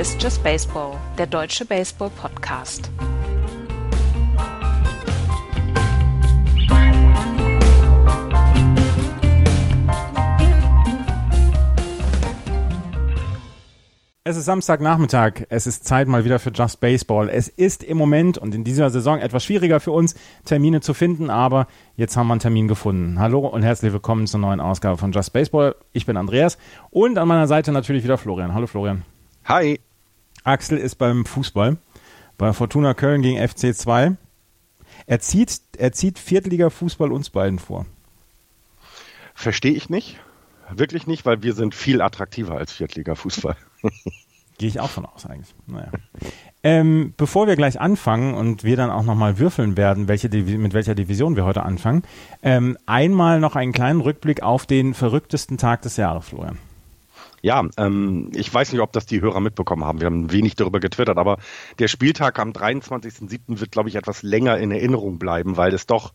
Ist Just Baseball, der deutsche Baseball-Podcast. Es ist Samstagnachmittag. Es ist Zeit mal wieder für Just Baseball. Es ist im Moment und in dieser Saison etwas schwieriger für uns, Termine zu finden, aber jetzt haben wir einen Termin gefunden. Hallo und herzlich willkommen zur neuen Ausgabe von Just Baseball. Ich bin Andreas und an meiner Seite natürlich wieder Florian. Hallo Florian. Hi. Axel ist beim Fußball bei Fortuna Köln gegen FC 2. Er zieht, er zieht Viertliga-Fußball uns beiden vor. Verstehe ich nicht. Wirklich nicht, weil wir sind viel attraktiver als Viertliga-Fußball. Gehe ich auch von aus eigentlich. Naja. Ähm, bevor wir gleich anfangen und wir dann auch nochmal würfeln werden, welche mit welcher Division wir heute anfangen, ähm, einmal noch einen kleinen Rückblick auf den verrücktesten Tag des Jahres, Florian. Ja, ähm, ich weiß nicht, ob das die Hörer mitbekommen haben. Wir haben wenig darüber getwittert, aber der Spieltag am 23.07. wird, glaube ich, etwas länger in Erinnerung bleiben, weil es doch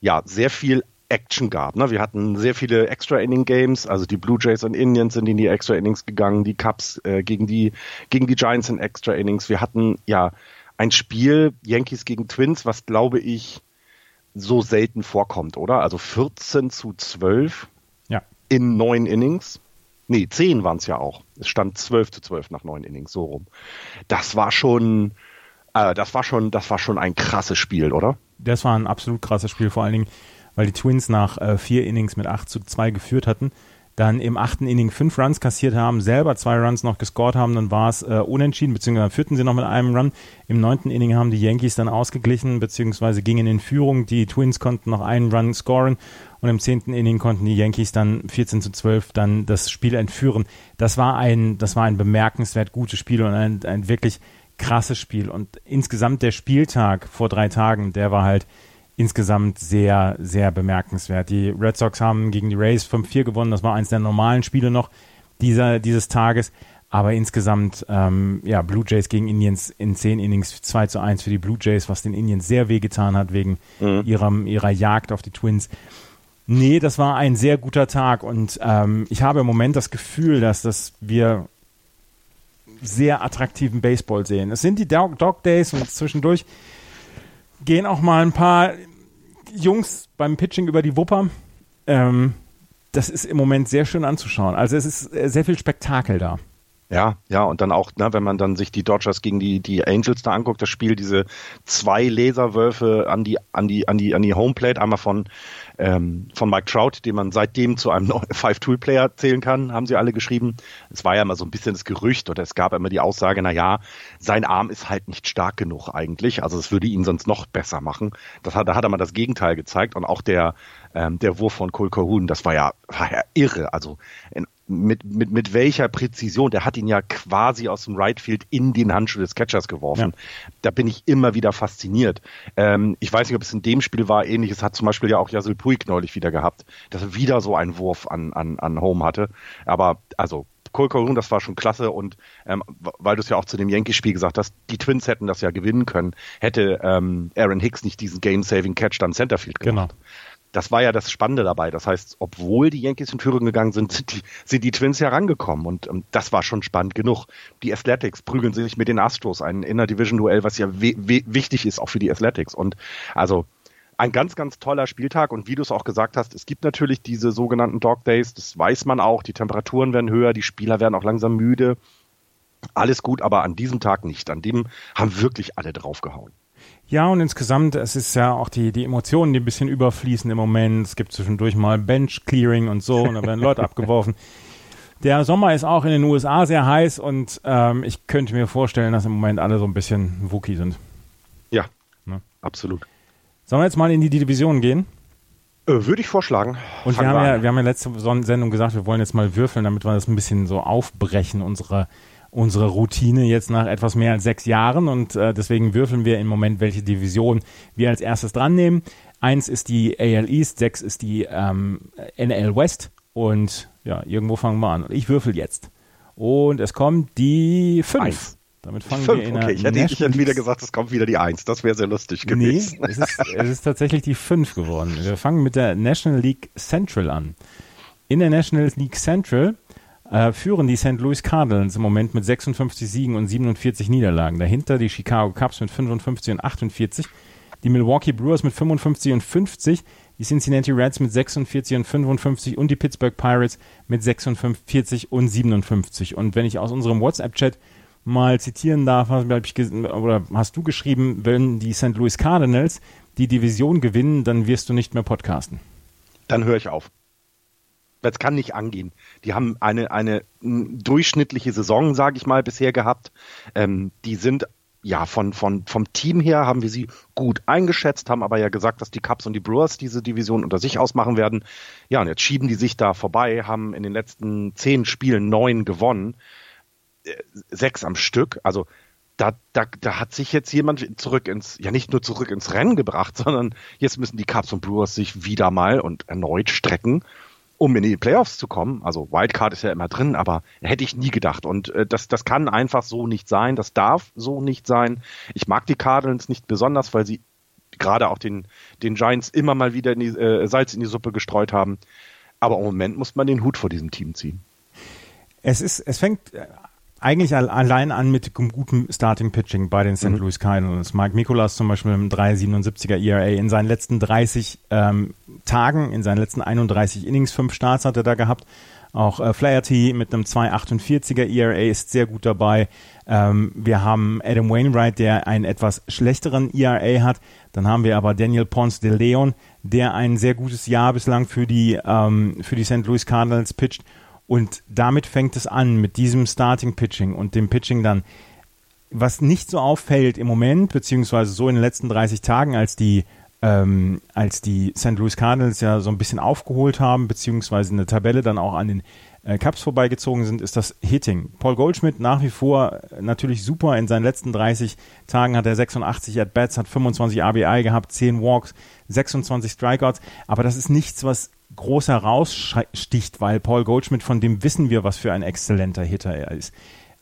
ja sehr viel Action gab. Ne? Wir hatten sehr viele Extra-Inning-Games, also die Blue Jays und Indians sind in die Extra-Innings gegangen, die Cubs äh, gegen, die, gegen die Giants in Extra-Innings. Wir hatten ja ein Spiel, Yankees gegen Twins, was glaube ich so selten vorkommt, oder? Also 14 zu 12 ja. in neun Innings. Nee, 10 waren es ja auch. Es stand 12 zu 12 nach neun Innings, so rum. Das war schon, äh, das war schon, das war schon ein krasses Spiel, oder? Das war ein absolut krasses Spiel, vor allen Dingen weil die Twins nach äh, vier Innings mit 8 zu 2 geführt hatten, dann im achten Inning fünf Runs kassiert haben, selber zwei Runs noch gescored haben, dann war es äh, unentschieden, beziehungsweise führten sie noch mit einem Run. Im neunten Inning haben die Yankees dann ausgeglichen, beziehungsweise gingen in Führung. Die Twins konnten noch einen Run scoren und im zehnten Inning konnten die Yankees dann 14 zu 12 dann das Spiel entführen. Das war ein, das war ein bemerkenswert gutes Spiel und ein, ein wirklich krasses Spiel. Und insgesamt der Spieltag vor drei Tagen, der war halt insgesamt sehr, sehr bemerkenswert. Die Red Sox haben gegen die Rays 5-4 gewonnen. Das war eins der normalen Spiele noch dieser, dieses Tages. Aber insgesamt, ähm, ja, Blue Jays gegen Indians in 10 Innings 2 zu 1 für die Blue Jays, was den Indians sehr wehgetan hat wegen mhm. ihrem, ihrer Jagd auf die Twins. Nee, das war ein sehr guter Tag und ähm, ich habe im Moment das Gefühl, dass, dass wir sehr attraktiven Baseball sehen. Es sind die Dog, Dog Days und zwischendurch gehen auch mal ein paar Jungs beim Pitching über die Wupper. Ähm, das ist im Moment sehr schön anzuschauen. Also es ist äh, sehr viel Spektakel da. Ja, ja, und dann auch, ne, wenn man dann sich die Dodgers gegen die, die Angels da anguckt, das Spiel, diese zwei Laserwölfe an die, an die, an die, an die Homeplate, einmal von, ähm, von Mike Trout, den man seitdem zu einem Five-Tool-Player zählen kann, haben sie alle geschrieben. Es war ja immer so ein bisschen das Gerücht oder es gab immer die Aussage, na ja, sein Arm ist halt nicht stark genug eigentlich, also es würde ihn sonst noch besser machen. Das hat, da hat er mal das Gegenteil gezeigt und auch der, ähm, der Wurf von Cole Calhoun, das war ja, war ja irre. Also in mit, mit, mit welcher Präzision, der hat ihn ja quasi aus dem Right Field in den Handschuh des Catchers geworfen. Ja. Da bin ich immer wieder fasziniert. Ähm, ich weiß nicht, ob es in dem Spiel war, ähnliches hat zum Beispiel ja auch Yasul Puig neulich wieder gehabt, dass er wieder so einen Wurf an, an, an Home hatte. Aber also Cole Calhoun, das war schon klasse und ähm, weil du es ja auch zu dem Yankee-Spiel gesagt hast, die Twins hätten das ja gewinnen können, hätte ähm, Aaron Hicks nicht diesen Game-Saving-Catch dann Centerfield gemacht. Genau das war ja das Spannende dabei. Das heißt, obwohl die Yankees in Führung gegangen sind, sind die, sind die Twins ja rangekommen und ähm, das war schon spannend genug. Die Athletics prügeln sich mit den Astros, ein Inner-Division-Duell, was ja wichtig ist auch für die Athletics und also ein ganz, ganz toller Spieltag und wie du es auch gesagt hast, es gibt natürlich diese sogenannten Dog Days, das weiß man auch, die Temperaturen werden höher, die Spieler werden auch langsam müde. Alles gut, aber an diesem Tag nicht. An dem haben wirklich alle draufgehauen. Ja, und insgesamt, es ist ja auch die, die Emotionen, die ein bisschen überfließen im Moment. Es gibt zwischendurch mal Bench-Clearing und so und da werden Leute abgeworfen. Der Sommer ist auch in den USA sehr heiß und ähm, ich könnte mir vorstellen, dass im Moment alle so ein bisschen Wookie sind. Ja, ne? absolut. Sollen wir jetzt mal in die Division gehen? Äh, Würde ich vorschlagen. Und wir haben, ja, wir haben ja letzte Sendung gesagt, wir wollen jetzt mal würfeln, damit wir das ein bisschen so aufbrechen, unsere unsere Routine jetzt nach etwas mehr als sechs Jahren und äh, deswegen würfeln wir im Moment, welche Division wir als erstes dran nehmen. Eins ist die AL East, sechs ist die ähm, NL West und ja, irgendwo fangen wir an. Ich würfel jetzt. Und es kommt die fünf. Eins. Damit fangen fünf, wir in okay. Ich hätte, ich hätte wieder gesagt, es kommt wieder die Eins. Das wäre sehr lustig gewesen. Nee, es ist, es ist tatsächlich die fünf geworden. Wir fangen mit der National League Central an. In der National League Central äh, führen die St. Louis Cardinals im Moment mit 56 Siegen und 47 Niederlagen. Dahinter die Chicago Cubs mit 55 und 48, die Milwaukee Brewers mit 55 und 50, die Cincinnati Reds mit 46 und 55 und die Pittsburgh Pirates mit 46 und 57. Und wenn ich aus unserem WhatsApp-Chat mal zitieren darf, ich, oder hast du geschrieben, wenn die St. Louis Cardinals die Division gewinnen, dann wirst du nicht mehr podcasten. Dann höre ich auf. Das kann nicht angehen. Die haben eine, eine durchschnittliche Saison, sage ich mal, bisher gehabt. Ähm, die sind ja, von, von, vom Team her haben wir sie gut eingeschätzt, haben aber ja gesagt, dass die Cubs und die Brewers diese Division unter sich ausmachen werden. Ja, und jetzt schieben die sich da vorbei, haben in den letzten zehn Spielen neun gewonnen, sechs am Stück. Also da, da, da hat sich jetzt jemand zurück ins, ja nicht nur zurück ins Rennen gebracht, sondern jetzt müssen die Cubs und Brewers sich wieder mal und erneut strecken um in die Playoffs zu kommen. Also Wildcard ist ja immer drin, aber hätte ich nie gedacht. Und äh, das, das kann einfach so nicht sein. Das darf so nicht sein. Ich mag die Cardinals nicht besonders, weil sie gerade auch den, den Giants immer mal wieder in die, äh, Salz in die Suppe gestreut haben. Aber im Moment muss man den Hut vor diesem Team ziehen. Es ist, es fängt äh, eigentlich allein an mit gutem Starting Pitching bei den St. Mhm. Louis Cardinals. Mike Mikolas zum Beispiel mit einem 3,77er ERA in seinen letzten 30 ähm, Tagen, in seinen letzten 31 Innings, fünf Starts hat er da gehabt. Auch äh, Flaherty mit einem 2,48er ERA ist sehr gut dabei. Ähm, wir haben Adam Wainwright, der einen etwas schlechteren ERA hat. Dann haben wir aber Daniel Ponce de Leon, der ein sehr gutes Jahr bislang für die, ähm, für die St. Louis Cardinals pitcht. Und damit fängt es an mit diesem Starting Pitching und dem Pitching dann. Was nicht so auffällt im Moment, beziehungsweise so in den letzten 30 Tagen, als die, ähm, als die St. Louis Cardinals ja so ein bisschen aufgeholt haben, beziehungsweise eine Tabelle dann auch an den äh, Cups vorbeigezogen sind, ist das Hitting. Paul Goldschmidt nach wie vor natürlich super. In seinen letzten 30 Tagen hat er 86 At-Bats, hat 25 RBI gehabt, 10 Walks, 26 Strikeouts. Aber das ist nichts, was groß heraussticht, weil Paul Goldschmidt, von dem wissen wir, was für ein exzellenter Hitter er ist.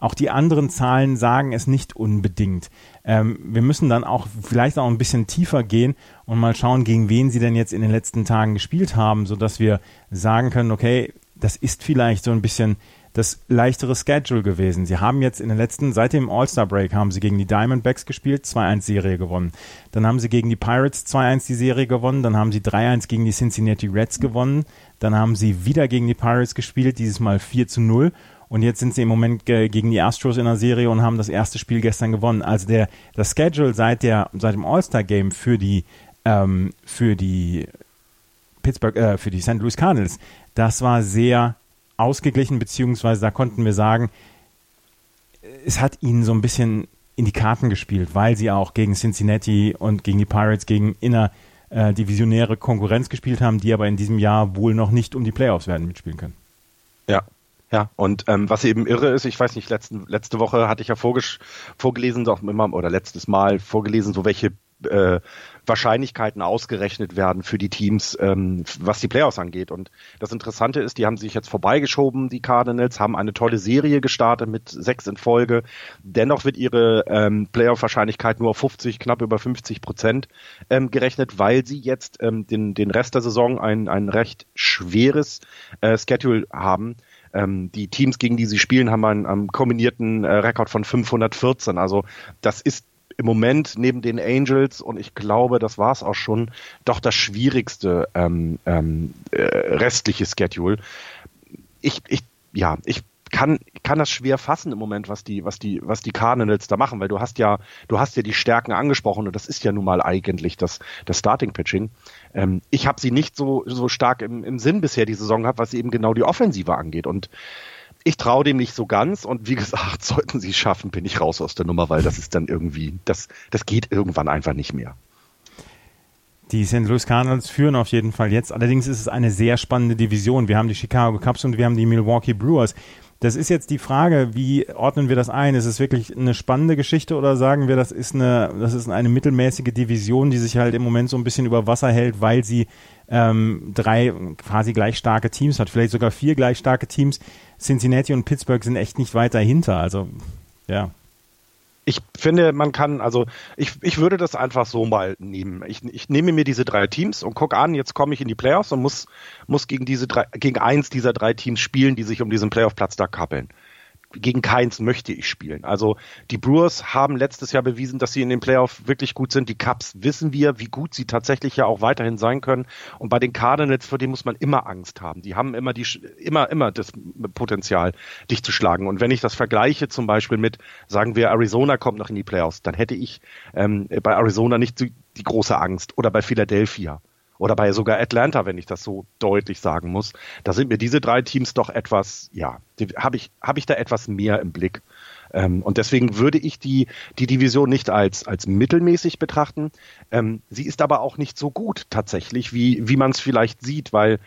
Auch die anderen Zahlen sagen es nicht unbedingt. Ähm, wir müssen dann auch vielleicht auch ein bisschen tiefer gehen und mal schauen, gegen wen sie denn jetzt in den letzten Tagen gespielt haben, sodass wir sagen können, okay, das ist vielleicht so ein bisschen das leichtere Schedule gewesen. Sie haben jetzt in den letzten, seit dem All-Star-Break haben sie gegen die Diamondbacks gespielt, 2-1-Serie gewonnen. Dann haben sie gegen die Pirates 2-1 die Serie gewonnen, dann haben sie 3-1 gegen die Cincinnati Reds gewonnen, dann haben sie wieder gegen die Pirates gespielt, dieses Mal 4-0 und jetzt sind sie im Moment gegen die Astros in der Serie und haben das erste Spiel gestern gewonnen. Also der, das Schedule seit, der, seit dem All-Star-Game für die, ähm, für die Pittsburgh, äh, für die St. Louis Cardinals, das war sehr ausgeglichen, beziehungsweise da konnten wir sagen, es hat ihnen so ein bisschen in die Karten gespielt, weil sie auch gegen Cincinnati und gegen die Pirates gegen innerdivisionäre äh, Konkurrenz gespielt haben, die aber in diesem Jahr wohl noch nicht um die Playoffs werden mitspielen können. Ja, ja, und ähm, was eben irre ist, ich weiß nicht, letzten, letzte Woche hatte ich ja vorgelesen, doch immer, oder letztes Mal vorgelesen, so welche äh, Wahrscheinlichkeiten ausgerechnet werden für die Teams, ähm, was die Playoffs angeht. Und das Interessante ist, die haben sich jetzt vorbeigeschoben, die Cardinals, haben eine tolle Serie gestartet mit sechs in Folge. Dennoch wird ihre ähm, Playoff-Wahrscheinlichkeit nur auf 50, knapp über 50 Prozent ähm, gerechnet, weil sie jetzt ähm, den, den Rest der Saison ein, ein recht schweres äh, Schedule haben. Ähm, die Teams, gegen die sie spielen, haben einen, einen kombinierten äh, Rekord von 514. Also das ist im Moment neben den Angels und ich glaube, das war es auch schon, doch das schwierigste ähm, ähm, äh, restliche Schedule. Ich, ich, ja, ich kann, kann das schwer fassen im Moment, was die, was die, was die Cardinals da machen, weil du hast ja, du hast ja die Stärken angesprochen und das ist ja nun mal eigentlich das, das Starting Pitching. Ähm, ich habe sie nicht so, so stark im, im Sinn bisher die Saison gehabt, was eben genau die Offensive angeht und ich traue dem nicht so ganz und wie gesagt, sollten sie es schaffen, bin ich raus aus der Nummer, weil das ist dann irgendwie, das, das geht irgendwann einfach nicht mehr. Die St. Louis Cardinals führen auf jeden Fall jetzt. Allerdings ist es eine sehr spannende Division. Wir haben die Chicago Cubs und wir haben die Milwaukee Brewers. Das ist jetzt die Frage, wie ordnen wir das ein? Ist es wirklich eine spannende Geschichte oder sagen wir, das ist eine, das ist eine mittelmäßige Division, die sich halt im Moment so ein bisschen über Wasser hält, weil sie ähm, drei quasi gleich starke Teams hat, vielleicht sogar vier gleich starke Teams. Cincinnati und Pittsburgh sind echt nicht weit dahinter. Also, ja. Ich finde, man kann, also ich, ich würde das einfach so mal nehmen. Ich, ich nehme mir diese drei Teams und gucke an, jetzt komme ich in die Playoffs und muss, muss gegen diese drei, gegen eins dieser drei Teams spielen, die sich um diesen Playoff-Platz da kappeln gegen keins möchte ich spielen. Also die Brewers haben letztes Jahr bewiesen, dass sie in den Playoff wirklich gut sind. Die Cubs wissen wir, wie gut sie tatsächlich ja auch weiterhin sein können. Und bei den Cardinals, vor denen muss man immer Angst haben. Die haben immer die immer immer das Potenzial, dich zu schlagen. Und wenn ich das vergleiche, zum Beispiel mit, sagen wir, Arizona kommt noch in die Playoffs, dann hätte ich ähm, bei Arizona nicht die, die große Angst oder bei Philadelphia oder bei sogar Atlanta, wenn ich das so deutlich sagen muss. Da sind mir diese drei Teams doch etwas, ja, habe ich, hab ich da etwas mehr im Blick. Ähm, und deswegen würde ich die, die Division nicht als, als mittelmäßig betrachten. Ähm, sie ist aber auch nicht so gut tatsächlich, wie, wie man es vielleicht sieht, weil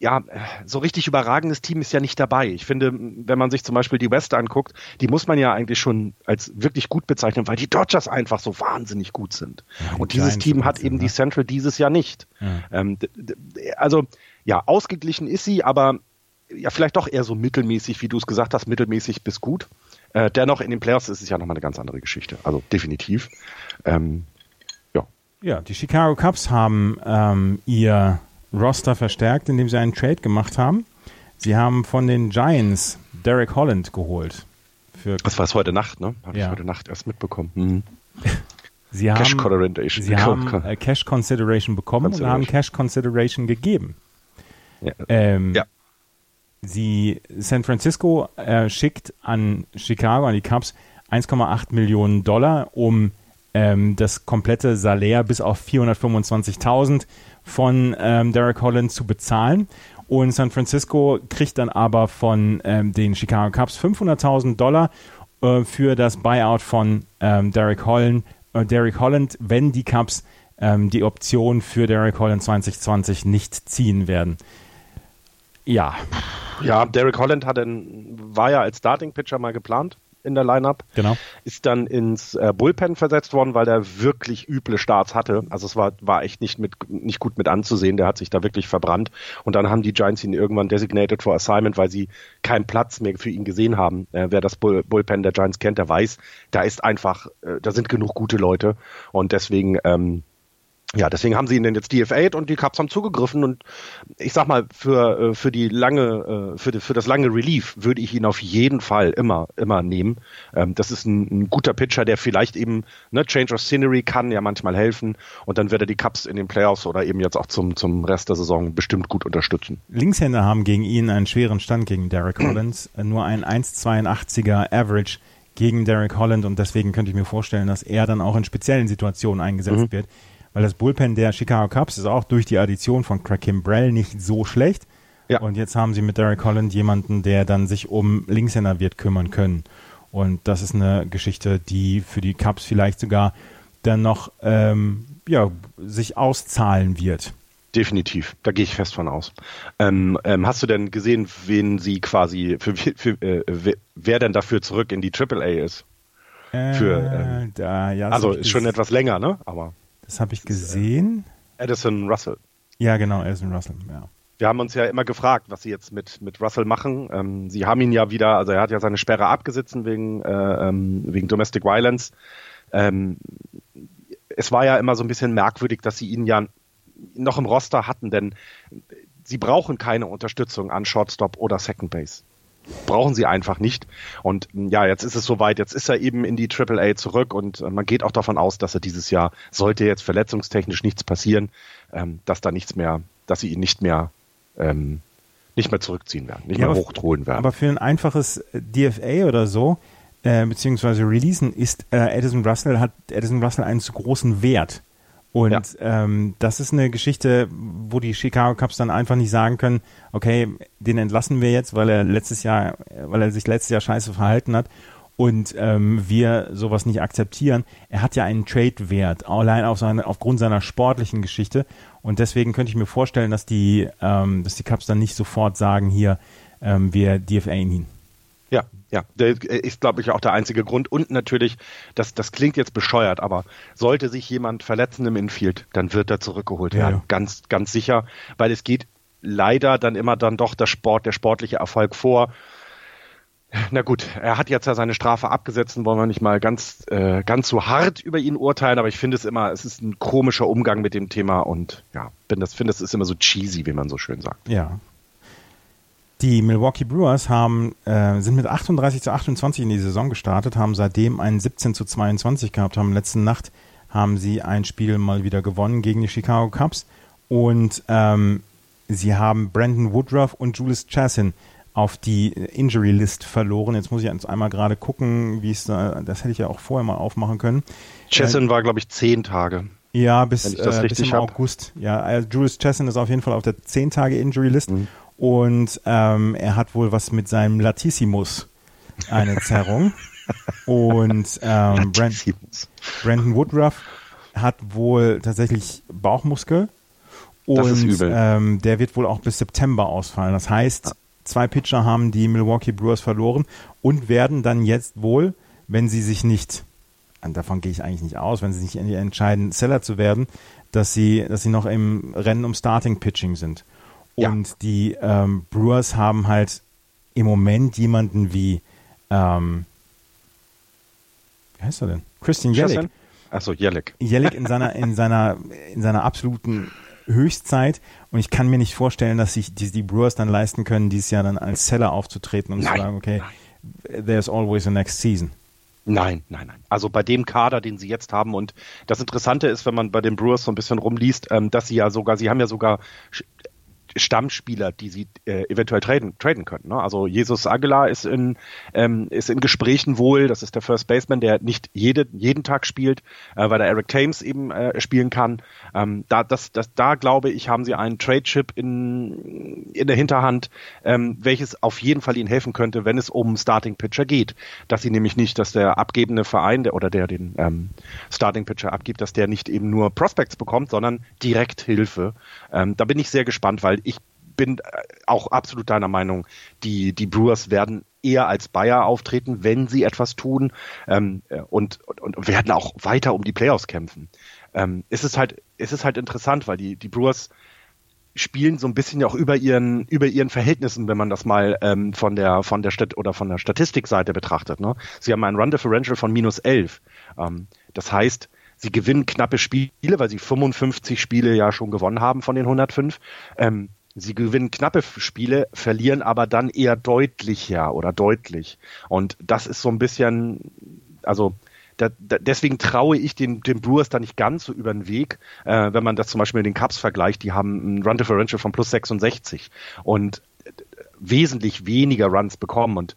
ja, so richtig überragendes Team ist ja nicht dabei. Ich finde, wenn man sich zum Beispiel die West anguckt, die muss man ja eigentlich schon als wirklich gut bezeichnen, weil die Dodgers einfach so wahnsinnig gut sind. Ja, und dieses Giants Team hat eben ne? die Central dieses Jahr nicht. Ja. Ähm, also, ja, ausgeglichen ist sie, aber ja, vielleicht doch eher so mittelmäßig, wie du es gesagt hast, mittelmäßig bis gut. Äh, dennoch in den Playoffs ist es ja nochmal eine ganz andere Geschichte. Also definitiv. Ähm, ja. Ja, die Chicago Cubs haben ähm, ihr Roster verstärkt, indem sie einen Trade gemacht haben. Sie haben von den Giants Derek Holland geholt. Für das war es heute Nacht, ne? Habe ja. ich heute Nacht erst mitbekommen. Mhm. Sie Cash haben, Consideration. Sie haben äh, Cash Consideration bekommen Consideration. und haben Cash Consideration gegeben. Ja. Ähm, ja. Sie, San Francisco äh, schickt an Chicago, an die Cubs, 1,8 Millionen Dollar, um ähm, das komplette Salär bis auf 425.000 von ähm, Derek Holland zu bezahlen. Und San Francisco kriegt dann aber von ähm, den Chicago Cubs 500.000 Dollar äh, für das Buyout von ähm, Derek Holland, äh, Derek Holland, wenn die Cubs ähm, die Option für Derek Holland 2020 nicht ziehen werden. Ja. Ja, Derek Holland hat einen, war ja als Starting Pitcher mal geplant in der Lineup. Genau. Ist dann ins äh, Bullpen versetzt worden, weil der wirklich üble Starts hatte. Also es war, war echt nicht, mit, nicht gut mit anzusehen. Der hat sich da wirklich verbrannt. Und dann haben die Giants ihn irgendwann designated for assignment, weil sie keinen Platz mehr für ihn gesehen haben. Äh, wer das Bull, Bullpen der Giants kennt, der weiß, da ist einfach, äh, da sind genug gute Leute. Und deswegen ähm, ja, deswegen haben sie ihn denn jetzt DFA und die Cubs haben zugegriffen und ich sag mal, für, äh, für die lange, äh, für, die, für das lange Relief würde ich ihn auf jeden Fall immer, immer nehmen. Ähm, das ist ein, ein guter Pitcher, der vielleicht eben, ne, Change of Scenery kann ja manchmal helfen und dann wird er die Cups in den Playoffs oder eben jetzt auch zum, zum Rest der Saison bestimmt gut unterstützen. Linkshänder haben gegen ihn einen schweren Stand gegen Derek Collins, nur ein 1,82er Average gegen Derek Holland und deswegen könnte ich mir vorstellen, dass er dann auch in speziellen Situationen eingesetzt mhm. wird weil das Bullpen der Chicago Cubs ist auch durch die Addition von Craig Kimbrell nicht so schlecht. Ja. Und jetzt haben sie mit Derek Holland jemanden, der dann sich um Linkshänder wird kümmern können. Und das ist eine Geschichte, die für die Cubs vielleicht sogar dann noch ähm, ja, sich auszahlen wird. Definitiv, da gehe ich fest von aus. Ähm, ähm, hast du denn gesehen, wen sie quasi, für, für äh, wer denn dafür zurück in die AAA ist? Äh, für, ähm, da, ja, also ist schon etwas länger, ne? Aber das habe ich gesehen. Addison Russell. Ja, genau, Addison Russell, ja. Wir haben uns ja immer gefragt, was sie jetzt mit, mit Russell machen. Ähm, sie haben ihn ja wieder, also er hat ja seine Sperre abgesessen wegen, äh, ähm, wegen Domestic Violence. Ähm, es war ja immer so ein bisschen merkwürdig, dass sie ihn ja noch im Roster hatten, denn sie brauchen keine Unterstützung an Shortstop oder Second Base brauchen sie einfach nicht. Und ja, jetzt ist es soweit, jetzt ist er eben in die AAA zurück und äh, man geht auch davon aus, dass er dieses Jahr, sollte jetzt verletzungstechnisch nichts passieren, ähm, dass da nichts mehr, dass sie ihn nicht mehr ähm, nicht mehr zurückziehen werden, nicht ja, mehr hochholen werden. Aber für ein einfaches DFA oder so, äh, beziehungsweise Releasen, ist äh, Edison Russell, hat Edison Russell einen zu großen Wert. Und ja. ähm, das ist eine Geschichte, wo die Chicago Cubs dann einfach nicht sagen können, okay, den entlassen wir jetzt, weil er letztes Jahr, weil er sich letztes Jahr scheiße verhalten hat und ähm, wir sowas nicht akzeptieren. Er hat ja einen Trade-Wert, allein auf seine, aufgrund seiner sportlichen Geschichte. Und deswegen könnte ich mir vorstellen, dass die, ähm, dass die Cubs dann nicht sofort sagen, hier, ähm, wir DFA ihn. Ja, ja, der ist, glaube ich, auch der einzige Grund. Und natürlich, das, das klingt jetzt bescheuert, aber sollte sich jemand verletzen im Infield, dann wird er zurückgeholt werden. Ja. Ganz, ganz sicher, weil es geht leider dann immer dann doch der Sport, der sportliche Erfolg vor. Na gut, er hat jetzt ja seine Strafe abgesetzt und wollen wir nicht mal ganz, äh, ganz so hart über ihn urteilen, aber ich finde es immer, es ist ein komischer Umgang mit dem Thema und ja, bin das, finde es ist immer so cheesy, wie man so schön sagt. Ja. Die Milwaukee Brewers haben, äh, sind mit 38 zu 28 in die Saison gestartet, haben seitdem einen 17 zu 22 gehabt, haben letzte Nacht haben sie ein Spiel mal wieder gewonnen gegen die Chicago Cubs und ähm, sie haben Brandon Woodruff und Julius Chassin auf die Injury List verloren. Jetzt muss ich jetzt einmal gerade gucken, wie es da, das hätte ich ja auch vorher mal aufmachen können. Chesson äh, war, glaube ich, zehn Tage. Ja, bis, äh, bis im hab. August. Ja, also Julius Chesson ist auf jeden Fall auf der zehn Tage Injury List mhm. Und ähm, er hat wohl was mit seinem Latissimus, eine Zerrung. und ähm, Brand, Brandon Woodruff hat wohl tatsächlich Bauchmuskel. Und ähm, der wird wohl auch bis September ausfallen. Das heißt, Zwei Pitcher haben die Milwaukee Brewers verloren und werden dann jetzt wohl, wenn sie sich nicht, davon gehe ich eigentlich nicht aus, wenn sie sich entscheiden, Seller zu werden, dass sie, dass sie noch im Rennen um Starting Pitching sind. Und ja. die ähm, Brewers haben halt im Moment jemanden wie, ähm, wie heißt er denn? Christian Jellick. Achso, Jellick. Jellick in seiner, in seiner, in seiner absoluten Höchstzeit und ich kann mir nicht vorstellen, dass sich die, die Brewers dann leisten können, dieses Jahr dann als Seller aufzutreten und nein, zu sagen, okay, nein. there's always a next season. Nein, nein, nein. Also bei dem Kader, den sie jetzt haben und das Interessante ist, wenn man bei den Brewers so ein bisschen rumliest, ähm, dass sie ja sogar, sie haben ja sogar Stammspieler, die sie äh, eventuell traden, traden könnten. Ne? Also Jesus Aguilar ist in, ähm, ist in Gesprächen wohl, das ist der First Baseman, der nicht jede, jeden Tag spielt, äh, weil der Eric Thames eben äh, spielen kann. Ähm, da, das, das, da glaube ich, haben sie einen Trade-Chip in, in der Hinterhand, ähm, welches auf jeden Fall ihnen helfen könnte, wenn es um Starting-Pitcher geht. Dass sie nämlich nicht, dass der abgebende Verein der, oder der den ähm, Starting-Pitcher abgibt, dass der nicht eben nur Prospects bekommt, sondern direkt Hilfe. Ähm, da bin ich sehr gespannt, weil ich bin äh, auch absolut deiner Meinung, die, die Brewers werden eher als Bayer auftreten, wenn sie etwas tun ähm, äh, und, und, und werden auch weiter um die Playoffs kämpfen. Ähm, es ist halt, es ist halt interessant, weil die, die Brewers spielen so ein bisschen auch über ihren über ihren Verhältnissen, wenn man das mal ähm, von der von der Stat oder von der Statistikseite betrachtet. Ne? Sie haben ein Run Differential von minus 11. Ähm, das heißt, sie gewinnen knappe Spiele, weil sie 55 Spiele ja schon gewonnen haben von den 105. Ähm, Sie gewinnen knappe Spiele, verlieren aber dann eher deutlicher oder deutlich. Und das ist so ein bisschen, also da, da, deswegen traue ich den, den Brewers da nicht ganz so über den Weg, äh, wenn man das zum Beispiel mit den Cubs vergleicht. Die haben ein Run Differential von plus 66 und äh, wesentlich weniger Runs bekommen. Und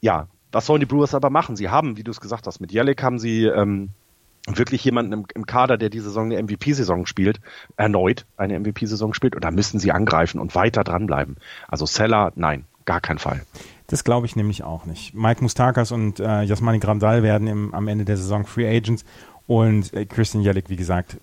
ja, was sollen die Brewers aber machen? Sie haben, wie du es gesagt hast, mit Jellick haben sie ähm, wirklich jemanden im, im Kader, der diese Saison eine MVP-Saison spielt, erneut eine MVP-Saison spielt, und da müssen sie angreifen und weiter dranbleiben. Also Seller, nein, gar kein Fall. Das glaube ich nämlich auch nicht. Mike Mustakas und äh, Jasmani Grandal werden im, am Ende der Saison Free Agents und äh, Christian Jellick, wie gesagt,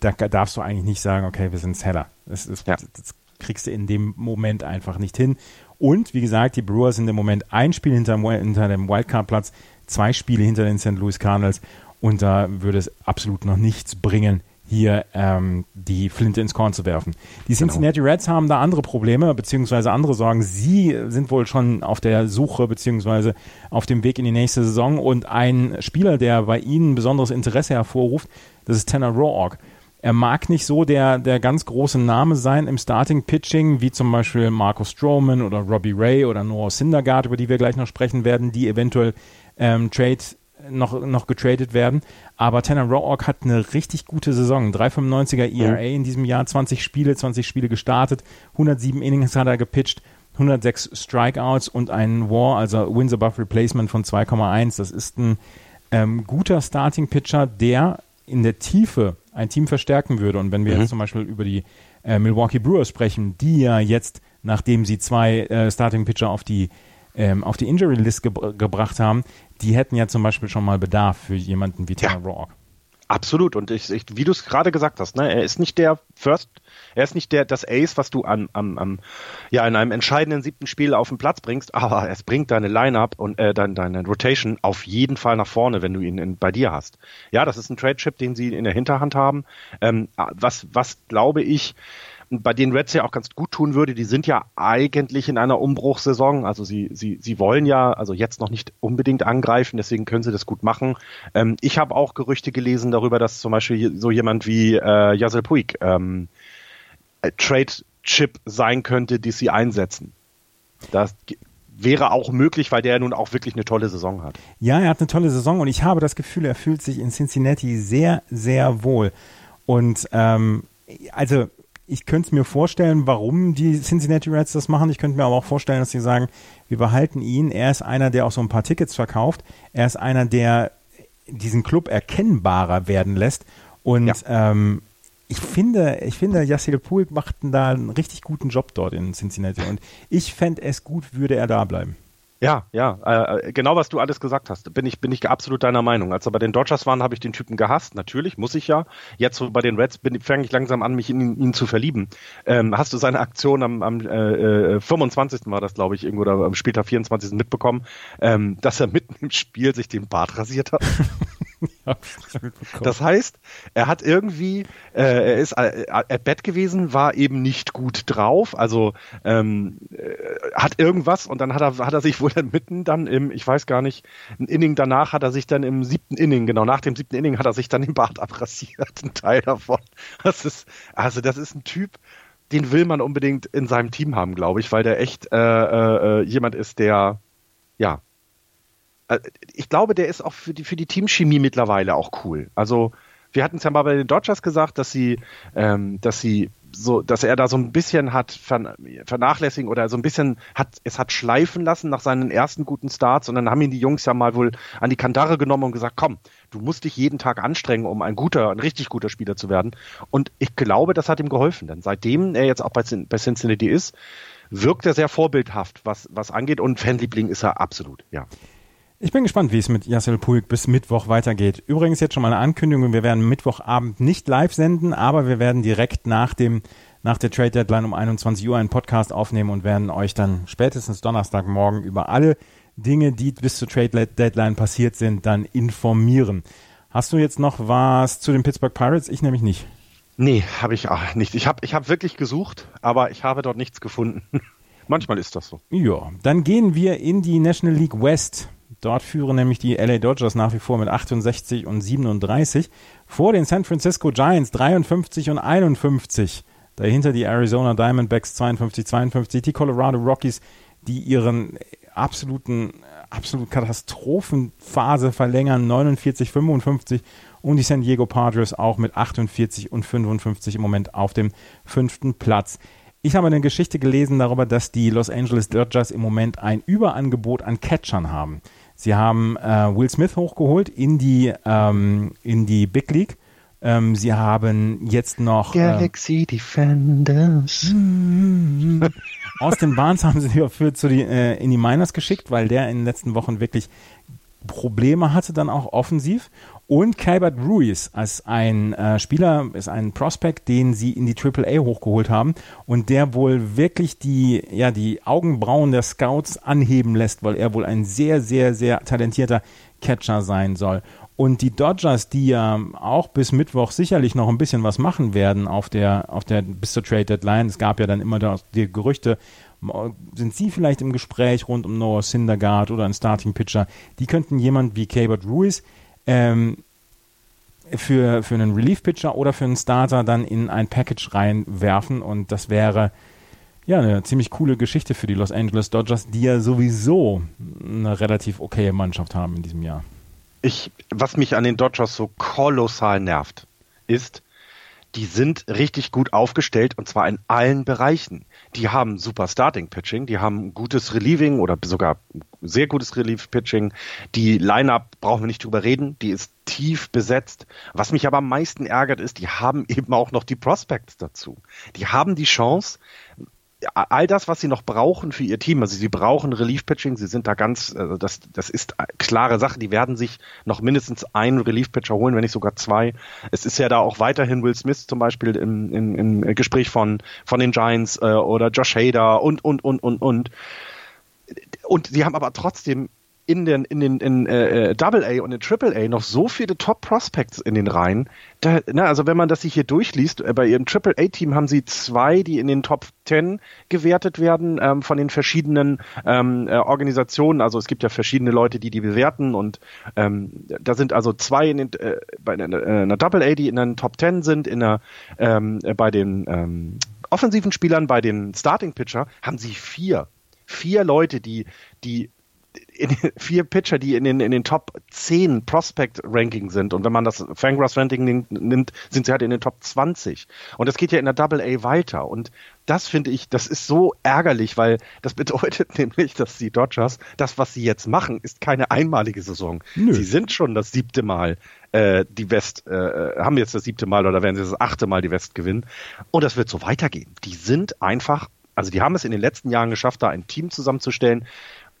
da darfst du eigentlich nicht sagen, okay, wir sind Seller. Das, das, ja. das kriegst du in dem Moment einfach nicht hin. Und wie gesagt, die Brewers sind im Moment ein Spiel hinter, hinter dem Wildcard-Platz, zwei Spiele hinter den St. Louis Cardinals und da würde es absolut noch nichts bringen, hier ähm, die Flinte ins Korn zu werfen. Die genau. Cincinnati genau. Reds haben da andere Probleme, beziehungsweise andere Sorgen. Sie sind wohl schon auf der Suche, beziehungsweise auf dem Weg in die nächste Saison. Und ein Spieler, der bei ihnen besonderes Interesse hervorruft, das ist Tanner Roark. Er mag nicht so der, der ganz große Name sein im Starting-Pitching, wie zum Beispiel Marcus Stroman oder Robbie Ray oder Noah Syndergaard, über die wir gleich noch sprechen werden, die eventuell ähm, Trade noch, noch getradet werden. Aber Tanner Roark hat eine richtig gute Saison. 3,95er ERA mhm. in diesem Jahr, 20 Spiele, 20 Spiele gestartet, 107 Innings hat er gepitcht, 106 Strikeouts und ein WAR, also Wins Above Replacement von 2,1. Das ist ein ähm, guter Starting-Pitcher, der in der Tiefe ein Team verstärken würde. Und wenn wir mhm. jetzt zum Beispiel über die äh, Milwaukee Brewers sprechen, die ja jetzt, nachdem sie zwei äh, Starting-Pitcher auf die ähm, auf die Injury List ge gebracht haben, die hätten ja zum Beispiel schon mal Bedarf für jemanden wie Tanner ja. Roark. Absolut. Und ich, ich wie du es gerade gesagt hast, ne, er ist nicht der First, er ist nicht der das Ace, was du an, am, am, ja in einem entscheidenden siebten Spiel auf den Platz bringst, aber es bringt deine Lineup und äh, deine, deine Rotation auf jeden Fall nach vorne, wenn du ihn in, bei dir hast. Ja, das ist ein Trade Chip, den sie in der Hinterhand haben. Ähm, was, was glaube ich, bei den Reds ja auch ganz gut tun würde. Die sind ja eigentlich in einer Umbruchssaison. Also sie, sie, sie wollen ja also jetzt noch nicht unbedingt angreifen, deswegen können sie das gut machen. Ähm, ich habe auch Gerüchte gelesen darüber, dass zum Beispiel so jemand wie äh, Yasel Puig ähm, äh, Trade Chip sein könnte, die sie einsetzen. Das wäre auch möglich, weil der nun auch wirklich eine tolle Saison hat. Ja, er hat eine tolle Saison und ich habe das Gefühl, er fühlt sich in Cincinnati sehr, sehr wohl. Und ähm, also ich könnte es mir vorstellen, warum die Cincinnati Reds das machen. Ich könnte mir aber auch vorstellen, dass sie sagen, wir behalten ihn. Er ist einer, der auch so ein paar Tickets verkauft. Er ist einer, der diesen Club erkennbarer werden lässt. Und ja. ähm, ich finde, ich finde, Yassil Puig macht da einen richtig guten Job dort in Cincinnati. Und ich fände es gut, würde er da bleiben. Ja, ja, äh, genau was du alles gesagt hast, bin ich, bin ich absolut deiner Meinung. Als er bei den Dodgers waren, habe ich den Typen gehasst, natürlich, muss ich ja. Jetzt so bei den Reds fange ich langsam an, mich in ihn, zu verlieben. Ähm, hast du seine Aktion am, am äh, 25. Äh, war das, glaube ich, irgendwo oder am Spieltag 24. mitbekommen, ähm, dass er mitten im Spiel sich den Bart rasiert hat? das heißt, er hat irgendwie, äh, er ist äh, at Bett gewesen, war eben nicht gut drauf, also ähm, äh, hat irgendwas und dann hat er, hat er sich wohl dann mitten dann im, ich weiß gar nicht, ein Inning danach hat er sich dann im siebten Inning, genau nach dem siebten Inning hat er sich dann den Bart abrasiert, ein Teil davon. Das ist, also das ist ein Typ, den will man unbedingt in seinem Team haben, glaube ich, weil der echt äh, äh, äh jemand ist, der ja ich glaube, der ist auch für die, für die Teamchemie mittlerweile auch cool. Also wir hatten es ja mal bei den Dodgers gesagt, dass sie, ähm, dass sie so, dass er da so ein bisschen hat vernachlässigen oder so ein bisschen hat, es hat schleifen lassen nach seinen ersten guten Starts und dann haben ihn die Jungs ja mal wohl an die Kandare genommen und gesagt, komm, du musst dich jeden Tag anstrengen, um ein guter, ein richtig guter Spieler zu werden. Und ich glaube, das hat ihm geholfen, denn seitdem er jetzt auch bei, bei Cincinnati ist, wirkt er sehr vorbildhaft, was, was angeht und Fanliebling ist er absolut, ja. Ich bin gespannt, wie es mit Yassel Puig bis Mittwoch weitergeht. Übrigens jetzt schon mal eine Ankündigung, wir werden Mittwochabend nicht live senden, aber wir werden direkt nach dem nach der Trade Deadline um 21 Uhr einen Podcast aufnehmen und werden euch dann spätestens Donnerstagmorgen über alle Dinge, die bis zur Trade Deadline passiert sind, dann informieren. Hast du jetzt noch was zu den Pittsburgh Pirates? Ich nämlich nicht. Nee, habe ich auch nicht. Ich habe ich hab wirklich gesucht, aber ich habe dort nichts gefunden. Manchmal ist das so. Ja, dann gehen wir in die National League West. Dort führen nämlich die LA Dodgers nach wie vor mit 68 und 37 vor den San Francisco Giants 53 und 51. Dahinter die Arizona Diamondbacks 52, 52, die Colorado Rockies, die ihren absoluten, absolut Katastrophenphase verlängern, 49, 55 und die San Diego Padres auch mit 48 und 55 im Moment auf dem fünften Platz. Ich habe eine Geschichte gelesen darüber, dass die Los Angeles Dodgers im Moment ein Überangebot an Catchern haben. Sie haben äh, Will Smith hochgeholt in die, ähm, in die Big League. Ähm, sie haben jetzt noch äh, Galaxy äh, Defenders. Austin Barnes haben sie für zu die, äh, in die Miners geschickt, weil der in den letzten Wochen wirklich Probleme hatte dann auch offensiv. Und Calbert Ruiz als ein äh, Spieler, ist ein Prospect, den sie in die AAA hochgeholt haben und der wohl wirklich die, ja, die Augenbrauen der Scouts anheben lässt, weil er wohl ein sehr, sehr, sehr talentierter Catcher sein soll. Und die Dodgers, die ja auch bis Mittwoch sicherlich noch ein bisschen was machen werden auf der, auf der, bis zur Trade Deadline. Es gab ja dann immer die Gerüchte, sind sie vielleicht im Gespräch rund um Noah Syndergaard oder einen Starting Pitcher? Die könnten jemand wie Calbert Ruiz ähm, für, für einen Relief-Pitcher oder für einen Starter dann in ein Package reinwerfen und das wäre ja eine ziemlich coole Geschichte für die Los Angeles Dodgers, die ja sowieso eine relativ okaye Mannschaft haben in diesem Jahr. Ich, was mich an den Dodgers so kolossal nervt, ist, die sind richtig gut aufgestellt und zwar in allen Bereichen. Die haben super Starting Pitching, die haben gutes Relieving oder sogar sehr gutes Relief Pitching. Die Lineup brauchen wir nicht drüber reden, die ist tief besetzt. Was mich aber am meisten ärgert ist, die haben eben auch noch die Prospects dazu. Die haben die Chance, all das, was sie noch brauchen für ihr Team, also sie brauchen Relief-Pitching, sie sind da ganz, also das, das ist klare Sache, die werden sich noch mindestens einen Relief-Pitcher holen, wenn nicht sogar zwei. Es ist ja da auch weiterhin Will Smith zum Beispiel im, im, im Gespräch von, von den Giants äh, oder Josh Hader und, und, und, und, und. Und sie haben aber trotzdem in den in den in äh, äh Double A und in Triple A noch so viele Top Prospects in den Reihen. Da, na, also wenn man das sich hier durchliest, äh, bei ihrem Triple A Team haben sie zwei, die in den Top 10 gewertet werden ähm, von den verschiedenen ähm, äh, Organisationen. Also es gibt ja verschiedene Leute, die die bewerten und ähm, da sind also zwei in den, äh, bei einer, äh, Double A, die in den Top 10 sind, in einer ähm, äh, bei den ähm, offensiven Spielern, bei den Starting Pitcher haben sie vier vier Leute, die, die vier Pitcher, die in den, in den Top 10 Prospect-Ranking sind. Und wenn man das Fangraphs-Ranking nimmt, sind sie halt in den Top 20. Und das geht ja in der Double A weiter. Und das finde ich, das ist so ärgerlich, weil das bedeutet nämlich, dass die Dodgers, das, was sie jetzt machen, ist keine einmalige Saison. Nö. Sie sind schon das siebte Mal äh, die West, äh, haben jetzt das siebte Mal oder werden sie das achte Mal die West gewinnen. Und das wird so weitergehen. Die sind einfach also die haben es in den letzten Jahren geschafft, da ein Team zusammenzustellen,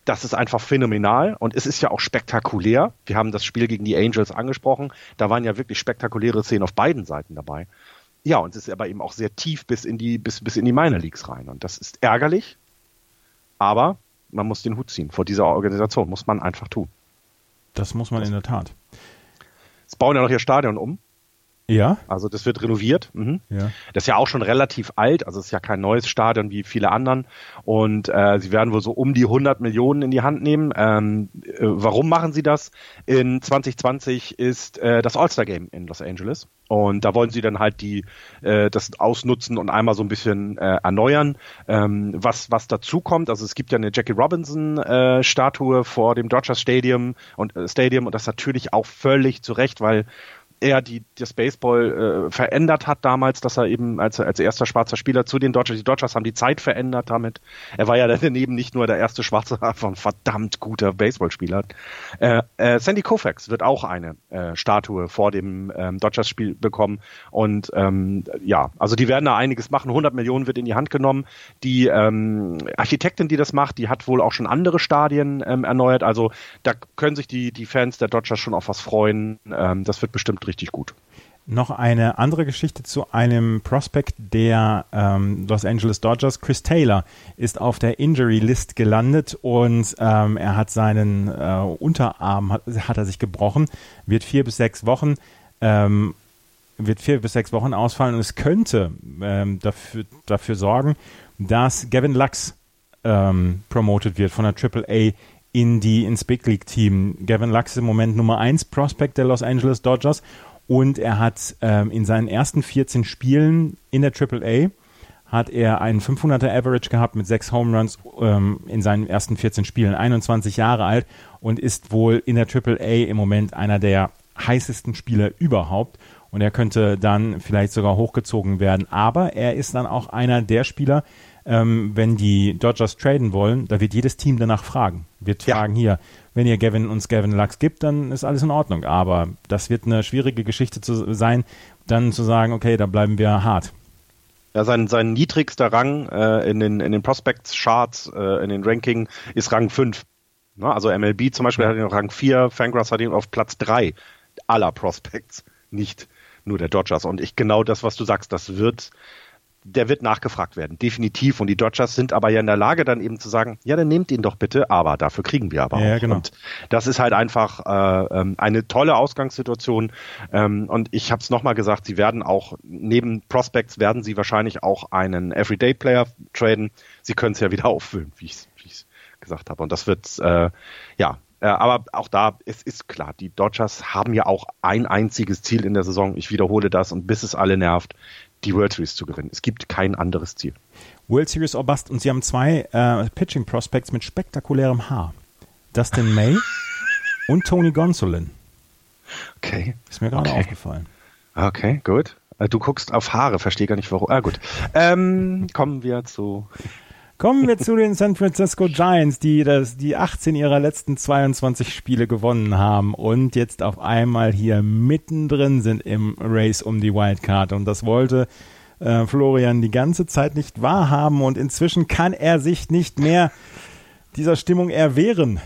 das ist einfach phänomenal und es ist ja auch spektakulär. Wir haben das Spiel gegen die Angels angesprochen. Da waren ja wirklich spektakuläre Szenen auf beiden Seiten dabei. Ja, und es ist aber eben auch sehr tief bis in die, bis, bis in die Minor Leagues rein. Und das ist ärgerlich, aber man muss den Hut ziehen. Vor dieser Organisation muss man einfach tun. Das muss man in der Tat. Es bauen ja noch ihr Stadion um. Ja. Also das wird renoviert. Mhm. Ja. Das ist ja auch schon relativ alt, also es ist ja kein neues Stadion wie viele anderen. Und äh, sie werden wohl so um die 100 Millionen in die Hand nehmen. Ähm, äh, warum machen sie das? In 2020 ist äh, das All-Star-Game in Los Angeles. Und da wollen sie dann halt die äh, das ausnutzen und einmal so ein bisschen äh, erneuern. Ähm, was was dazu kommt, also es gibt ja eine Jackie Robinson äh, Statue vor dem Dodgers Stadium und äh, Stadium und das natürlich auch völlig zu Recht, weil er die, das Baseball äh, verändert hat damals, dass er eben als, als erster schwarzer Spieler zu den Dodgers, die Dodgers haben die Zeit verändert damit. Er war ja daneben nicht nur der erste schwarze, einfach ein verdammt guter Baseballspieler. Äh, äh, Sandy Koufax wird auch eine äh, Statue vor dem ähm, Dodgers-Spiel bekommen und ähm, ja, also die werden da einiges machen. 100 Millionen wird in die Hand genommen. Die ähm, Architektin, die das macht, die hat wohl auch schon andere Stadien ähm, erneuert. Also da können sich die, die Fans der Dodgers schon auf was freuen. Ähm, das wird bestimmt richtig gut. Noch eine andere Geschichte zu einem Prospect der ähm, Los Angeles Dodgers. Chris Taylor ist auf der Injury List gelandet und ähm, er hat seinen äh, Unterarm hat, hat, er sich gebrochen, wird vier bis sechs Wochen ähm, wird vier bis sechs Wochen ausfallen und es könnte ähm, dafür, dafür sorgen, dass Gavin Lux ähm, promoted wird von der AAA in die ins Big League Team. Gavin Lux ist im Moment Nummer 1 Prospect der Los Angeles Dodgers und er hat ähm, in seinen ersten 14 Spielen in der AAA hat er einen 500er Average gehabt mit sechs Home Runs ähm, in seinen ersten 14 Spielen, 21 Jahre alt und ist wohl in der AAA im Moment einer der heißesten Spieler überhaupt und er könnte dann vielleicht sogar hochgezogen werden. Aber er ist dann auch einer der Spieler, ähm, wenn die Dodgers traden wollen, da wird jedes Team danach fragen. Wird ja. fragen, hier, wenn ihr Gavin uns Gavin Lux gibt, dann ist alles in Ordnung. Aber das wird eine schwierige Geschichte zu sein, dann zu sagen, okay, da bleiben wir hart. Ja, sein, sein niedrigster Rang äh, in den, in den Prospects-Charts, äh, in den Ranking ist Rang 5. Ne? Also MLB zum Beispiel hat ihn auf Rang 4, Fangraphs hat ihn auf Platz 3 aller Prospects, nicht nur der Dodgers. Und ich genau das, was du sagst, das wird der wird nachgefragt werden, definitiv. Und die Dodgers sind aber ja in der Lage, dann eben zu sagen, ja, dann nehmt ihn doch bitte, aber dafür kriegen wir aber ja, auch. Genau. Und das ist halt einfach äh, ähm, eine tolle Ausgangssituation. Ähm, und ich habe es nochmal gesagt, sie werden auch neben Prospects werden sie wahrscheinlich auch einen Everyday-Player traden. Sie können es ja wieder auffüllen, wie ich es gesagt habe. Und das wird äh, ja äh, aber auch da, es ist klar, die Dodgers haben ja auch ein einziges Ziel in der Saison. Ich wiederhole das und bis es alle nervt die World Series zu gewinnen. Es gibt kein anderes Ziel. World Series or Bust. Und sie haben zwei äh, Pitching Prospects mit spektakulärem Haar. Dustin May und Tony Gonsolin. Okay. Ist mir gerade okay. aufgefallen. Okay, gut. Äh, du guckst auf Haare, verstehe gar nicht warum. Ah, gut. Ähm, kommen wir zu Kommen wir zu den San Francisco Giants, die das, die 18 ihrer letzten 22 Spiele gewonnen haben und jetzt auf einmal hier mittendrin sind im Race um die Wildcard. Und das wollte äh, Florian die ganze Zeit nicht wahrhaben und inzwischen kann er sich nicht mehr dieser Stimmung erwehren.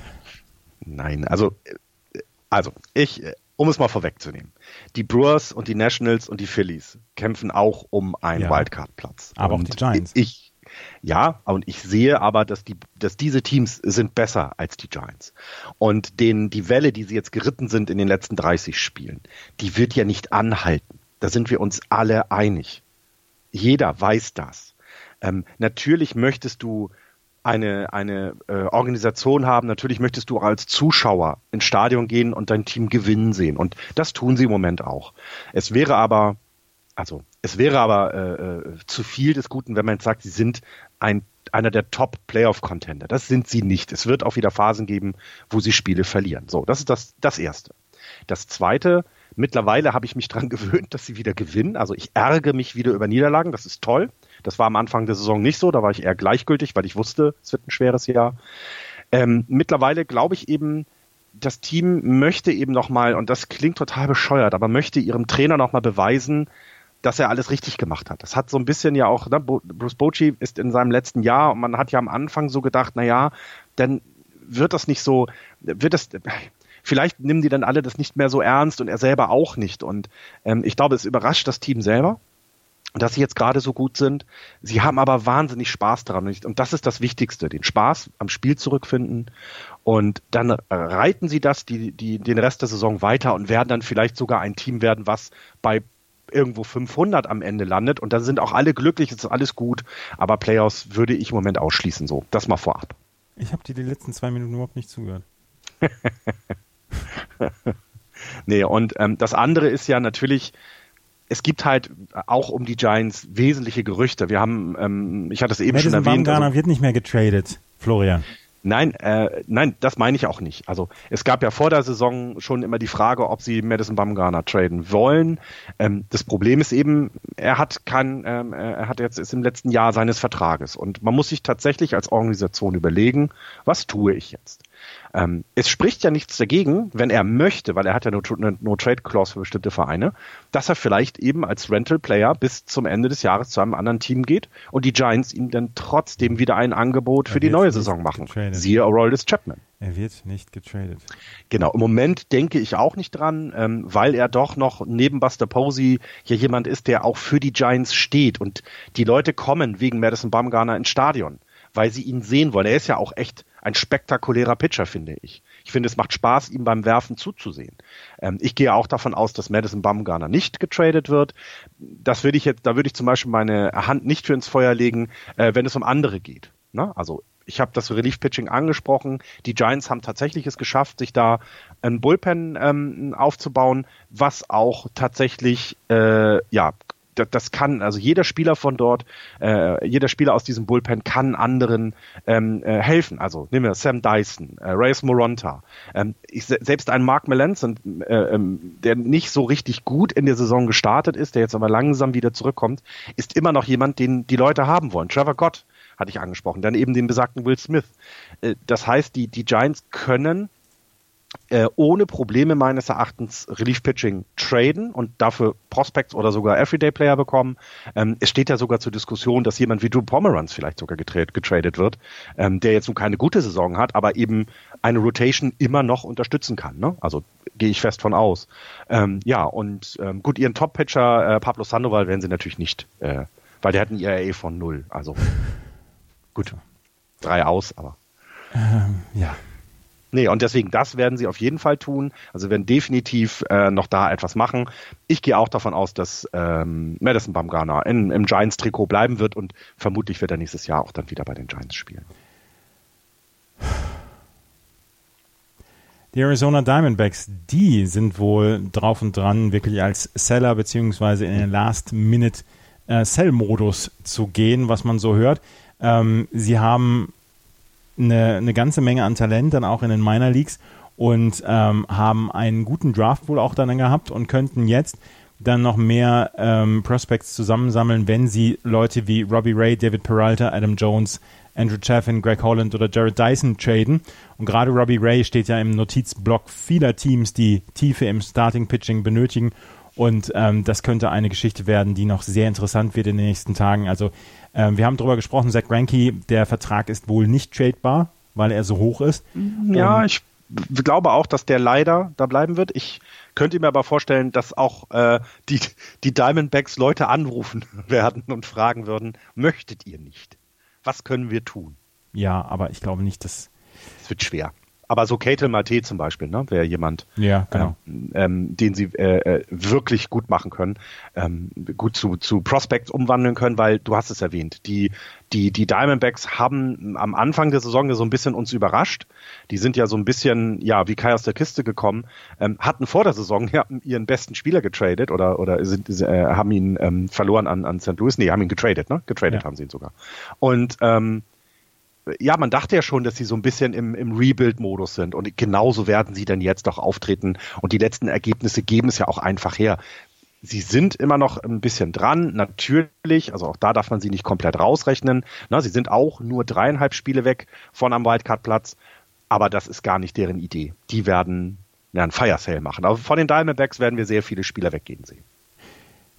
Nein, also, also ich, um es mal vorwegzunehmen. Die Brewers und die Nationals und die Phillies kämpfen auch um einen ja, Wildcard-Platz. Aber und auch die Giants. Ich, Ja, und ich sehe aber, dass die, dass diese Teams sind besser als die Giants. Und den, die Welle, die sie jetzt geritten sind in den letzten 30 Spielen, die wird ja nicht anhalten. Da sind wir uns alle einig. Jeder weiß das. Ähm, natürlich möchtest du eine, eine äh, Organisation haben, natürlich möchtest du als Zuschauer ins Stadion gehen und dein Team gewinnen sehen. Und das tun sie im Moment auch. Es wäre aber, also es wäre aber äh, äh zu viel des Guten, wenn man jetzt sagt, sie sind ein, einer der Top-Playoff-Contender. Das sind sie nicht. Es wird auch wieder Phasen geben, wo sie Spiele verlieren. So, das ist das, das Erste. Das Zweite, mittlerweile habe ich mich daran gewöhnt, dass sie wieder gewinnen. Also ich ärgere mich wieder über Niederlagen. Das ist toll. Das war am Anfang der Saison nicht so. Da war ich eher gleichgültig, weil ich wusste, es wird ein schweres Jahr. Ähm, mittlerweile glaube ich eben, das Team möchte eben nochmal, und das klingt total bescheuert, aber möchte ihrem Trainer nochmal beweisen, dass er alles richtig gemacht hat. Das hat so ein bisschen ja auch, ne, Bruce Bochy ist in seinem letzten Jahr und man hat ja am Anfang so gedacht, na ja, dann wird das nicht so, wird das, vielleicht nehmen die dann alle das nicht mehr so ernst und er selber auch nicht. Und ähm, ich glaube, es überrascht das Team selber dass sie jetzt gerade so gut sind. Sie haben aber wahnsinnig Spaß daran. Und das ist das Wichtigste, den Spaß am Spiel zurückfinden. Und dann reiten sie das die, die, den Rest der Saison weiter und werden dann vielleicht sogar ein Team werden, was bei irgendwo 500 am Ende landet. Und dann sind auch alle glücklich, es ist alles gut. Aber Playoffs würde ich im Moment ausschließen. So, das mal vorab. Ich habe dir die letzten zwei Minuten überhaupt nicht zugehört. nee, und ähm, das andere ist ja natürlich, es gibt halt auch um die Giants wesentliche Gerüchte. Wir haben, ähm, ich hatte es eben Madison schon erwähnt. Bumgarner also, wird nicht mehr getradet, Florian. Nein, äh, nein, das meine ich auch nicht. Also es gab ja vor der Saison schon immer die Frage, ob sie Madison Bumgarner traden wollen. Ähm, das Problem ist eben, er hat kein, ähm, er hat jetzt ist im letzten Jahr seines Vertrages und man muss sich tatsächlich als Organisation überlegen, was tue ich jetzt? Ähm, es spricht ja nichts dagegen, wenn er möchte, weil er hat ja eine No-Trade-Clause für bestimmte Vereine, dass er vielleicht eben als Rental-Player bis zum Ende des Jahres zu einem anderen Team geht und die Giants ihm dann trotzdem wieder ein Angebot für die neue Saison machen. Getradet. Siehe Aroldis Chapman. Er wird nicht getradet. Genau, im Moment denke ich auch nicht dran, ähm, weil er doch noch neben Buster Posey hier jemand ist, der auch für die Giants steht und die Leute kommen wegen Madison Bumgarner ins Stadion, weil sie ihn sehen wollen. Er ist ja auch echt ein spektakulärer Pitcher, finde ich. Ich finde, es macht Spaß, ihm beim Werfen zuzusehen. Ähm, ich gehe auch davon aus, dass Madison Bumgarner nicht getradet wird. Das würde ich jetzt, da würde ich zum Beispiel meine Hand nicht für ins Feuer legen, äh, wenn es um andere geht. Ne? Also ich habe das Relief Pitching angesprochen. Die Giants haben tatsächlich es geschafft, sich da ein Bullpen ähm, aufzubauen, was auch tatsächlich äh, ja das kann, also jeder Spieler von dort, äh, jeder Spieler aus diesem Bullpen kann anderen ähm, äh, helfen. Also nehmen wir Sam Dyson, äh, Reyes Moronta, ähm, ich, selbst ein Mark Melanson, äh, ähm, der nicht so richtig gut in der Saison gestartet ist, der jetzt aber langsam wieder zurückkommt, ist immer noch jemand, den die Leute haben wollen. Trevor Gott hatte ich angesprochen, dann eben den besagten Will Smith. Äh, das heißt, die, die Giants können äh, ohne Probleme meines Erachtens Relief Pitching traden und dafür Prospects oder sogar Everyday Player bekommen. Ähm, es steht ja sogar zur Diskussion, dass jemand wie Drew Pomeranz vielleicht sogar getradet, getradet wird, ähm, der jetzt nun keine gute Saison hat, aber eben eine Rotation immer noch unterstützen kann. Ne? Also gehe ich fest von aus. Ähm, ja, und ähm, gut, ihren Top-Pitcher äh, Pablo Sandoval werden sie natürlich nicht, äh, weil der hat ein IRA von null. Also gut, drei aus, aber. Ähm, ja. Nee, und deswegen, das werden sie auf jeden Fall tun. Also werden definitiv äh, noch da etwas machen. Ich gehe auch davon aus, dass ähm, Madison Bumgarner in, im Giants-Trikot bleiben wird und vermutlich wird er nächstes Jahr auch dann wieder bei den Giants spielen. Die Arizona Diamondbacks, die sind wohl drauf und dran, wirklich als Seller beziehungsweise in den Last-Minute-Sell-Modus äh, zu gehen, was man so hört. Ähm, sie haben eine, eine ganze Menge an Talent dann auch in den Minor Leagues und ähm, haben einen guten Draft wohl auch dann gehabt und könnten jetzt dann noch mehr ähm, Prospects zusammensammeln, wenn sie Leute wie Robbie Ray, David Peralta, Adam Jones, Andrew Chaffin, Greg Holland oder Jared Dyson traden. Und gerade Robbie Ray steht ja im Notizblock vieler Teams, die Tiefe im Starting Pitching benötigen. Und ähm, das könnte eine Geschichte werden, die noch sehr interessant wird in den nächsten Tagen. Also ähm, wir haben darüber gesprochen, Zach Ranky, der Vertrag ist wohl nicht tradebar, weil er so hoch ist. Ja, ich glaube auch, dass der leider da bleiben wird. Ich könnte mir aber vorstellen, dass auch äh, die, die Diamondbacks Leute anrufen werden und fragen würden, möchtet ihr nicht? Was können wir tun? Ja, aber ich glaube nicht, dass. Es wird schwer. Aber so Kate Mate zum Beispiel, ne, wäre jemand, ja, genau. ähm, ähm, den sie äh, äh, wirklich gut machen können, ähm, gut zu, zu Prospects umwandeln können, weil du hast es erwähnt, die, die, die Diamondbacks haben am Anfang der Saison so ein bisschen uns überrascht. Die sind ja so ein bisschen, ja, wie Kai aus der Kiste gekommen, ähm, hatten vor der Saison ja ihren besten Spieler getradet oder, oder sind, äh, haben ihn ähm, verloren an, an St. Louis. Nee, haben ihn getradet, ne? Getradet ja. haben sie ihn sogar. Und ähm, ja, man dachte ja schon, dass sie so ein bisschen im, im Rebuild-Modus sind und genauso werden sie dann jetzt auch auftreten und die letzten Ergebnisse geben es ja auch einfach her. Sie sind immer noch ein bisschen dran, natürlich, also auch da darf man sie nicht komplett rausrechnen. Na, sie sind auch nur dreieinhalb Spiele weg von am Wildcard-Platz, aber das ist gar nicht deren Idee. Die werden ja, einen Fire Sale machen. Aber von den Diamondbacks werden wir sehr viele Spieler weggehen sehen.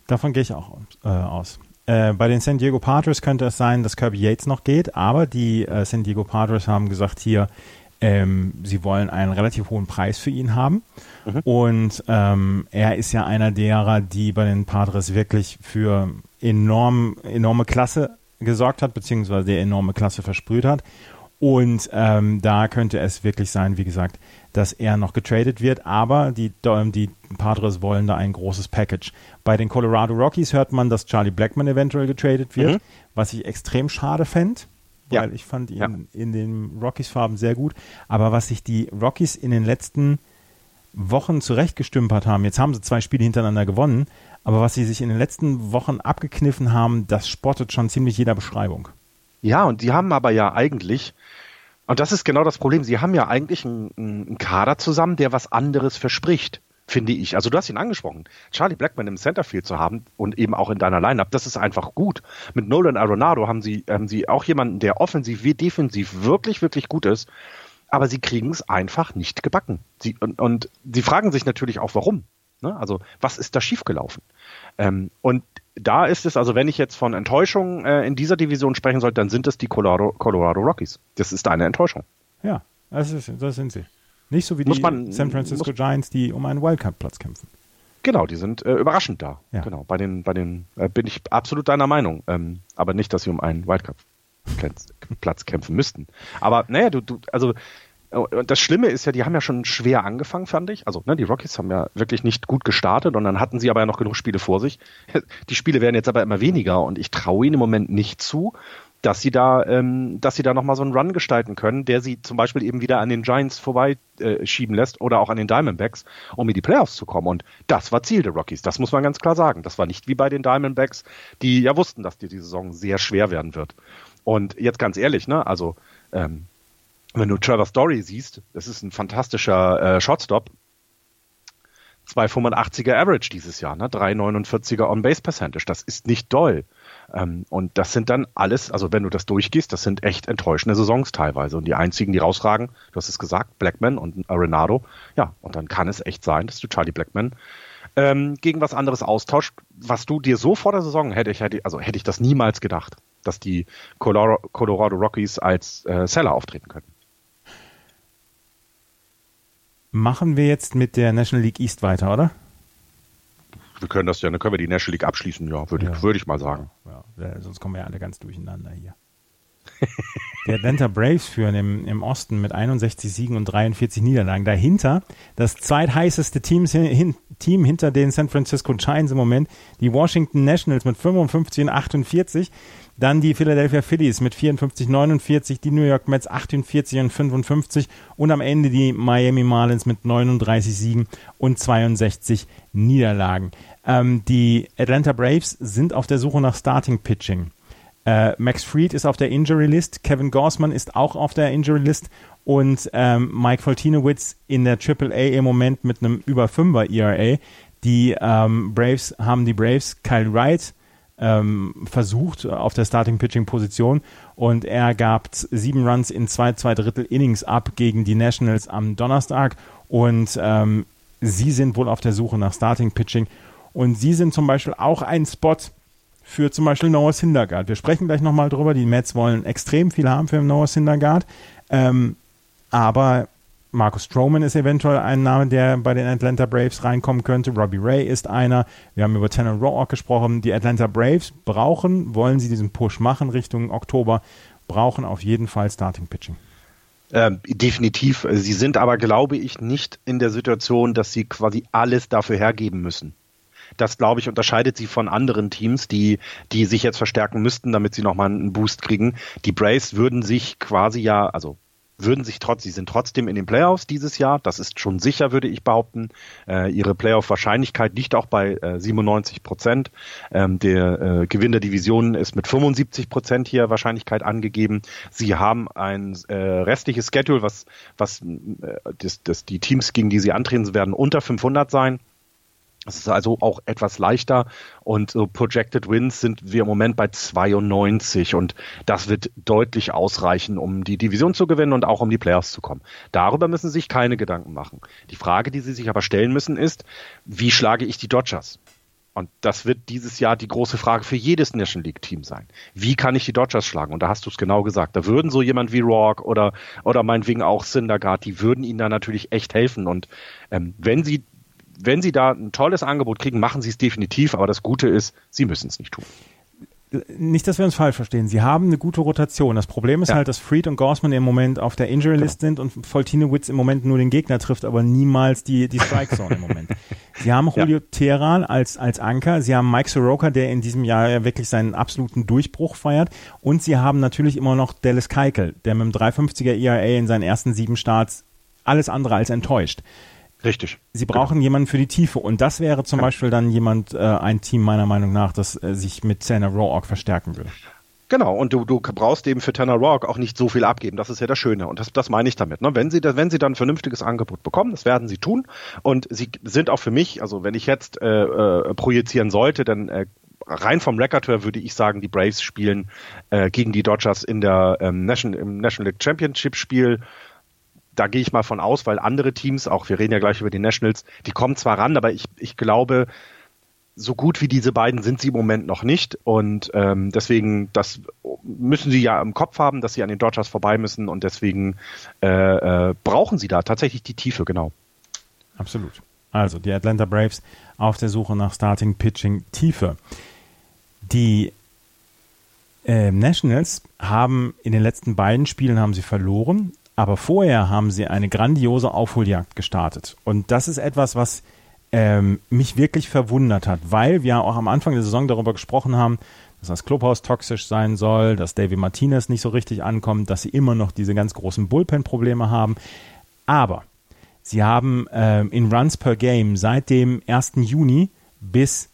Davon gehe ich auch äh, aus. Äh, bei den San Diego Padres könnte es sein, dass Kirby Yates noch geht, aber die äh, San Diego Padres haben gesagt hier, ähm, sie wollen einen relativ hohen Preis für ihn haben. Mhm. Und ähm, er ist ja einer derer, die bei den Padres wirklich für enorm, enorme Klasse gesorgt hat, beziehungsweise der enorme Klasse versprüht hat. Und ähm, da könnte es wirklich sein, wie gesagt, dass er noch getradet wird, aber die, die Padres wollen da ein großes Package. Bei den Colorado Rockies hört man, dass Charlie Blackman eventuell getradet wird, mhm. was ich extrem schade fände, weil ja. ich fand ihn ja. in den Rockies-Farben sehr gut. Aber was sich die Rockies in den letzten Wochen zurechtgestümpert haben, jetzt haben sie zwei Spiele hintereinander gewonnen, aber was sie sich in den letzten Wochen abgekniffen haben, das spottet schon ziemlich jeder Beschreibung. Ja, und die haben aber ja eigentlich, und das ist genau das Problem, sie haben ja eigentlich einen, einen Kader zusammen, der was anderes verspricht finde ich. Also du hast ihn angesprochen. Charlie Blackman im Centerfield zu haben und eben auch in deiner Lineup, das ist einfach gut. Mit Nolan Arenado haben sie, haben sie auch jemanden, der offensiv wie defensiv wirklich, wirklich gut ist. Aber sie kriegen es einfach nicht gebacken. Sie, und, und sie fragen sich natürlich auch, warum. Ne? Also, was ist da schiefgelaufen? Ähm, und da ist es, also wenn ich jetzt von Enttäuschung äh, in dieser Division sprechen sollte, dann sind es die Colorado, Colorado Rockies. Das ist eine Enttäuschung. Ja, das, ist, das sind sie. Nicht so wie die man, San Francisco Giants, die um einen Wildcard-Platz kämpfen. Genau, die sind äh, überraschend da. Ja. Genau, bei den, bei den äh, bin ich absolut deiner Meinung. Ähm, aber nicht, dass sie um einen Wildcard-Platz kämpfen müssten. Aber naja, du, du, also und das Schlimme ist ja, die haben ja schon schwer angefangen, fand ich. Also, ne, die Rockies haben ja wirklich nicht gut gestartet und dann hatten sie aber ja noch genug Spiele vor sich. Die Spiele werden jetzt aber immer weniger und ich traue ihnen im Moment nicht zu, dass sie da, ähm, dass sie da nochmal so einen Run gestalten können, der sie zum Beispiel eben wieder an den Giants vorbeischieben äh, lässt oder auch an den Diamondbacks, um in die Playoffs zu kommen. Und das war Ziel der Rockies. Das muss man ganz klar sagen. Das war nicht wie bei den Diamondbacks, die ja wussten, dass die, die Saison sehr schwer werden wird. Und jetzt ganz ehrlich, ne, also ähm, wenn du Trevor Story siehst, das ist ein fantastischer äh, Shotstop. 2,85er Average dieses Jahr, ne? 3,49er On-Base-Percentage. Das ist nicht doll. Ähm, und das sind dann alles, also wenn du das durchgehst, das sind echt enttäuschende Saisons teilweise. Und die einzigen, die rausragen, du hast es gesagt, Blackman und Renado. Ja, und dann kann es echt sein, dass du Charlie Blackman ähm, gegen was anderes austauscht, was du dir so vor der Saison hätte ich, hätte, also hätte ich das niemals gedacht, dass die Colorado, Colorado Rockies als äh, Seller auftreten könnten. Machen wir jetzt mit der National League East weiter, oder? Wir können das ja, dann können wir die National League abschließen, ja, würde ja. ich, würd ich mal sagen. Ja, sonst kommen wir ja alle ganz durcheinander hier. Die Atlanta Braves führen im, im Osten mit 61 Siegen und 43 Niederlagen. Dahinter das zweitheißeste Teams hin, Team hinter den San Francisco Giants im Moment, die Washington Nationals mit 55 und 48. Dann die Philadelphia Phillies mit 54, 49, die New York Mets 48 und 55 und am Ende die Miami Marlins mit 39 Siegen und 62 Niederlagen. Ähm, die Atlanta Braves sind auf der Suche nach Starting Pitching. Äh, Max Fried ist auf der Injury List, Kevin Gorsman ist auch auf der Injury List und ähm, Mike Foltinowitz in der AAA im Moment mit einem über 5er ERA. Die ähm, Braves haben die Braves, Kyle Wright, ähm, versucht auf der Starting-Pitching-Position und er gab sieben Runs in zwei, zwei Drittel Innings ab gegen die Nationals am Donnerstag und ähm, sie sind wohl auf der Suche nach Starting-Pitching und sie sind zum Beispiel auch ein Spot für zum Beispiel Noah Syndergaard. Wir sprechen gleich nochmal drüber. Die Mets wollen extrem viel haben für Noah Syndergaard. Ähm, aber Marcus Stroman ist eventuell ein Name, der bei den Atlanta Braves reinkommen könnte. Robbie Ray ist einer. Wir haben über Tanner Roark gesprochen. Die Atlanta Braves brauchen, wollen sie diesen Push machen Richtung Oktober, brauchen auf jeden Fall Starting Pitching. Ähm, definitiv. Sie sind aber, glaube ich, nicht in der Situation, dass sie quasi alles dafür hergeben müssen. Das, glaube ich, unterscheidet sie von anderen Teams, die, die sich jetzt verstärken müssten, damit sie nochmal einen Boost kriegen. Die Braves würden sich quasi ja, also würden sich trotz, sie sind trotzdem in den Playoffs dieses Jahr. Das ist schon sicher, würde ich behaupten. Äh, ihre Playoff-Wahrscheinlichkeit liegt auch bei äh, 97 Prozent. Ähm, der äh, Gewinn der Division ist mit 75 Prozent hier Wahrscheinlichkeit angegeben. Sie haben ein äh, restliches Schedule, was, was äh, das, das, die Teams, gegen die sie antreten werden, unter 500 sein. Es ist also auch etwas leichter und so Projected Wins sind wir im Moment bei 92 und das wird deutlich ausreichen, um die Division zu gewinnen und auch um die Playoffs zu kommen. Darüber müssen Sie sich keine Gedanken machen. Die Frage, die Sie sich aber stellen müssen, ist, wie schlage ich die Dodgers? Und das wird dieses Jahr die große Frage für jedes National League Team sein. Wie kann ich die Dodgers schlagen? Und da hast du es genau gesagt. Da würden so jemand wie Rourke oder, oder meinetwegen auch Syndergaard, die würden ihnen da natürlich echt helfen. Und ähm, wenn sie wenn Sie da ein tolles Angebot kriegen, machen Sie es definitiv, aber das Gute ist, Sie müssen es nicht tun. Nicht, dass wir uns falsch verstehen. Sie haben eine gute Rotation. Das Problem ist ja. halt, dass Freed und Gorsman im Moment auf der Injury List genau. sind und Foltinowitz im Moment nur den Gegner trifft, aber niemals die, die Strike Zone im Moment. Sie haben Julio ja. Teheran als, als Anker. Sie haben Mike Soroka, der in diesem Jahr ja wirklich seinen absoluten Durchbruch feiert. Und Sie haben natürlich immer noch Dallas Keikel, der mit dem 350er ERA in seinen ersten sieben Starts alles andere als enttäuscht. Richtig. Sie brauchen genau. jemanden für die Tiefe und das wäre zum ja. Beispiel dann jemand, äh, ein Team meiner Meinung nach, das äh, sich mit Tanner Roark verstärken würde. Genau, und du, du brauchst eben für Tanner Rock auch nicht so viel abgeben. Das ist ja das Schöne. Und das, das meine ich damit. Ne? Wenn, sie, wenn sie dann ein vernünftiges Angebot bekommen, das werden sie tun. Und sie sind auch für mich, also wenn ich jetzt äh, äh, projizieren sollte, dann äh, rein vom Record her würde ich sagen, die Braves spielen äh, gegen die Dodgers in der ähm, National, im National League Championship Spiel da gehe ich mal von aus, weil andere Teams, auch wir reden ja gleich über die Nationals, die kommen zwar ran, aber ich, ich glaube, so gut wie diese beiden sind sie im Moment noch nicht. Und ähm, deswegen, das müssen sie ja im Kopf haben, dass sie an den Dodgers vorbei müssen und deswegen äh, äh, brauchen sie da tatsächlich die Tiefe, genau. Absolut. Also die Atlanta Braves auf der Suche nach Starting Pitching Tiefe. Die äh, Nationals haben in den letzten beiden Spielen haben sie verloren. Aber vorher haben sie eine grandiose Aufholjagd gestartet. Und das ist etwas, was ähm, mich wirklich verwundert hat, weil wir auch am Anfang der Saison darüber gesprochen haben, dass das Clubhaus toxisch sein soll, dass David Martinez nicht so richtig ankommt, dass sie immer noch diese ganz großen Bullpen-Probleme haben. Aber sie haben ähm, in Runs per Game seit dem 1. Juni bis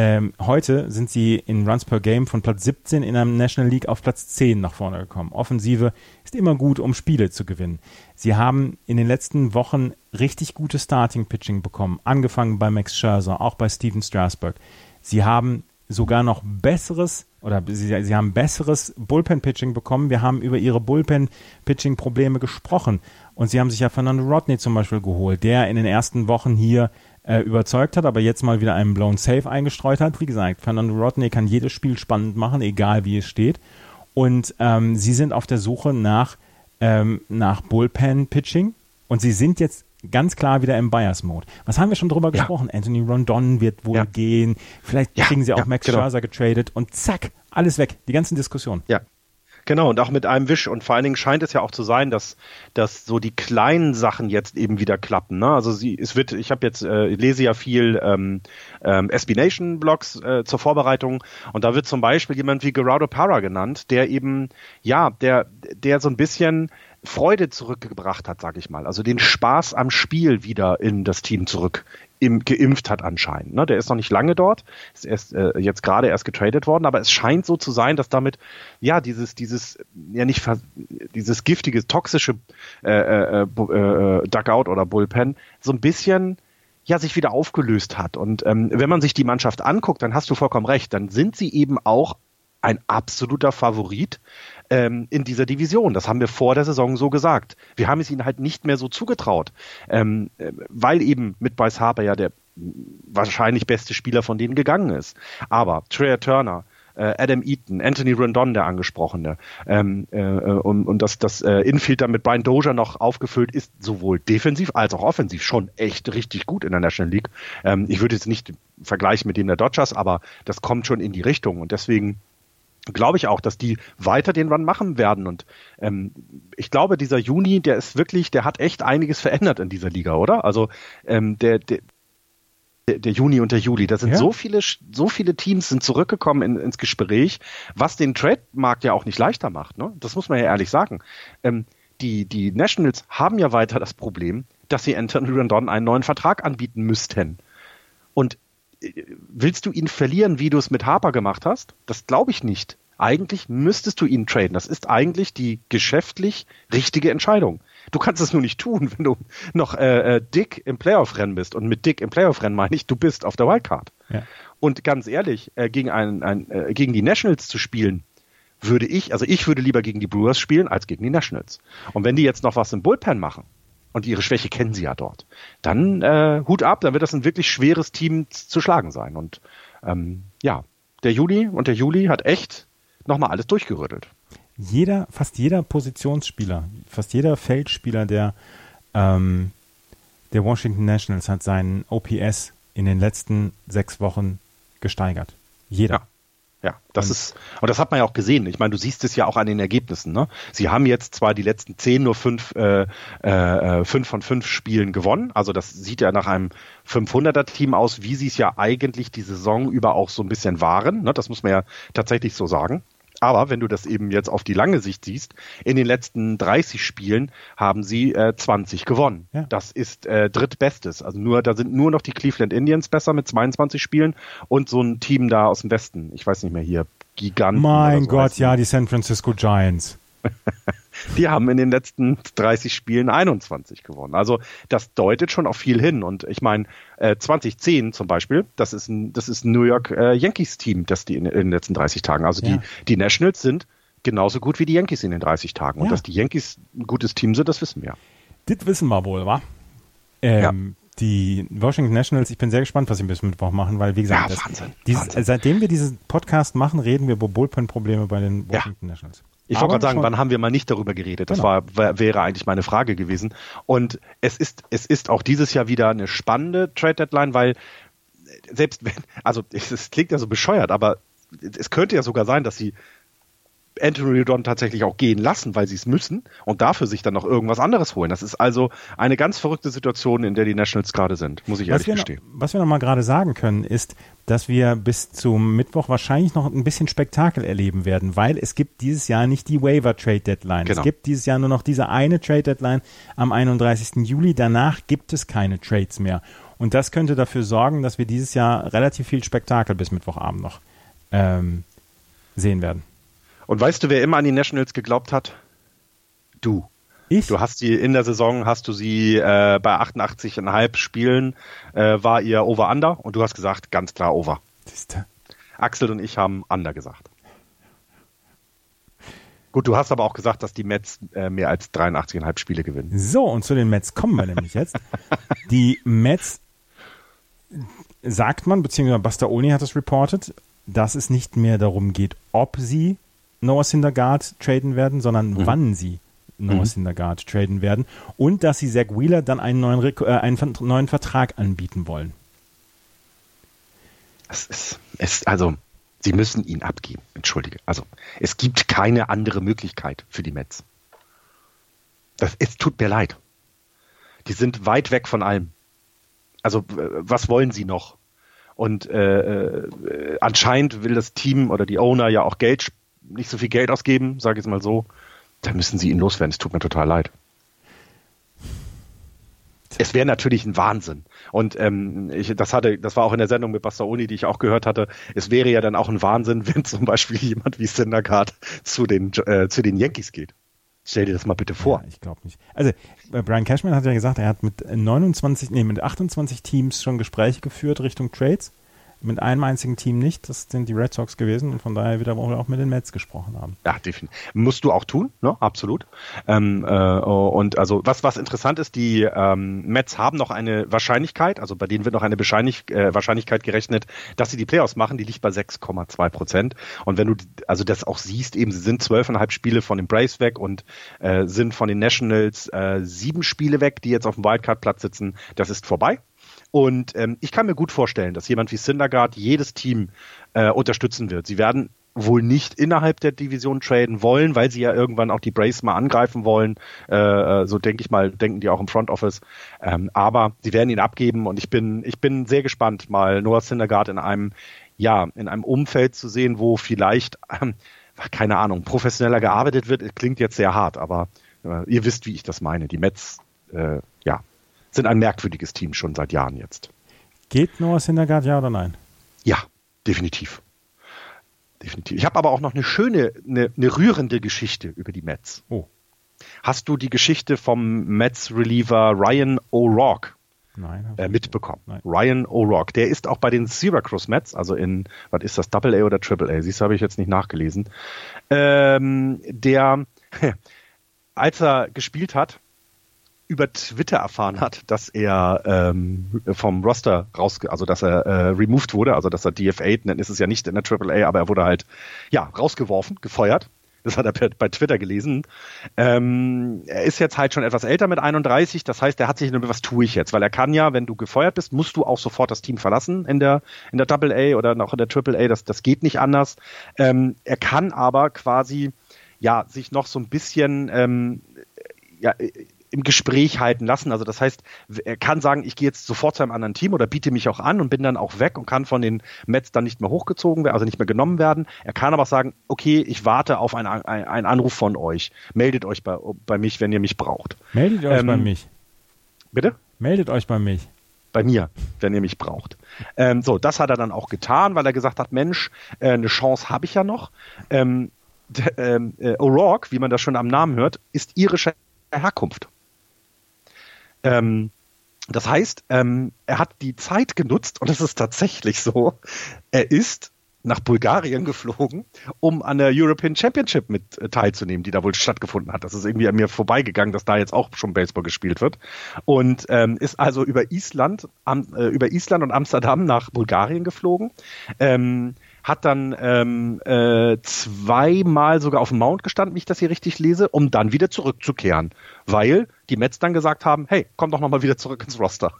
ähm, heute sind sie in Runs per Game von Platz 17 in der National League auf Platz 10 nach vorne gekommen. Offensive ist immer gut, um Spiele zu gewinnen. Sie haben in den letzten Wochen richtig gutes Starting-Pitching bekommen, angefangen bei Max Scherzer, auch bei Steven Strasberg. Sie haben sogar noch besseres oder sie, sie haben besseres Bullpen-Pitching bekommen. Wir haben über ihre Bullpen-Pitching-Probleme gesprochen. Und sie haben sich ja Fernando Rodney zum Beispiel geholt, der in den ersten Wochen hier äh, überzeugt hat, aber jetzt mal wieder einen Blown Safe eingestreut hat. Wie gesagt, Fernando Rodney kann jedes Spiel spannend machen, egal wie es steht. Und ähm, sie sind auf der Suche nach, ähm, nach Bullpen-Pitching. Und sie sind jetzt ganz klar wieder im Buyers-Mode. Was haben wir schon drüber ja. gesprochen? Anthony Rondon wird wohl ja. gehen. Vielleicht ja, kriegen sie auch Max genau. Scherzer getradet und zack, alles weg. Die ganzen Diskussionen. Ja, Genau, und auch mit einem Wisch. Und vor allen Dingen scheint es ja auch zu sein, dass, dass so die kleinen Sachen jetzt eben wieder klappen. Ne? Also sie, es wird, ich habe jetzt, äh, lese ja viel ähm, ähm, SB Nation Blogs äh, zur Vorbereitung und da wird zum Beispiel jemand wie Gerardo Parra genannt, der eben, ja, der, der so ein bisschen Freude zurückgebracht hat, sag ich mal. Also den Spaß am Spiel wieder in das Team zurück im, geimpft hat anscheinend. Ne? Der ist noch nicht lange dort, ist erst, äh, jetzt gerade erst getradet worden, aber es scheint so zu sein, dass damit ja dieses dieses ja nicht dieses giftige toxische äh, äh, äh, äh, Duckout oder Bullpen so ein bisschen ja sich wieder aufgelöst hat. Und ähm, wenn man sich die Mannschaft anguckt, dann hast du vollkommen recht, dann sind sie eben auch ein absoluter Favorit ähm, in dieser Division. Das haben wir vor der Saison so gesagt. Wir haben es ihnen halt nicht mehr so zugetraut, ähm, äh, weil eben mit Bryce Harper ja der wahrscheinlich beste Spieler von denen gegangen ist. Aber Trey Turner, äh, Adam Eaton, Anthony Rondon, der angesprochene, ähm, äh, und, und das, das äh, Infield dann mit Brian Dozier noch aufgefüllt ist, sowohl defensiv als auch offensiv schon echt richtig gut in der National League. Ähm, ich würde jetzt nicht vergleichen mit dem der Dodgers, aber das kommt schon in die Richtung und deswegen glaube ich auch, dass die weiter den Run machen werden. Und ähm, ich glaube, dieser Juni, der ist wirklich, der hat echt einiges verändert in dieser Liga, oder? Also ähm, der, der, der Juni und der Juli. Da sind ja. so viele, so viele Teams sind zurückgekommen in, ins Gespräch, was den Trade-Markt ja auch nicht leichter macht. Ne? Das muss man ja ehrlich sagen. Ähm, die, die Nationals haben ja weiter das Problem, dass sie Anthony Rondon einen neuen Vertrag anbieten müssten. Und willst du ihn verlieren, wie du es mit Harper gemacht hast? Das glaube ich nicht. Eigentlich müsstest du ihn traden. Das ist eigentlich die geschäftlich richtige Entscheidung. Du kannst es nur nicht tun, wenn du noch äh, äh, dick im Playoff-Rennen bist. Und mit dick im Playoff-Rennen meine ich, du bist auf der Wildcard. Ja. Und ganz ehrlich, äh, gegen, ein, ein, äh, gegen die Nationals zu spielen, würde ich, also ich würde lieber gegen die Brewers spielen als gegen die Nationals. Und wenn die jetzt noch was im Bullpen machen, und ihre Schwäche kennen sie ja dort, dann äh, Hut ab, dann wird das ein wirklich schweres Team zu schlagen sein. Und ähm, ja, der Juli und der Juli hat echt nochmal alles durchgerüttelt. Jeder, fast jeder Positionsspieler, fast jeder Feldspieler der, ähm, der Washington Nationals hat seinen OPS in den letzten sechs Wochen gesteigert. Jeder. Ja. Ja, das und ist, und das hat man ja auch gesehen. Ich meine, du siehst es ja auch an den Ergebnissen. Ne? Sie haben jetzt zwar die letzten zehn nur fünf, äh, äh, fünf von fünf Spielen gewonnen. Also das sieht ja nach einem 500er-Team aus, wie sie es ja eigentlich die Saison über auch so ein bisschen waren. Ne? Das muss man ja tatsächlich so sagen. Aber wenn du das eben jetzt auf die lange Sicht siehst, in den letzten 30 Spielen haben sie äh, 20 gewonnen. Ja. Das ist äh, drittbestes. Also nur, da sind nur noch die Cleveland Indians besser mit 22 Spielen und so ein Team da aus dem Westen. Ich weiß nicht mehr hier. Giganten. Mein so Gott, ja, die San Francisco Giants. die haben in den letzten 30 Spielen 21 gewonnen. Also das deutet schon auf viel hin. Und ich meine, äh, 2010 zum Beispiel, das ist ein, das ist ein New York äh, Yankees Team, das die in, in, den letzten 30 Tagen. Also ja. die, die Nationals sind genauso gut wie die Yankees in den 30 Tagen. Und ja. dass die Yankees ein gutes Team sind, das wissen wir. Das wissen wir wohl, wa? Ähm, ja. Die Washington Nationals, ich bin sehr gespannt, was sie bis Mittwoch machen, weil, wie gesagt, ja, Wahnsinn, dieses, Wahnsinn. seitdem wir diesen Podcast machen, reden wir über Bullpen-Probleme bei den Washington Nationals. Ich wollte gerade sagen, wann haben wir mal nicht darüber geredet? Das genau. war, wäre eigentlich meine Frage gewesen. Und es ist, es ist auch dieses Jahr wieder eine spannende Trade Deadline, weil selbst wenn, also es, es klingt ja so bescheuert, aber es könnte ja sogar sein, dass sie Anthony Rodon tatsächlich auch gehen lassen, weil sie es müssen und dafür sich dann noch irgendwas anderes holen. Das ist also eine ganz verrückte Situation, in der die Nationals gerade sind, muss ich was ehrlich gestehen. Noch, was wir noch mal gerade sagen können, ist, dass wir bis zum Mittwoch wahrscheinlich noch ein bisschen Spektakel erleben werden, weil es gibt dieses Jahr nicht die Waiver Trade Deadline. Genau. Es gibt dieses Jahr nur noch diese eine Trade Deadline am 31. Juli. Danach gibt es keine Trades mehr. Und das könnte dafür sorgen, dass wir dieses Jahr relativ viel Spektakel bis Mittwochabend noch ähm, sehen werden. Und weißt du, wer immer an die Nationals geglaubt hat? Du. Ich? Du hast die in der Saison, hast du sie äh, bei 88,5 Spielen, äh, war ihr Over-Under und du hast gesagt, ganz klar Over. Siehste. Axel und ich haben Under gesagt. Gut, du hast aber auch gesagt, dass die Mets äh, mehr als 83,5 Spiele gewinnen. So, und zu den Mets kommen wir nämlich jetzt. Die Mets, sagt man, beziehungsweise Buster Olney hat es reported, dass es nicht mehr darum geht, ob sie Noah Syndergaard traden werden, sondern mhm. wann sie Noah mhm. Syndergaard traden werden und dass sie Zach Wheeler dann einen neuen, äh, einen neuen Vertrag anbieten wollen. Es ist, es, also, sie müssen ihn abgeben. Entschuldige. Also, es gibt keine andere Möglichkeit für die Mets. Das, es tut mir leid. Die sind weit weg von allem. Also, was wollen sie noch? Und äh, äh, anscheinend will das Team oder die Owner ja auch Geld nicht so viel Geld ausgeben, sage ich es mal so, dann müssen sie ihn loswerden. Es tut mir total leid. Es wäre natürlich ein Wahnsinn. Und ähm, ich, das hatte, das war auch in der Sendung mit Bastaoni, die ich auch gehört hatte. Es wäre ja dann auch ein Wahnsinn, wenn zum Beispiel jemand wie Syndergaard zu den äh, zu den Yankees geht. Stell dir das mal bitte vor. Ja, ich glaube nicht. Also äh, Brian Cashman hat ja gesagt, er hat mit 29, nee, mit 28 Teams schon Gespräche geführt Richtung Trades mit einem einzigen Team nicht. Das sind die Red Sox gewesen und von daher wieder auch mit den Mets gesprochen haben. Ja, definitiv. Musst du auch tun, ne? Absolut. Ähm, äh, und also was was interessant ist, die ähm, Mets haben noch eine Wahrscheinlichkeit, also bei denen wird noch eine äh, Wahrscheinlichkeit gerechnet, dass sie die Playoffs machen. Die liegt bei 6,2 Prozent. Und wenn du also das auch siehst, eben sie sind zwölfeinhalb Spiele von den Braves weg und äh, sind von den Nationals äh, sieben Spiele weg, die jetzt auf dem Wildcard-Platz sitzen. Das ist vorbei. Und ähm, ich kann mir gut vorstellen, dass jemand wie Syndergaard jedes Team äh, unterstützen wird. Sie werden wohl nicht innerhalb der Division traden wollen, weil sie ja irgendwann auch die Brace mal angreifen wollen. Äh, äh, so denke ich mal, denken die auch im Front Office. Ähm, aber sie werden ihn abgeben und ich bin, ich bin sehr gespannt, mal Noah Syndergaard in einem, ja, in einem Umfeld zu sehen, wo vielleicht, äh, keine Ahnung, professioneller gearbeitet wird. Klingt jetzt sehr hart, aber äh, ihr wisst, wie ich das meine. Die Mets, äh, sind ein merkwürdiges Team schon seit Jahren jetzt. Geht Noah Syndergaard ja oder nein? Ja, definitiv. Definitiv. Ich habe aber auch noch eine schöne, eine, eine rührende Geschichte über die Mets. Oh. Hast du die Geschichte vom Mets-Reliever Ryan O'Rourke Nein. äh, mitbekommen? Nein. Ryan O'Rourke, der ist auch bei den Syracuse Mets, also in, was ist das, Double A oder Triple A? Siehst du, habe ich jetzt nicht nachgelesen. Ähm, der, als er gespielt hat, über Twitter erfahren hat, dass er ähm, vom Roster raus, also dass er äh, removed wurde, also dass er DFA, dann ist es ja nicht in der AAA, aber er wurde halt ja rausgeworfen, gefeuert. Das hat er per, bei Twitter gelesen. Ähm, er ist jetzt halt schon etwas älter mit 31, das heißt, er hat sich nur was tue ich jetzt, weil er kann ja, wenn du gefeuert bist, musst du auch sofort das Team verlassen in der in der Double A oder noch in der Triple A, das das geht nicht anders. Ähm, er kann aber quasi ja sich noch so ein bisschen ähm, ja im Gespräch halten lassen. Also das heißt, er kann sagen, ich gehe jetzt sofort zu einem anderen Team oder biete mich auch an und bin dann auch weg und kann von den Mets dann nicht mehr hochgezogen werden, also nicht mehr genommen werden. Er kann aber auch sagen, okay, ich warte auf einen, einen Anruf von euch. Meldet euch bei, bei mich, wenn ihr mich braucht. Meldet euch Ähm, bei mich. Bitte? Meldet euch bei mich. bei mir, wenn ihr mich braucht. Ähm, so, das hat er dann auch getan, weil er gesagt hat, Mensch, äh, eine Chance habe ich ja noch. Ähm, ähm, äh, O'Rourke, wie man das schon am Namen hört, ist irischer Herkunft. Ähm, das heißt, ähm, er hat die Zeit genutzt, und es ist tatsächlich so, er ist nach Bulgarien geflogen, um an der European Championship mit äh, teilzunehmen, die da wohl stattgefunden hat. Das ist irgendwie an mir vorbeigegangen, dass da jetzt auch schon Baseball gespielt wird. Und ähm, ist also über Island, am, äh, über Island und Amsterdam nach Bulgarien geflogen. Ähm, hat dann ähm, äh, zweimal sogar auf dem Mount gestanden, wie ich das hier richtig lese, um dann wieder zurückzukehren, weil die Mets dann gesagt haben, hey, komm doch nochmal wieder zurück ins Roster.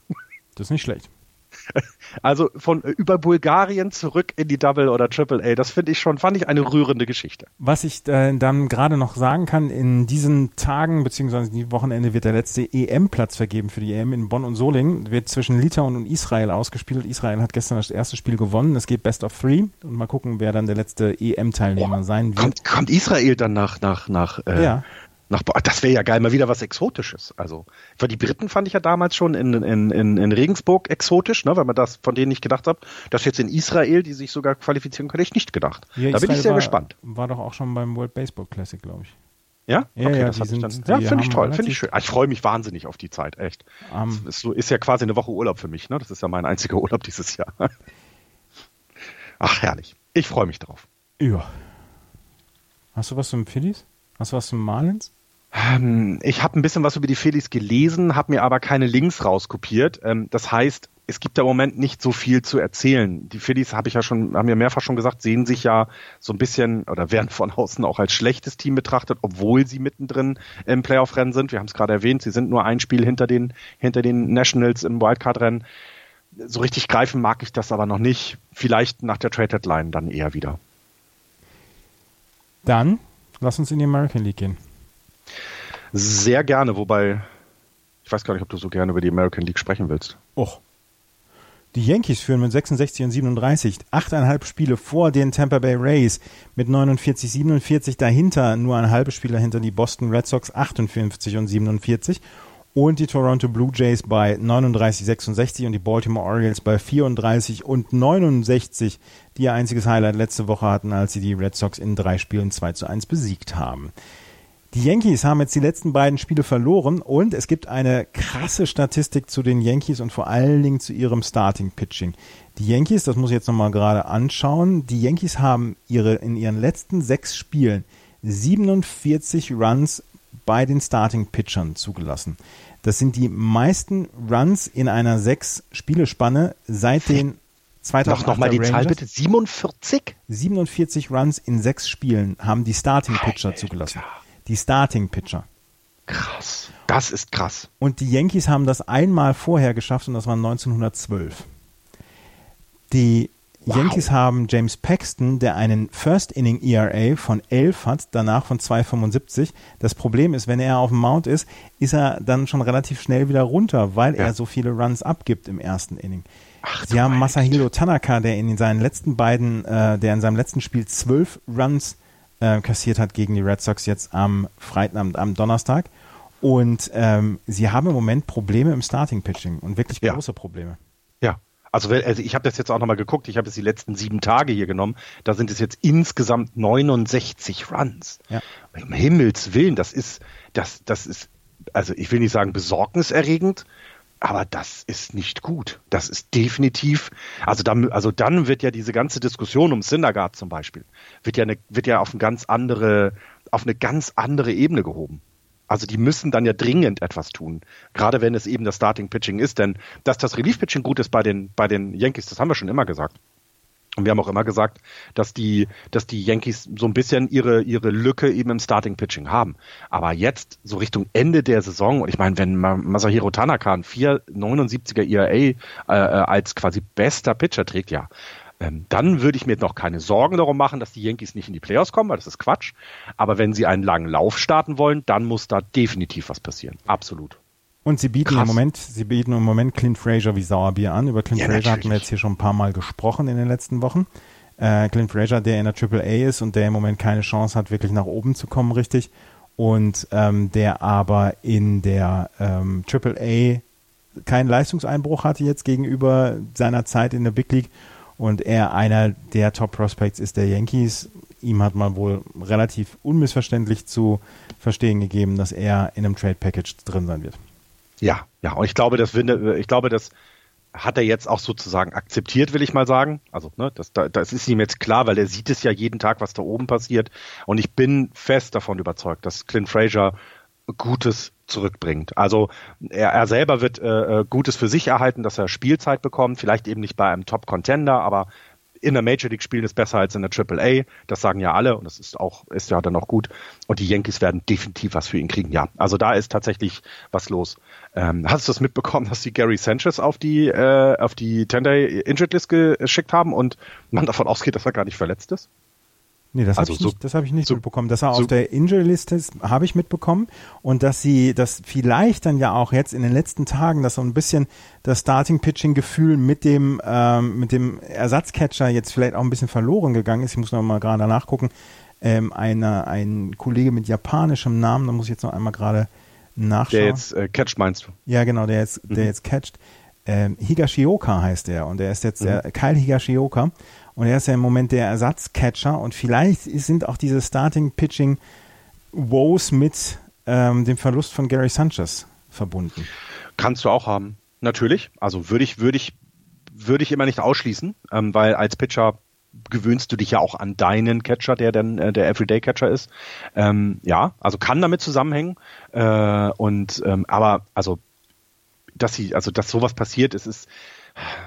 Das ist nicht schlecht. Also von äh, über Bulgarien zurück in die Double oder Triple A, das finde ich schon, fand ich eine rührende Geschichte. Was ich äh, dann gerade noch sagen kann, in diesen Tagen beziehungsweise die Wochenende wird der letzte EM-Platz vergeben für die EM in Bonn und Solingen. Wird zwischen Litauen und Israel ausgespielt. Israel hat gestern das erste Spiel gewonnen. Es geht Best of Three und mal gucken, wer dann der letzte EM-Teilnehmer sein wird. Kommt, kommt Israel dann nach nach nach äh, Ja. Nach das wäre ja geil, mal wieder was Exotisches. Also, weil die Briten fand ich ja damals schon in, in, in, in Regensburg exotisch, ne, weil man das von denen nicht gedacht hat. Das jetzt in Israel, die sich sogar qualifizieren können, hätte ich nicht gedacht. Ja, da bin ich Israel sehr war, gespannt. War doch auch schon beim World Baseball Classic, glaube ich. Ja? Ja, ja, die hatte ich sind- ja, die finde ich toll, finde ich schön. Ah, Ich freue mich wahnsinnig auf die Zeit, echt. Das ist, so, ist ja quasi eine Woche Urlaub für mich, ne? Das ist ja mein einziger Urlaub dieses Jahr. Ach, herrlich. Ich freue mich drauf. ja. Hast du was zum Phillies? Hast du was zum Marlins? Ähm, ich habe ein bisschen was über die Phillies gelesen, habe mir aber keine Links rauskopiert. Ähm, das heißt, es gibt im Moment nicht so viel zu erzählen. Die Phillies habe ich ja schon, haben ja mehrfach schon gesagt, sehen sich ja so ein bisschen oder werden von außen auch als schlechtes Team betrachtet, obwohl sie mittendrin im Playoff-Rennen sind. Wir haben es gerade erwähnt, sie sind nur ein Spiel hinter den hinter den Nationals im Wildcard-Rennen. So richtig greifen mag ich das aber noch nicht. Vielleicht nach der Trade Deadline dann eher wieder. Dann lass uns in die American League gehen. Sehr gerne, wobei ich weiß gar nicht, ob du so gerne über die American League sprechen willst. Och. Die Yankees führen mit 66 und 37, achteinhalb Spiele vor den Tampa Bay Rays mit 49, 47, dahinter nur ein halbes Spiel dahinter die Boston Red Sox 58 und 47 und die Toronto Blue Jays bei 39, 66 und die Baltimore Orioles bei 34 und 69, die ihr einziges Highlight letzte Woche hatten, als sie die Red Sox in drei Spielen 2 zu 1 besiegt haben. Die Yankees haben jetzt die letzten beiden Spiele verloren und es gibt eine krasse Statistik zu den Yankees und vor allen Dingen zu ihrem Starting Pitching. Die Yankees, das muss ich jetzt nochmal gerade anschauen, die Yankees haben ihre in ihren letzten sechs Spielen 47 Runs bei den Starting Pitchern zugelassen. Das sind die meisten Runs in einer sechs Spielespanne seit den 2008 Noch, mal die Zahl Rangers. bitte. 47? 47 Runs in sechs Spielen haben die Starting Pitcher zugelassen. Die Starting Pitcher. Krass. Das ist krass. Und die Yankees haben das einmal vorher geschafft und das war 1912. Die Wow. Yankees haben James Paxton, der einen First Inning ERA von 11 hat, danach von 2,75. Das Problem ist, wenn er auf dem Mount ist, ist er dann schon relativ schnell wieder runter, weil ja. er so viele Runs abgibt im ersten Inning. Ach, Sie haben Masahiro Tanaka, der in seinen letzten beiden, äh, der in seinem letzten Spiel zwölf Runs äh, kassiert hat gegen die Red Sox jetzt am Freitag, am, Donnerstag. Und ähm, sie haben im Moment Probleme im Starting Pitching und wirklich große ja. Probleme. Ja, also, also ich habe das jetzt auch nochmal geguckt, ich habe jetzt die letzten sieben Tage hier genommen, da sind es jetzt insgesamt 69 Runs. Ja. Um Himmels Willen, das ist, das, das ist, also ich will nicht sagen besorgniserregend, aber das ist nicht gut. Das ist definitiv, also dann, also dann wird ja diese ganze Diskussion um Syndergaard zum Beispiel, wird ja, eine, wird ja auf eine ganz andere, auf eine ganz andere Ebene gehoben. Also die müssen dann ja dringend etwas tun, gerade wenn es eben das Starting Pitching ist, denn dass das Relief Pitching gut ist bei den bei den Yankees, das haben wir schon immer gesagt. Und wir haben auch immer gesagt, dass die, dass die Yankees so ein bisschen ihre, ihre Lücke eben im Starting Pitching haben. Aber jetzt, so Richtung Ende der Saison, und ich meine, wenn Masahiro Tanaka ein 4,79er ERA äh, als quasi bester Pitcher trägt, ja, ähm, dann würde ich mir noch keine Sorgen darum machen, dass die Yankees nicht in die Playoffs kommen, weil das ist Quatsch. Aber wenn sie einen langen Lauf starten wollen, dann muss da definitiv was passieren. Absolut. Und sie bieten Krass. im Moment, sie bieten im Moment Clint Fraser wie Sauerbier an. Über Clint ja, Fraser hatten wir jetzt hier schon ein paar Mal gesprochen in den letzten Wochen. Äh, Clint Fraser, der in der Triple A ist und der im Moment keine Chance hat, wirklich nach oben zu kommen, richtig. Und ähm, der aber in der ähm, Triple A keinen Leistungseinbruch hatte jetzt gegenüber seiner Zeit in der Big League und er einer der Top Prospects ist der Yankees. Ihm hat man wohl relativ unmissverständlich zu verstehen gegeben, dass er in einem Trade Package drin sein wird. Ja, ja, und ich glaube, das ich glaube, das hat er jetzt auch sozusagen akzeptiert, will ich mal sagen. Also, ne, das, das ist ihm jetzt klar, weil er sieht es ja jeden Tag, was da oben passiert. Und ich bin fest davon überzeugt, dass Clint Frazier Gutes zurückbringt. Also er, er selber wird äh, äh, Gutes für sich erhalten, dass er Spielzeit bekommt, vielleicht eben nicht bei einem Top-Contender, aber in der Major League spielen ist besser als in der Triple A. Das sagen ja alle und das ist auch, ist ja dann auch gut. Und die Yankees werden definitiv was für ihn kriegen. Ja, also da ist tatsächlich was los. Ähm, hast du das mitbekommen, dass sie Gary Sanchez auf die, äh, auf die 10-Day Injured List geschickt haben und man davon ausgeht, dass er gar nicht verletzt ist? Nee, das also habe ich, so, nicht, das hab ich nicht so, mitbekommen. Dass er so auf der Injury-Liste ist, habe ich mitbekommen. Und dass sie, dass vielleicht dann ja auch jetzt in den letzten Tagen, dass so ein bisschen das Starting-Pitching-Gefühl mit dem, ähm, mit dem Ersatzcatcher jetzt vielleicht auch ein bisschen verloren gegangen ist. Ich muss noch mal gerade nachgucken. Ähm, eine, ein Kollege mit japanischem Namen, da muss ich jetzt noch einmal gerade nachschauen. Der jetzt äh, catcht, meinst du? Ja, genau, der jetzt, mhm. der jetzt catcht. Ähm, Higashioka heißt er und der ist jetzt mhm. der Kyle Higashioka und er ist ja im Moment der Ersatzcatcher und vielleicht sind auch diese Starting-Pitching-Woes mit ähm, dem Verlust von Gary Sanchez verbunden. Kannst du auch haben, natürlich. Also würde ich, würde ich, würde ich immer nicht ausschließen, ähm, weil als Pitcher gewöhnst du dich ja auch an deinen Catcher, der dann äh, der Everyday Catcher ist. Ähm, ja, also kann damit zusammenhängen. Äh, und ähm, aber also dass sie, also dass sowas passiert, es ist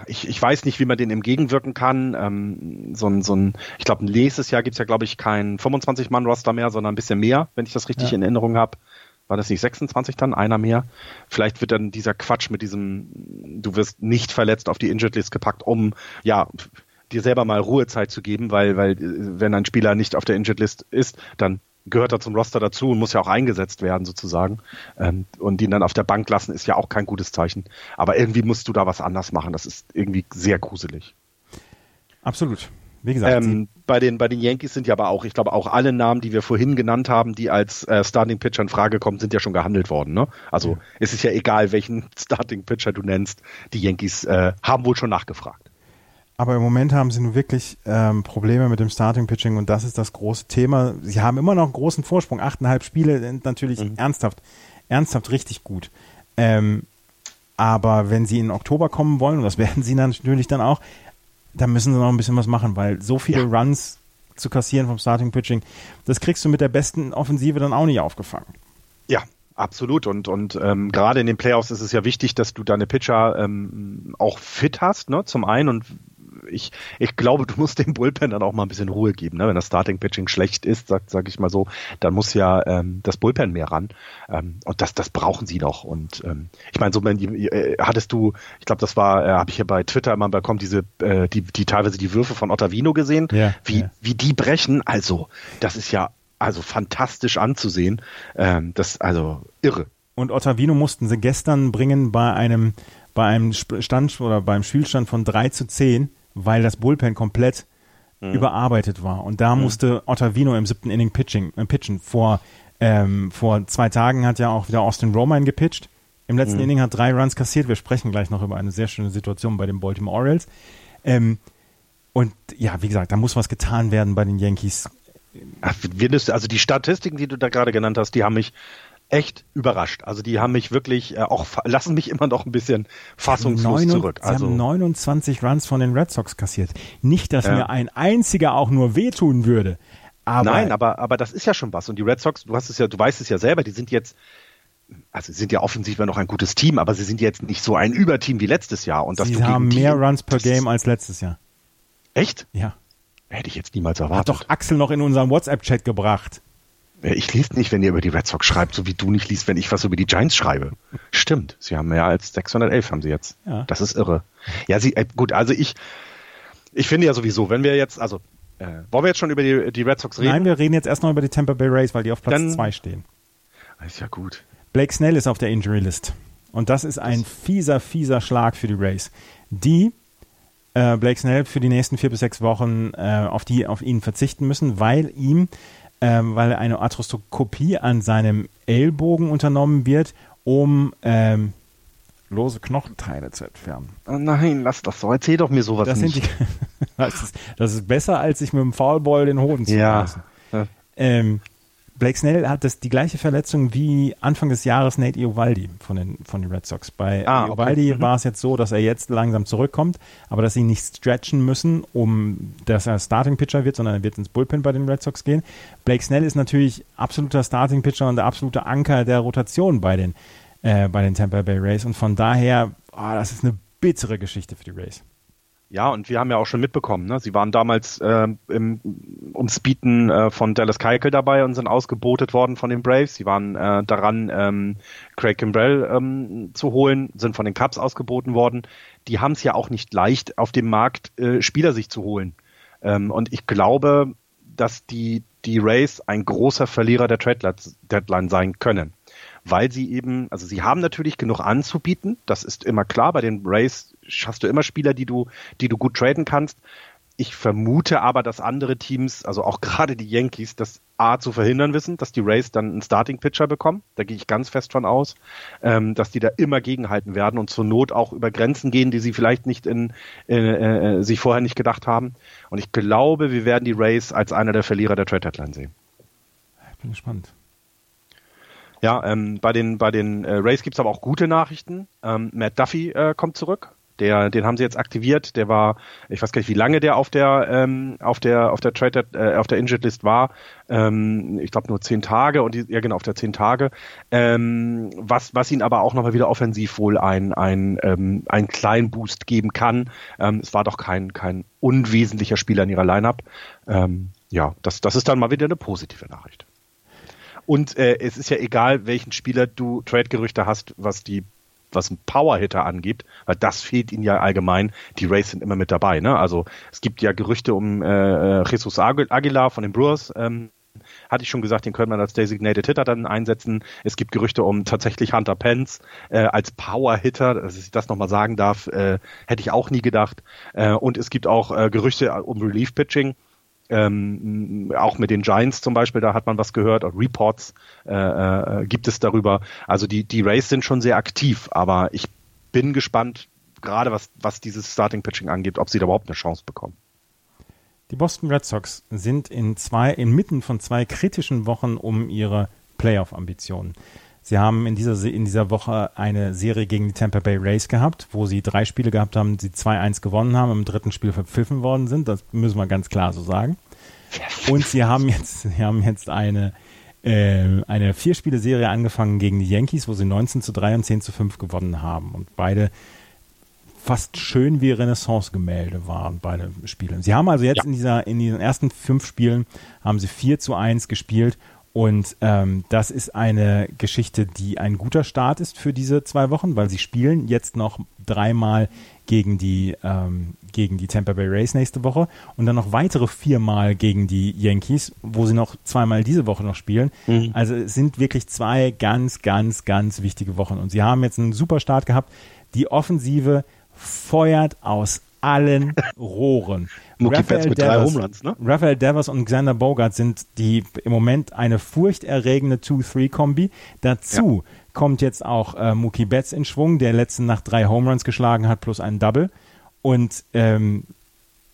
ich, ich weiß nicht, wie man den entgegenwirken kann. Ähm, so ein, so ein, ich glaube, nächstes Jahr gibt's ja, glaube ich, kein 25-Mann-Roster mehr, sondern ein bisschen mehr, wenn ich das richtig ja. in Erinnerung habe. War das nicht 26 dann? Einer mehr? Vielleicht wird dann dieser Quatsch mit diesem, du wirst nicht verletzt auf die Injured List gepackt, um, ja, dir selber mal Ruhezeit zu geben, weil, weil, wenn ein Spieler nicht auf der Injured List ist, dann gehört er zum Roster dazu und muss ja auch eingesetzt werden sozusagen. Ähm, und ihn dann auf der Bank lassen ist ja auch kein gutes Zeichen. Aber irgendwie musst du da was anders machen. Das ist irgendwie sehr gruselig. Absolut. Wie gesagt. Ähm, bei, den, bei den Yankees sind ja aber auch, ich glaube, auch alle Namen, die wir vorhin genannt haben, die als äh, Starting Pitcher in Frage kommen, sind ja schon gehandelt worden. Ne? Also ja. es ist ja egal, welchen Starting Pitcher du nennst. Die Yankees äh, haben wohl schon nachgefragt. Aber im Moment haben sie nun wirklich ähm, Probleme mit dem Starting Pitching und das ist das große Thema. Sie haben immer noch einen großen Vorsprung. Achteinhalb Spiele sind natürlich mhm. ernsthaft, ernsthaft richtig gut. Ähm, aber wenn sie in Oktober kommen wollen, und das werden sie natürlich dann auch, dann müssen sie noch ein bisschen was machen, weil so viele ja. Runs zu kassieren vom Starting Pitching, das kriegst du mit der besten Offensive dann auch nicht aufgefangen. Ja, Absolut und und ähm, gerade in den Playoffs ist es ja wichtig, dass du deine Pitcher ähm, auch fit hast, ne? Zum einen und ich, ich glaube, du musst dem Bullpen dann auch mal ein bisschen Ruhe geben. Ne? Wenn das Starting Pitching schlecht ist, sag, sag ich mal so, dann muss ja ähm, das Bullpen mehr ran. Ähm, und das, das brauchen sie noch. Und ähm, ich meine, so wenn die, äh, hattest du, ich glaube, das war, äh, habe ich hier bei Twitter immer bekommen, diese, äh, die, die teilweise die Würfe von Ottavino gesehen, Ja, wie, ja. wie die brechen. Also, das ist ja also fantastisch anzusehen. Ähm, das also irre. Und Ottavino mussten sie gestern bringen bei einem, bei einem Stand oder beim Spielstand von 3 zu 10, weil das Bullpen komplett überarbeitet war. Und da musste Ottavino im siebten Inning pitching, äh, pitchen. Vor, ähm, vor zwei Tagen hat ja auch wieder Austin Roman gepitcht. Im letzten Inning hat drei Runs kassiert. Wir sprechen gleich noch über eine sehr schöne Situation bei den Baltimore Orioles. Ähm, und ja, wie gesagt, da muss was getan werden bei den Yankees. Ach, wir müssen- Also die Statistiken, die du da gerade genannt hast, die haben mich echt überrascht. Also die haben mich wirklich äh, auch lassen mich immer noch ein bisschen fassungslos Neunund- zurück. Sie haben Also 29 Runs von den Red Sox kassiert. Nicht, dass Ja. mir ein einziger auch nur wehtun würde. Aber, nein, aber aber das ist ja schon was. Und die Red Sox, du hast es ja, du weißt es ja selber, die sind jetzt also sie sind ja offensiv noch ein gutes Team, aber sie sind jetzt nicht so ein Überteam wie letztes Jahr. Und dass sie haben mehr die, Runs per Game als letztes Jahr. Echt? Ja. Hätte ich jetzt niemals Hat erwartet. doch Axel noch in unseren WhatsApp-Chat gebracht. Äh, Ich lese nicht, wenn ihr über die Red Sox schreibt, so wie du nicht liest, wenn ich was über die Giants schreibe. Stimmt, sie haben mehr als 611 haben sie jetzt. Ja. Das ist irre. Ja, sie, äh, gut, also ich, ich finde ja sowieso, wenn wir jetzt, also, äh, wollen wir jetzt schon über die, die Red Sox reden? Nein, wir reden jetzt erst noch über die Tampa Bay Rays, weil die auf Platz Dann- 2 stehen. Ist ja gut. Blake Snell ist auf der Injury List. Und das ist ein fieser, fieser Schlag für die Rays. Die äh, Blake Snell für die nächsten vier bis sechs Wochen äh, auf, die, auf ihn verzichten müssen, weil ihm, ähm, weil eine Arthroskopie an seinem Ellbogen unternommen wird, um ähm, lose Knochenteile zu entfernen. Oh nein, lass das so. Erzähl doch mir sowas Das, nicht. die, das, ist, das ist besser, als sich mit dem Foulball den Hoden zu ja. Ja. Ähm, Blake Snell hat das die gleiche Verletzung wie Anfang des Jahres Nate Iovaldi von den, von den Red Sox. Bei Ah, okay. Iovaldi Mhm. war es jetzt so, dass er jetzt langsam zurückkommt, aber dass sie nicht stretchen müssen, um dass er Starting Pitcher wird, sondern er wird ins Bullpen bei den Red Sox gehen. Blake Snell ist natürlich absoluter Starting Pitcher und der absolute Anker der Rotation bei den, äh, bei den Tampa Bay Rays und von daher, ah, das ist eine bittere Geschichte für die Rays. Ja, und wir haben ja auch schon mitbekommen, ne? sie waren damals äh, im, ums Bieten äh, von Dallas Keuchel dabei und sind ausgebotet worden von den Braves. Sie waren äh, daran, ähm, Craig Kimbrell ähm, zu holen, sind von den Cubs ausgeboten worden. Die haben es ja auch nicht leicht, auf dem Markt äh, Spieler sich zu holen. Ähm, und ich glaube, dass die, die Rays ein großer Verlierer der Trade Deadline sein können weil sie eben, also sie haben natürlich genug anzubieten, das ist immer klar. Bei den Rays hast du immer Spieler, die du, die du gut traden kannst. Ich vermute aber, dass andere Teams, also auch gerade die Yankees, das A zu verhindern wissen, dass die Rays dann einen Starting-Pitcher bekommen. Da gehe ich ganz fest von aus, ähm, dass die da immer gegenhalten werden und zur Not auch über Grenzen gehen, die sie vielleicht nicht in, äh, äh, sich vorher nicht gedacht haben. Und ich glaube, wir werden die Rays als einer der Verlierer der Trade Deadline sehen. Ich bin gespannt. Ja, ähm, bei den, bei den äh, Rays gibt's aber auch gute Nachrichten. Ähm, Matt Duffy äh, kommt zurück. Der, den haben sie jetzt aktiviert. Der war, ich weiß gar nicht, wie lange der auf der ähm, auf der auf der Trade äh, auf der Injured List war. Ähm, ich glaube nur zehn Tage und die, ja genau auf der zehn Tage. Ähm, was was ihn aber auch nochmal wieder offensiv wohl ein ein ähm, einen kleinen Boost geben kann. Ähm, es war doch kein kein unwesentlicher Spieler in ihrer Lineup. Ähm, ja, das das ist dann mal wieder eine positive Nachricht. Und äh, es ist ja egal, welchen Spieler du Trade-Gerüchte hast, was die was ein Power-Hitter angibt, weil das fehlt ihnen ja allgemein. Die Rays sind immer mit dabei. Ne? Also es gibt ja Gerüchte um äh, Jesus Aguilar von den Brewers. Ähm, hatte ich schon gesagt, den könnte man als Designated Hitter dann einsetzen. Es gibt Gerüchte um tatsächlich Hunter Pence äh, als Power-Hitter, dass ich das nochmal sagen darf, äh, hätte ich auch nie gedacht. Äh, und es gibt auch äh, Gerüchte um Relief-Pitching. Ähm, auch mit den Giants zum Beispiel, da hat man was gehört, auch Reports äh, äh, gibt es darüber. Also die, die Rays sind schon sehr aktiv, aber ich bin gespannt, gerade was, was dieses Starting Pitching angeht, ob sie da überhaupt eine Chance bekommen. Die Boston Red Sox sind in zwei, inmitten von zwei kritischen Wochen um ihre Playoff-Ambitionen. Sie haben in dieser, in dieser Woche eine Serie gegen die Tampa Bay Rays gehabt, wo sie drei Spiele gehabt haben, die 2-1 gewonnen haben, im dritten Spiel verpfiffen worden sind. Das müssen wir ganz klar so sagen. Und sie haben jetzt, sie haben jetzt eine, äh, eine Vier-Spiele-Serie angefangen gegen die Yankees, wo sie 19 zu 3 und 10 zu 5 gewonnen haben. Und beide fast schön wie Renaissance-Gemälde waren, beide Spiele. Sie haben also jetzt ja. in dieser, in diesen ersten fünf Spielen haben sie 4 zu 1 gespielt und ähm, das ist eine Geschichte, die ein guter Start ist für diese zwei Wochen, weil sie spielen jetzt noch dreimal gegen die, ähm, gegen die Tampa Bay Rays nächste Woche und dann noch weitere viermal gegen die Yankees, wo sie noch zweimal diese Woche noch spielen. Mhm. Also es sind wirklich zwei ganz, ganz, ganz wichtige Wochen. Und sie haben jetzt einen super Start gehabt. Die Offensive feuert aus allen Rohren. Betts mit Devers, drei Homeruns, ne? Raphael Devers und Xander Bogart sind die im Moment eine furchterregende 2-3-Kombi. Dazu ja. kommt jetzt auch äh, Mookie Betts in Schwung, der letzten Nacht drei Homeruns geschlagen hat plus einen Double. Und ähm,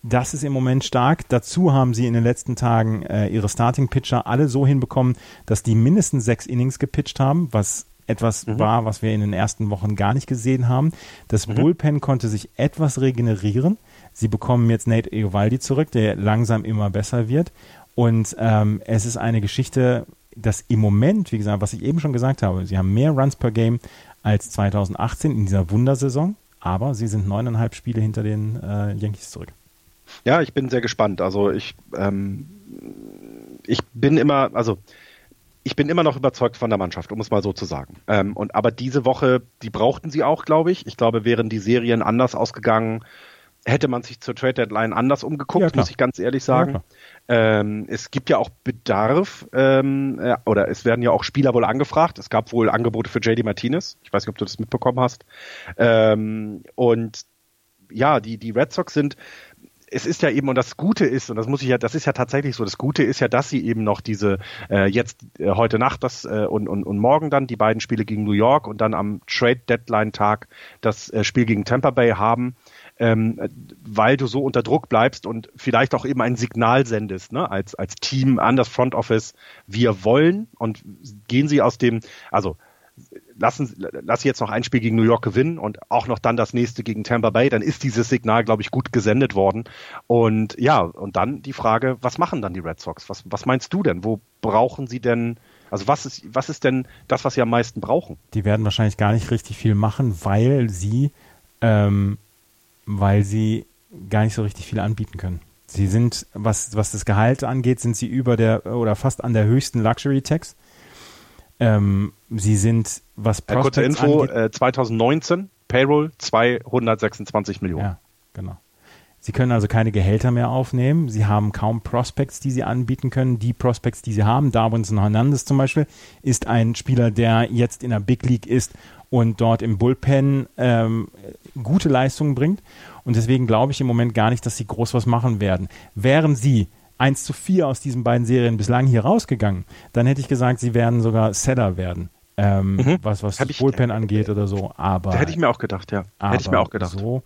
das ist im Moment stark. Dazu haben sie in den letzten Tagen äh, ihre Starting-Pitcher alle so hinbekommen, dass die mindestens sechs Innings gepitcht haben, was etwas mhm. war, was wir in den ersten Wochen gar nicht gesehen haben. Das mhm. Bullpen konnte sich etwas regenerieren. Sie bekommen jetzt Nate Eovaldi zurück, der langsam immer besser wird. Und ähm, es ist eine Geschichte, dass im Moment, wie gesagt, was ich eben schon gesagt habe, sie haben mehr Runs per Game als 2018 in dieser Wundersaison, aber sie sind neuneinhalb Spiele hinter den äh, Yankees zurück. Ja, ich bin sehr gespannt. Also ich, ähm, ich bin immer, also ich bin immer noch überzeugt von der Mannschaft, um es mal so zu sagen. Ähm, und aber diese Woche, die brauchten sie auch, glaube ich. Ich glaube, wären die Serien anders ausgegangen, hätte man sich zur Trade Deadline anders umgeguckt, ja, muss ich ganz ehrlich sagen. Ja, ähm, es gibt ja auch Bedarf, ähm, äh, oder es werden ja auch Spieler wohl angefragt. Es gab wohl Angebote für JD Martinez. Ich weiß nicht, ob du das mitbekommen hast. Ähm, und ja, die, die Red Sox sind es ist ja eben, und das Gute ist, und das muss ich ja, das ist ja tatsächlich so, das Gute ist ja, dass sie eben noch diese, äh, jetzt äh, heute Nacht das äh, und, und, und morgen dann die beiden Spiele gegen New York und dann am Trade Deadline Tag das äh, Spiel gegen Tampa Bay haben, ähm, weil du so unter Druck bleibst und vielleicht auch eben ein Signal sendest, ne, als, als Team an das Front Office, wir wollen und gehen sie aus dem, also lassen, lass jetzt noch ein Spiel gegen New York gewinnen und auch noch dann das nächste gegen Tampa Bay, dann ist dieses Signal, glaube ich, gut gesendet worden. Und ja, und dann die Frage, was machen dann die Red Sox? Was, was meinst du denn? Wo brauchen sie denn, also was ist, was ist denn das, was sie am meisten brauchen? Die werden wahrscheinlich gar nicht richtig viel machen, weil sie, ähm, weil sie gar nicht so richtig viel anbieten können. Sie sind, was, was das Gehalt angeht, sind sie über der oder fast an der höchsten Luxury Tax. Ähm, sie sind, was Prospects Kurze Info, angeht, äh, 2019 Payroll 226 Millionen. Ja, genau. Sie können also keine Gehälter mehr aufnehmen. Sie haben kaum Prospects, die sie anbieten können. Die Prospects, die sie haben, Darwinson Hernandez zum Beispiel, ist ein Spieler, der jetzt in der Big League ist und dort im Bullpen ähm, gute Leistungen bringt. Und deswegen glaube ich im Moment gar nicht, dass sie groß was machen werden. Wären sie 1 zu 4 aus diesen beiden Serien bislang hier rausgegangen, dann hätte ich gesagt, sie werden sogar Seller werden. Ähm, mhm. Was, was Bullpen angeht oder so. Aber, hätte ich mir auch gedacht, ja. Hätte ich mir auch gedacht. So.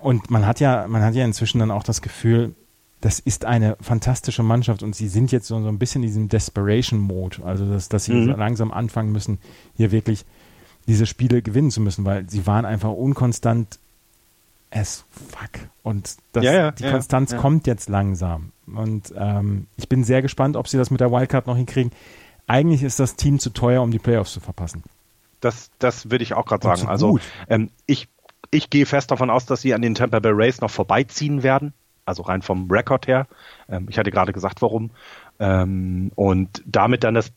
Und man hat ja, man hat ja inzwischen dann auch das Gefühl, das ist eine fantastische Mannschaft und sie sind jetzt so, so ein bisschen in diesem Desperation-Mode. Also, dass, dass sie mhm. langsam anfangen müssen, hier wirklich diese Spiele gewinnen zu müssen, weil sie waren einfach unkonstant as fuck. Und das, ja, ja, die ja, Konstanz kommt jetzt langsam. Und ähm, ich bin sehr gespannt, ob sie das mit der Wildcard noch hinkriegen. Eigentlich ist das Team zu teuer, um die Playoffs zu verpassen. Das, das würde ich auch gerade sagen. Also ähm, ich, ich gehe fest davon aus, dass sie an den Tampa Bay Rays noch vorbeiziehen werden. Also rein vom Rekord her. Ähm, ich hatte gerade gesagt, warum. Ähm, und damit dann das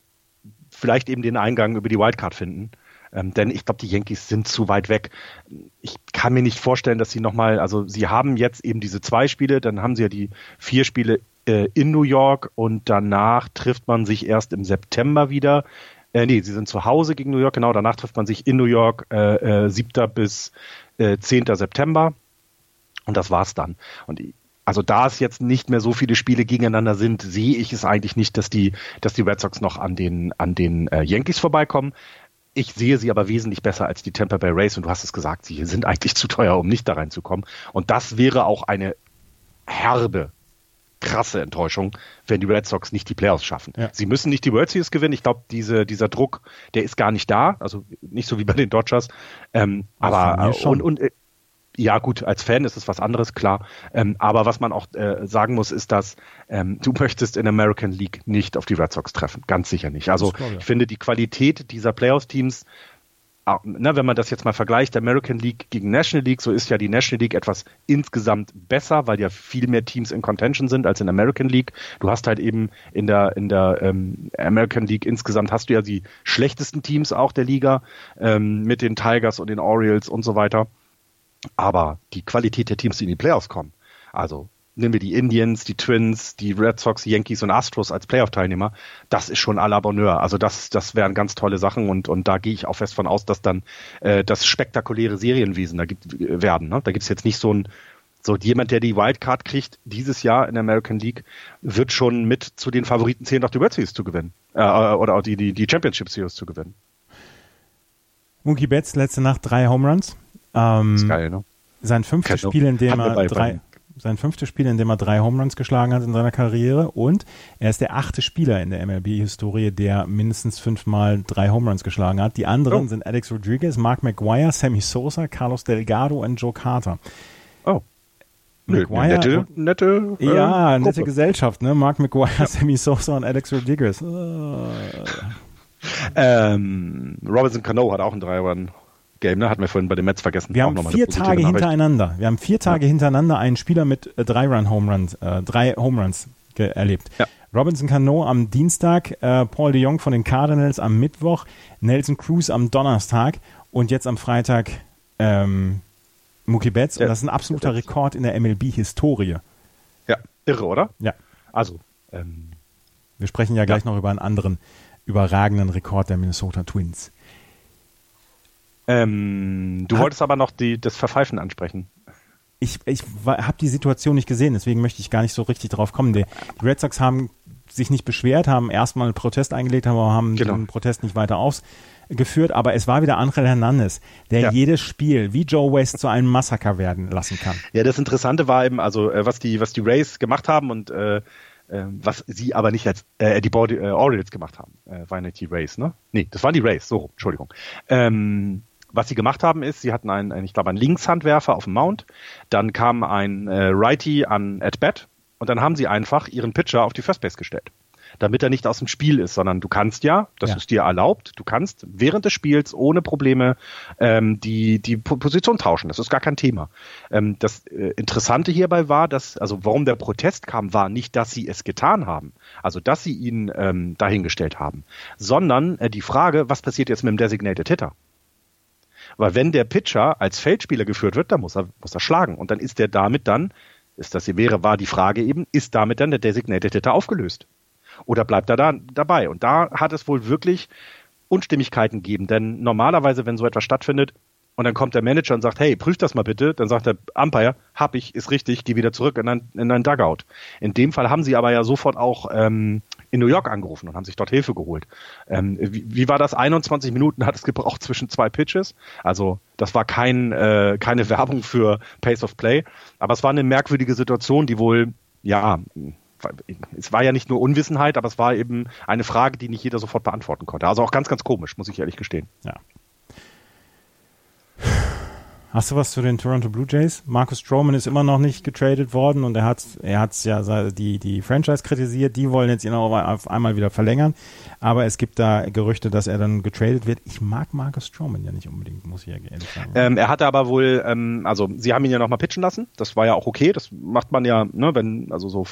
vielleicht eben den Eingang über die Wildcard finden. Ähm, denn ich glaube, die Yankees sind zu weit weg. Ich kann mir nicht vorstellen, dass sie nochmal, also sie haben jetzt eben diese zwei Spiele, dann haben sie ja die vier Spiele äh, in New York und danach trifft man sich erst im September wieder. Äh, nee, sie sind zu Hause gegen New York, genau, danach trifft man sich in New York äh, äh, 7. bis äh, 10. September. Und das war's dann. Und also da es jetzt nicht mehr so viele Spiele gegeneinander sind, sehe ich es eigentlich nicht, dass die, dass die Red Sox noch an den, an den äh, Yankees vorbeikommen. Ich sehe sie aber wesentlich besser als die Tampa Bay Rays und du hast es gesagt, sie sind eigentlich zu teuer, um nicht da reinzukommen. Und das wäre auch eine herbe, krasse Enttäuschung, wenn die Red Sox nicht die Playoffs schaffen. Ja. Sie müssen nicht die World Series gewinnen. Ich glaube, diese, dieser Druck, der ist gar nicht da. Also nicht so wie bei den Dodgers. Ähm, aber und, und äh, ja gut, als Fan ist es was anderes, klar. Ähm, aber was man auch äh, sagen muss, ist, dass ähm, du möchtest in American League nicht auf die Red Sox treffen. Ganz sicher nicht. Also ich, ich finde, die Qualität dieser Playoffs-Teams ne, wenn man das jetzt mal vergleicht, American League gegen National League, so ist ja die National League etwas insgesamt besser, weil ja viel mehr Teams in Contention sind als in American League. Du hast halt eben in der in der ähm, American League insgesamt hast du ja die schlechtesten Teams auch der Liga ähm, mit den Tigers und den Orioles und so weiter. Aber die Qualität der Teams, die in die Playoffs kommen, also nehmen wir die Indians, die Twins, die Red Sox, Yankees und Astros als Playoff-Teilnehmer, das ist schon à la Bonheur. Also das, das wären ganz tolle Sachen und, und da gehe ich auch fest von aus, dass dann äh, das spektakuläre Serienwesen da gibt werden. Ne? Da gibt es jetzt nicht so ein so jemand, der die Wildcard kriegt dieses Jahr in der American League, wird schon mit zu den Favoriten zählen, noch die World Series zu gewinnen äh, oder auch die, die, die Championship Series zu gewinnen. Mookie Betts letzte Nacht drei Home Runs. Ähm, ist geil, ne? Sein fünftes Spiel, in dem er drei, sein fünftes Spiel, in dem er drei Home Runs geschlagen hat in seiner Karriere und er ist der achte Spieler in der MLB-Historie, der mindestens fünfmal drei Home Runs geschlagen hat. Die anderen oh. sind Alex Rodriguez, Mark McGuire, Sammy Sosa, Carlos Delgado und Joe Carter. Oh. McGuire, nette, nette, äh, ja, Gruppe. nette Gesellschaft, ne? Mark McGuire, ja. Sammy Sosa und Alex Rodriguez. Oh. Ähm, Robinson Cano hat auch einen Drei-Run Game, ne? Hatten wir vorhin bei den Mets vergessen. Wir haben vier Tage hintereinander. Wir haben vier Tage ja. hintereinander einen Spieler mit äh, drei Run Home Runs, äh, drei Home Runs erlebt. Ja. Robinson Cano am Dienstag, äh, Paul de Jong von den Cardinals am Mittwoch, Nelson Cruz am Donnerstag und jetzt am Freitag ähm, Mookie Betts. Ja. Und das ist ein absoluter Rekord in der MLB-Historie. Ja, irre, oder? Ja. Also, ähm, wir sprechen ja gleich noch über einen anderen überragenden Rekord der Minnesota Twins. Ähm, du Hat, wolltest aber noch die, das Verpfeifen ansprechen. Ich, ich habe die Situation nicht gesehen, deswegen möchte ich gar nicht so richtig drauf kommen. Die, die Red Sox haben sich nicht beschwert, haben erstmal einen Protest eingelegt, aber haben genau. den Protest nicht weiter ausgeführt. Aber es war wieder Angel Hernandez, der ja. jedes Spiel wie Joe West zu einem Massaker werden lassen kann. Ja, das Interessante war eben, also äh, was die, was die Rays gemacht haben und äh, äh was sie aber nicht als äh, die Body, äh, Orioles gemacht haben, äh, waren nicht die Rays, ne? Nee, das waren die Rays, so, Entschuldigung. Ähm, was sie gemacht haben, ist, sie hatten einen, ich glaube, einen Linkshandwerfer auf dem Mount, dann kam ein äh, Righty an at bat und dann haben sie einfach ihren Pitcher auf die First Base gestellt. Damit er nicht aus dem Spiel ist, sondern du kannst ja, das ja. ist dir erlaubt, du kannst während des Spiels ohne Probleme ähm, die, die Position tauschen. Das ist gar kein Thema. Ähm, das äh, Interessante hierbei war, dass, also warum der Protest kam, war nicht, dass sie es getan haben, also dass sie ihn ähm, dahingestellt haben, sondern äh, die Frage, was passiert jetzt mit dem Designated Hitter? Weil wenn der Pitcher als Feldspieler geführt wird, dann muss er, muss er schlagen. Und dann ist der damit dann, ist das hier wäre, war die Frage eben, ist damit dann der Designated Hitter aufgelöst? Oder bleibt er da dabei? Und da hat es wohl wirklich Unstimmigkeiten gegeben. Denn normalerweise, wenn so etwas stattfindet, und dann kommt der Manager und sagt, hey, prüf das mal bitte. Dann sagt der Umpire, hab ich, ist richtig, geh wieder zurück in ein, in ein Dugout. In dem Fall haben sie aber ja sofort auch ähm, in New York angerufen und haben sich dort Hilfe geholt. Ähm, wie, wie, war das? 21 Minuten hat es gebraucht zwischen zwei Pitches. Also das war kein, äh, keine Werbung für Pace of Play. Aber es war eine merkwürdige Situation, die wohl, ja, es war ja nicht nur Unwissenheit, aber es war eben eine Frage, die nicht jeder sofort beantworten konnte. Also auch ganz, ganz komisch, muss ich ehrlich gestehen. Ja. Hast du was zu den Toronto Blue Jays? Marcus Stroman ist immer noch nicht getradet worden und er hat er hat's ja die die Franchise kritisiert. Die wollen jetzt ihn auch auf einmal wieder verlängern, aber es gibt da Gerüchte, dass er dann getradet wird. Ich mag Marcus Stroman ja nicht unbedingt, muss ich ja ehrlich sagen. Ähm, er hatte aber wohl, ähm, also sie haben ihn ja noch mal pitchen lassen. Das war ja auch okay. Das macht man ja, ne, wenn also so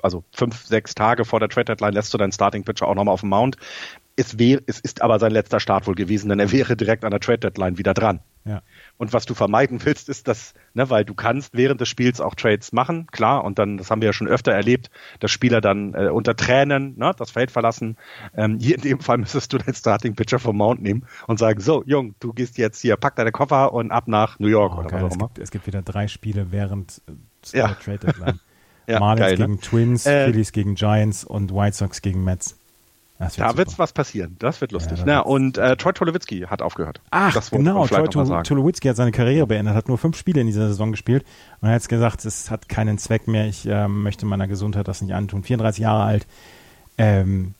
also fünf, sechs Tage vor der Trade Deadline lässt du deinen Starting Pitcher auch nochmal auf dem Mount. Es, wär, es ist aber sein letzter Start wohl gewesen, denn er wäre direkt an der Trade Deadline wieder dran. Ja. Und was du vermeiden willst, ist das, ne, weil du kannst während des Spiels auch Trades machen, klar, und dann, das haben wir ja schon öfter erlebt, dass Spieler dann äh, unter Tränen ne, das Feld verlassen. Ähm, hier in dem Fall müsstest du den Starting Pitcher vom Mount nehmen und sagen, so, Jung, du gehst jetzt hier, pack deine Koffer und ab nach New York oh, oder geil, was auch immer. Es gibt, es gibt wieder drei Spiele während äh, ja. Trade Deadline. ja, Marlins geil, ne? gegen ne? Twins, äh, Phillies gegen Giants und White Sox gegen Mets. Wird da wird was passieren. Das wird lustig. Ja, Na, und äh, Troy Tolowitzki hat aufgehört. Ach, das genau. Troy Tolowitzki hat seine Karriere beendet, hat nur fünf Spiele in dieser Saison gespielt und er hat jetzt gesagt, es hat keinen Zweck mehr. Ich äh, möchte meiner Gesundheit das nicht antun. 34 Jahre alt. Ähm,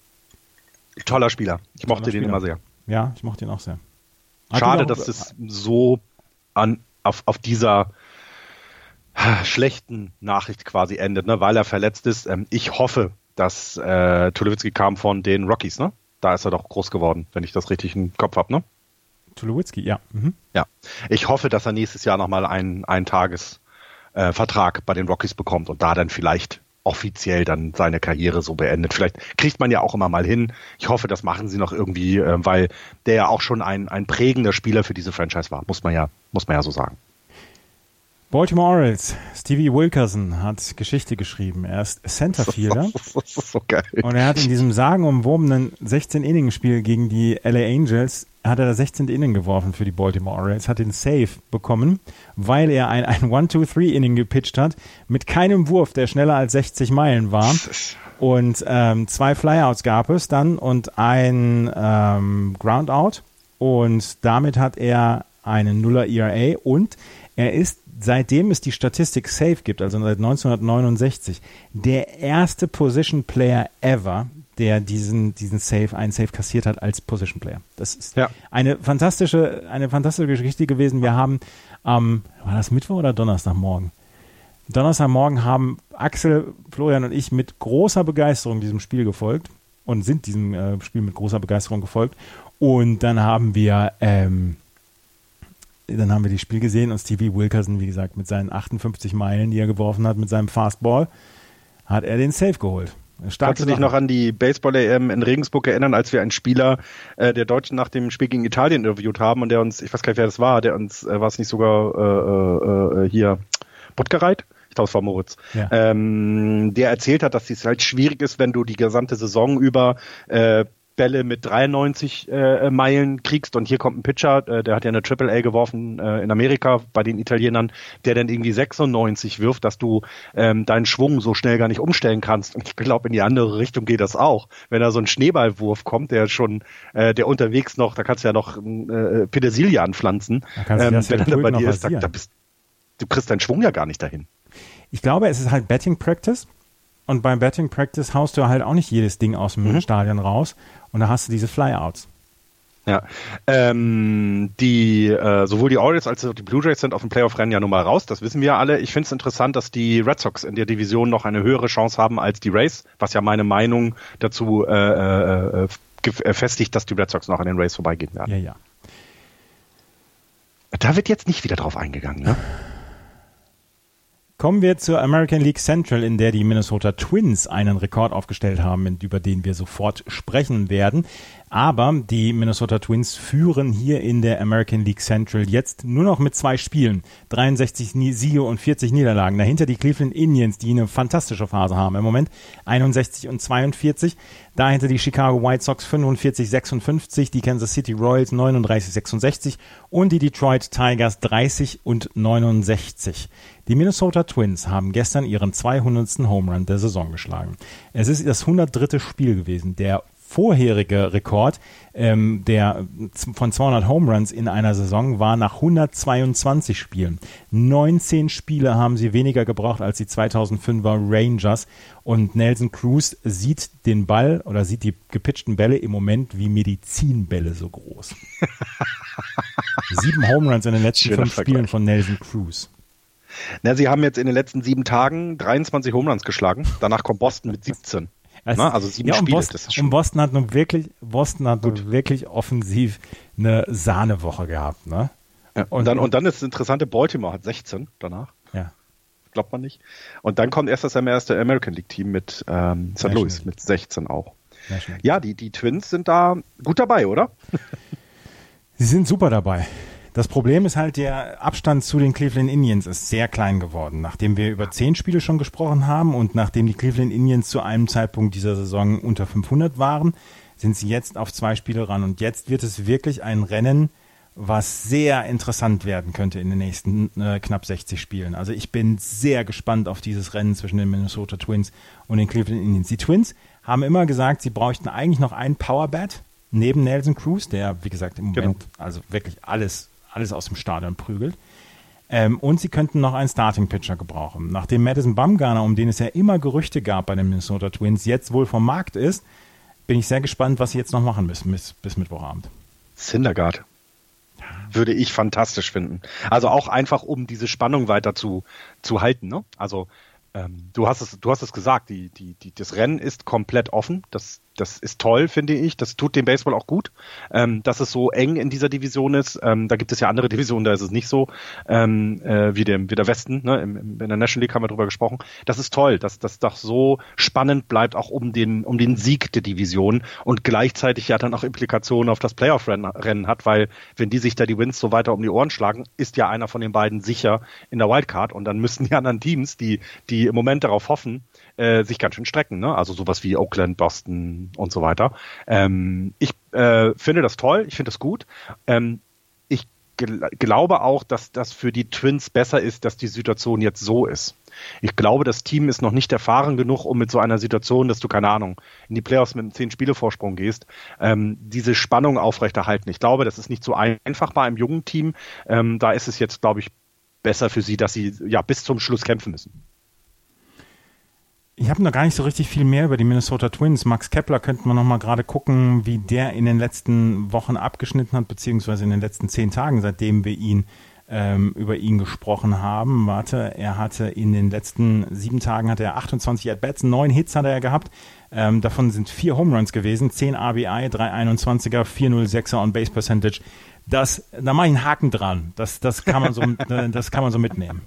Toller Spieler. Ich mochte Spieler. den immer sehr. Ja, ich mochte ihn auch sehr. Hat Schade, auch, dass es so an, auf, auf dieser schlechten Nachricht quasi endet, ne, weil er verletzt ist. Ähm, ich hoffe, dass äh, Tulowitzki kam von den Rockies, ne? Da ist er doch groß geworden, wenn ich das richtig im Kopf habe, ne? Tulowitzki, ja. Mhm. Ja. Ich hoffe, dass er nächstes Jahr nochmal einen, einen Tagesvertrag äh, bei den Rockies bekommt und da dann vielleicht offiziell dann seine Karriere so beendet. Vielleicht kriegt man ja auch immer mal hin. Ich hoffe, das machen sie noch irgendwie, äh, weil der ja auch schon ein, ein prägender Spieler für diese Franchise war, muss man ja, muss man ja so sagen. Baltimore Orioles, Stevie Wilkerson hat Geschichte geschrieben. Er ist Centerfielder. Das ist so geil. Und er hat in diesem sagenumwobenen 16-Inning-Spiel gegen die LA Angels, hat er das 16. Inning geworfen für die Baltimore Orioles, hat den Save bekommen, weil er ein, ein 1-2-3-Inning gepitcht hat, mit keinem Wurf, der schneller als 60 Meilen war. Und ähm, zwei Flyouts gab es dann und ein ähm, Groundout. Und damit hat er einen Nuller ERA und er ist seitdem es die Statistik Safe gibt, also seit 1969, der erste Position Player ever, der diesen, diesen Save, einen Save kassiert hat als Position Player. Das ist ja. eine fantastische, eine fantastische Geschichte gewesen. Wir haben am, ähm, war das Mittwoch oder Donnerstagmorgen? Donnerstagmorgen haben Axel, Florian und ich mit großer Begeisterung diesem Spiel gefolgt und sind diesem äh, Spiel mit großer Begeisterung gefolgt. Und dann haben wir ähm, dann haben wir das Spiel gesehen und Stevie Wilkerson, wie gesagt, mit seinen 58 Meilen, die er geworfen hat, mit seinem Fastball, hat er den Safe geholt. Kannst du dich noch an die Baseball-EM in Regensburg erinnern, als wir einen Spieler äh, der Deutschen nach dem Spiel gegen Italien interviewt haben und der uns, ich weiß gar nicht, wer das war, der uns, äh, war es nicht sogar äh, äh, äh hier, Buttgereit? Ich glaube, es war Moritz. Ja. Ähm, der erzählt hat, dass es halt schwierig ist, wenn du die gesamte Saison über äh, Bälle mit 93 äh, Meilen kriegst und hier kommt ein Pitcher, äh, der hat ja eine Triple A geworfen äh, in Amerika bei den Italienern, der dann irgendwie 96 wirft, dass du ähm, deinen Schwung so schnell gar nicht umstellen kannst. Und ich glaube, in die andere Richtung geht das auch. Wenn da so ein Schneeballwurf kommt, der schon, äh, der unterwegs noch, da kannst du ja noch äh, Petersilie anpflanzen, ähm, wenn er bei dir ist, da, da bist, du kriegst deinen Schwung ja gar nicht dahin. Ich glaube, es ist halt Betting Practice. Und beim Betting Practice haust du halt auch nicht jedes Ding aus dem mhm. Stadion raus. Und da hast du diese Flyouts. Ja, ähm, die äh, sowohl die Orioles als auch die Blue Jays sind auf dem Playoff-Rennen ja nun mal raus. Das wissen wir ja alle. Ich finde es interessant, dass die Red Sox in der Division noch eine höhere Chance haben als die Rays, was ja meine Meinung dazu äh, äh, äh festigt, dass die Red Sox noch an den Rays vorbeigehen werden. Ja, ja. Da wird jetzt nicht wieder drauf eingegangen, ne? Kommen wir zur American League Central, in der die Minnesota Twins einen Rekord aufgestellt haben, über den wir sofort sprechen werden. Aber die Minnesota Twins führen hier in der American League Central jetzt nur noch mit zwei Spielen. 63 Siege und 40 Niederlagen. Dahinter die Cleveland Indians, die eine fantastische Phase haben im Moment. 61 und 42. Dahinter die Chicago White Sox 45, 56. Die Kansas City Royals 39, 66. Und die Detroit Tigers 30 und 69. Die Minnesota Twins haben gestern ihren 200. Home Run der Saison geschlagen. Es ist das 103. Spiel gewesen. Der vorherige Rekord ähm, der von 200 Home Runs in einer Saison war nach 122 Spielen. 19 Spiele haben sie weniger gebraucht als die 2005er Rangers und Nelson Cruz sieht den Ball oder sieht die gepitchten Bälle im Moment wie Medizinbälle so groß. Sieben Home Runs in den letzten Schöner fünf Vergleich. Spielen von Nelson Cruz. Na, sie haben jetzt in den letzten sieben Tagen 23 Home Runs geschlagen. Danach kommt Boston mit 17. Also, Na, also sieben ja, Spiele. Boston, das ist schon und Boston hat nun wirklich, Boston hat nun wirklich offensiv eine Sahnewoche gehabt. Ne? Ja, und, dann, und dann ist das interessante, Baltimore hat 16 danach. Ja. Glaubt man nicht. Und dann kommt erst das erste American League Team mit ähm, St. Louis mit 16 auch. Ja, die, die Twins sind da gut dabei, oder? Sie sind super dabei. Das Problem ist halt, der Abstand zu den Cleveland Indians ist sehr klein geworden. Nachdem wir über zehn Spiele schon gesprochen haben und nachdem die Cleveland Indians zu einem Zeitpunkt dieser Saison unter 500 waren, sind sie jetzt auf zwei Spiele ran. Und jetzt wird es wirklich ein Rennen, was sehr interessant werden könnte in den nächsten äh, knapp 60 Spielen. Also ich bin sehr gespannt auf dieses Rennen zwischen den Minnesota Twins und den Cleveland Indians. Die Twins haben immer gesagt, sie bräuchten eigentlich noch einen Powerbat neben Nelson Cruz, der, wie gesagt, im Moment genau. also wirklich alles alles aus dem Stadion prügelt. Ähm, und sie könnten noch einen Starting-Pitcher gebrauchen. Nachdem Madison Bumgarner, um den es ja immer Gerüchte gab bei den Minnesota Twins, jetzt wohl vom Markt ist, bin ich sehr gespannt, was sie jetzt noch machen müssen bis, bis Mittwochabend. Syndergaard. Würde ich fantastisch finden. Also auch einfach, um diese Spannung weiter zu, zu halten. Ne? Also ähm, du hast es, du hast es gesagt, die, die, die, das Rennen ist komplett offen. Das, das ist toll, finde ich. Das tut dem Baseball auch gut, ähm, dass es so eng in dieser Division ist. Ähm, da gibt es ja andere Divisionen, da ist es nicht so ähm, äh, wie, dem, wie der Westen. Ne? Im, im, in der National League haben wir drüber gesprochen. Das ist toll, dass das doch so spannend bleibt, auch um den, um den Sieg der Division und gleichzeitig ja dann auch Implikationen auf das Playoff-Rennen hat, weil wenn die sich da die Wins so weiter um die Ohren schlagen, ist ja einer von den beiden sicher in der Wildcard und dann müssen die anderen Teams, die, die im Moment darauf hoffen, äh, sich ganz schön strecken. Ne? Also sowas wie Oakland, Boston und so weiter. Ähm, ich äh, finde das toll, ich finde das gut. Ähm, ich gl glaube auch, dass das für die Twins besser ist, dass die Situation jetzt so ist. Ich glaube, das Team ist noch nicht erfahren genug, um mit so einer Situation, dass du, keine Ahnung, in die Playoffs mit einem zehn Spiele Vorsprung gehst, ähm, diese Spannung aufrechterhalten. Ich glaube, das ist nicht so einfach bei einem jungen Team. Ähm, da ist es jetzt, glaube ich, besser für sie, dass sie ja bis zum Schluss kämpfen müssen. Ich habe noch gar nicht so richtig viel mehr über die Minnesota Twins. Max Kepler könnten wir noch mal gerade gucken, wie der in den letzten Wochen abgeschnitten hat, beziehungsweise in den letzten zehn Tagen, seitdem wir ihn ähm, über ihn gesprochen haben. Warte, er hatte in den letzten sieben Tagen hatte er 28 At-Bats, neun Hits hat er gehabt. Ähm, davon sind vier Home Runs gewesen, 10 RBI, 3 21er, 406er on Base Percentage. Das, da mache ich einen Haken dran. Das, das kann man so, das kann man so mitnehmen.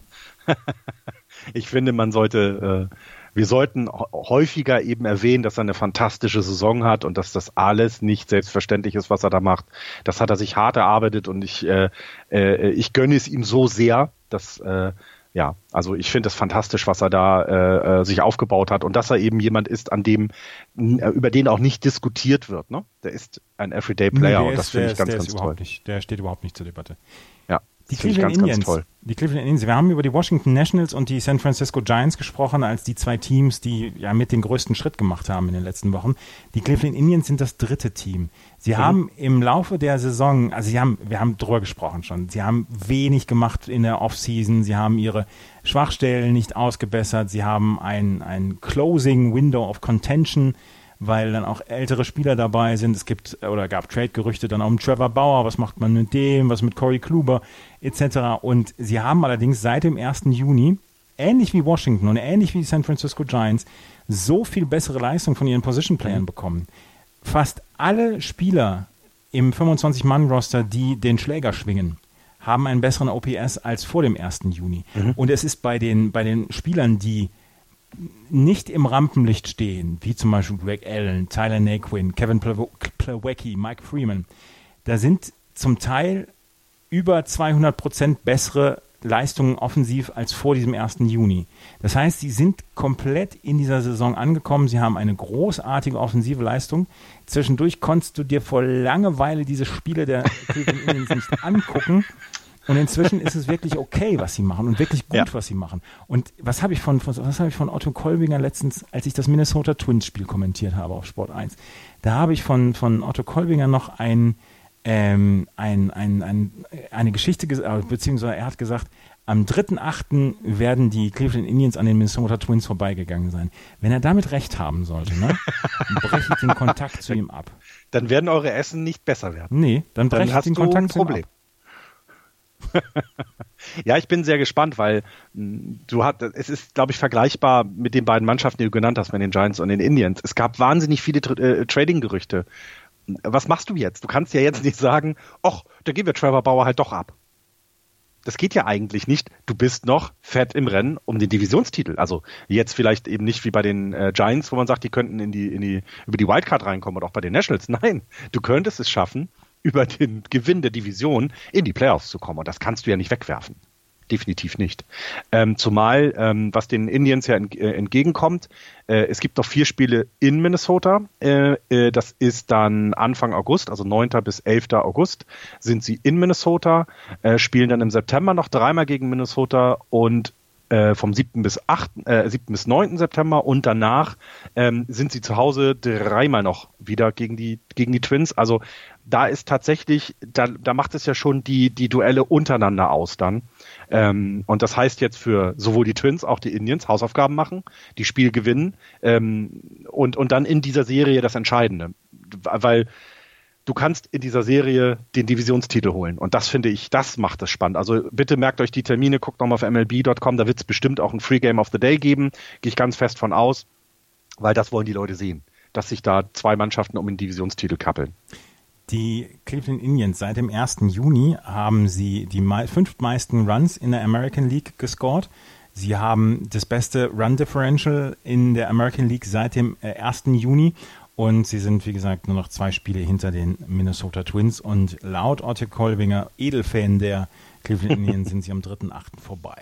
Ich finde, man sollte äh wir sollten häufiger eben erwähnen, dass er eine fantastische Saison hat und dass das alles nicht selbstverständlich ist, was er da macht. Das hat er sich hart erarbeitet und ich, äh, äh, ich gönne es ihm so sehr, dass äh, ja, also ich finde es fantastisch, was er da äh, äh, sich aufgebaut hat und dass er eben jemand ist, an dem äh, über den auch nicht diskutiert wird. Ne? Der ist ein Everyday Player nee, und das finde ich ganz, ganz toll. Nicht, der steht überhaupt nicht zur Debatte. Die Cleveland ganz, Indians. Ganz die Cleveland Indians. Wir haben über die Washington Nationals und die San Francisco Giants gesprochen, als die zwei Teams, die ja mit den größten Schritt gemacht haben in den letzten Wochen. Die Cleveland Indians sind das dritte Team. Sie mhm. haben im Laufe der Saison, also sie haben, wir haben drüber gesprochen schon, sie haben wenig gemacht in der Offseason, sie haben ihre Schwachstellen nicht ausgebessert, sie haben ein, ein Closing Window of Contention weil dann auch ältere Spieler dabei sind. Es gibt oder gab Trade-Gerüchte dann auch um Trevor Bauer, was macht man mit dem, was mit Corey Kluber etc. Und sie haben allerdings seit dem 1. Juni, ähnlich wie Washington und ähnlich wie die San Francisco Giants, so viel bessere Leistung von ihren Position-Playern bekommen. Fast alle Spieler im 25-Mann-Roster, die den Schläger schwingen, haben einen besseren OPS als vor dem 1. Juni. Mhm. Und es ist bei den, bei den Spielern, die nicht im Rampenlicht stehen, wie zum Beispiel Greg Allen, Tyler Naquin, Kevin Plawecki, Mike Freeman, da sind zum Teil über 200 Prozent bessere Leistungen offensiv als vor diesem 1. Juni. Das heißt, sie sind komplett in dieser Saison angekommen. Sie haben eine großartige offensive Leistung. Zwischendurch konntest du dir vor Langeweile diese Spiele der Cleveland Indians nicht angucken, und inzwischen ist es wirklich okay, was sie machen und wirklich gut, ja. was sie machen. Und was habe ich von, was habe ich von Otto Kolbinger letztens, als ich das Minnesota Twins Spiel kommentiert habe auf Sport 1, da habe ich von, von Otto Kolbinger noch ein, ähm, ein, ein, ein, eine Geschichte, äh, beziehungsweise er hat gesagt, am 3.8. werden die Cleveland Indians an den Minnesota Twins vorbeigegangen sein. Wenn er damit recht haben sollte, ne, breche ich den Kontakt zu ihm ab. Dann werden eure Essen nicht besser werden. Nee, dann breche ich den Kontakt zu ihm ab. ja, ich bin sehr gespannt, weil hm, du hast, es ist, glaube ich, vergleichbar mit den beiden Mannschaften, die du genannt hast, mit den Giants und den Indians. Es gab wahnsinnig viele äh, Trading-Gerüchte. Was machst du jetzt? Du kannst ja jetzt nicht sagen, ach, da geben wir Trevor Bauer halt doch ab. Das geht ja eigentlich nicht. Du bist noch fett im Rennen um den Divisionstitel. Also jetzt vielleicht eben nicht wie bei den äh, Giants, wo man sagt, die könnten in die, in die, über die Wildcard reinkommen oder auch bei den Nationals. Nein, du könntest es schaffen, über den Gewinn der Division in die Playoffs zu kommen. Und das kannst du ja nicht wegwerfen. Definitiv nicht. Ähm, zumal, ähm, was den Indians ja ent, äh, entgegenkommt, äh, es gibt noch vier Spiele in Minnesota. Äh, äh das ist dann Anfang August, also 9. bis 11. August sind sie in Minnesota, äh, spielen dann im September noch dreimal gegen Minnesota und äh, vom 7. bis 8., äh, 7. bis 9. September und danach ähm, sind sie zu Hause dreimal noch wieder gegen die, gegen die Twins. Also da ist tatsächlich, da, da macht es ja schon die, die Duelle untereinander aus dann. Ähm, und das heißt jetzt für sowohl die Twins, auch die Indians Hausaufgaben machen, die Spiel gewinnen ähm, und, und dann in dieser Serie das Entscheidende. Weil du kannst in dieser Serie den Divisionstitel holen. Und das finde ich, das macht es spannend. Also bitte merkt euch die Termine, guckt nochmal auf mlb.com, da wird es bestimmt auch ein Free Game of the Day geben. Gehe ich ganz fest von aus, weil das wollen die Leute sehen dass sich da zwei Mannschaften um den Divisionstitel kappeln. Die Cleveland Indians seit dem 1. Juni haben sie die fünf meisten Runs in der American League gescored. Sie haben das beste Run Differential in der American League seit dem 1. Äh, Juni und sie sind, wie gesagt, nur noch zwei Spiele hinter den Minnesota Twins. Und laut Otto Kolbinger, Edelfan der Cleveland Indians, sind sie am 3.8. vorbei.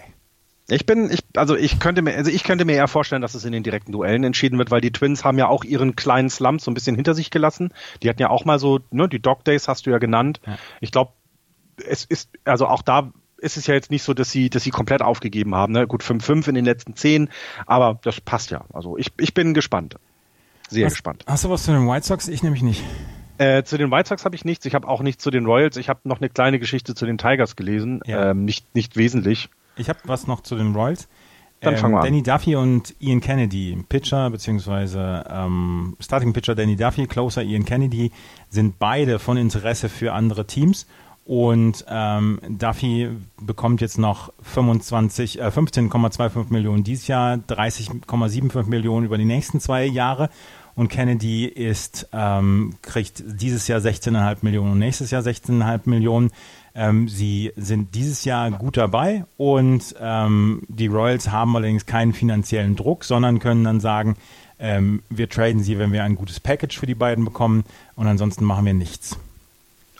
Ich bin, ich, also ich könnte mir, also ich könnte mir eher vorstellen, dass es in den direkten Duellen entschieden wird, weil die Twins haben ja auch ihren kleinen Slump so ein bisschen hinter sich gelassen. Die hatten ja auch mal so, ne, die Dog Days hast du ja genannt. Ja. Ich glaube, es ist, also auch da ist es ja jetzt nicht so, dass sie, dass sie komplett aufgegeben haben. Ne? Gut, 5-5 in den letzten 10, aber das passt ja. Also ich, ich bin gespannt. Sehr was, gespannt. Hast du was zu den White Sox? Ich nämlich nicht. Äh, zu den White Sox habe ich nichts. Ich habe auch nichts zu den Royals. Ich habe noch eine kleine Geschichte zu den Tigers gelesen. Ja. Ähm, nicht, nicht wesentlich. Ich habe was noch zu den Royals. Dann ähm, fangen wir an. Danny Duffy und Ian Kennedy, Pitcher beziehungsweise ähm, Starting Pitcher Danny Duffy, Closer Ian Kennedy, sind beide von Interesse für andere Teams. Und ähm, Duffy bekommt jetzt noch 25, äh, 15,25 Millionen dieses Jahr, 30,75 Millionen über die nächsten zwei Jahre und Kennedy ist, ähm, kriegt dieses Jahr 16,5 Millionen und nächstes Jahr 16,5 Millionen. Ähm, sie sind dieses Jahr gut dabei und ähm, die Royals haben allerdings keinen finanziellen Druck, sondern können dann sagen, ähm, wir traden sie, wenn wir ein gutes Package für die beiden bekommen und ansonsten machen wir nichts.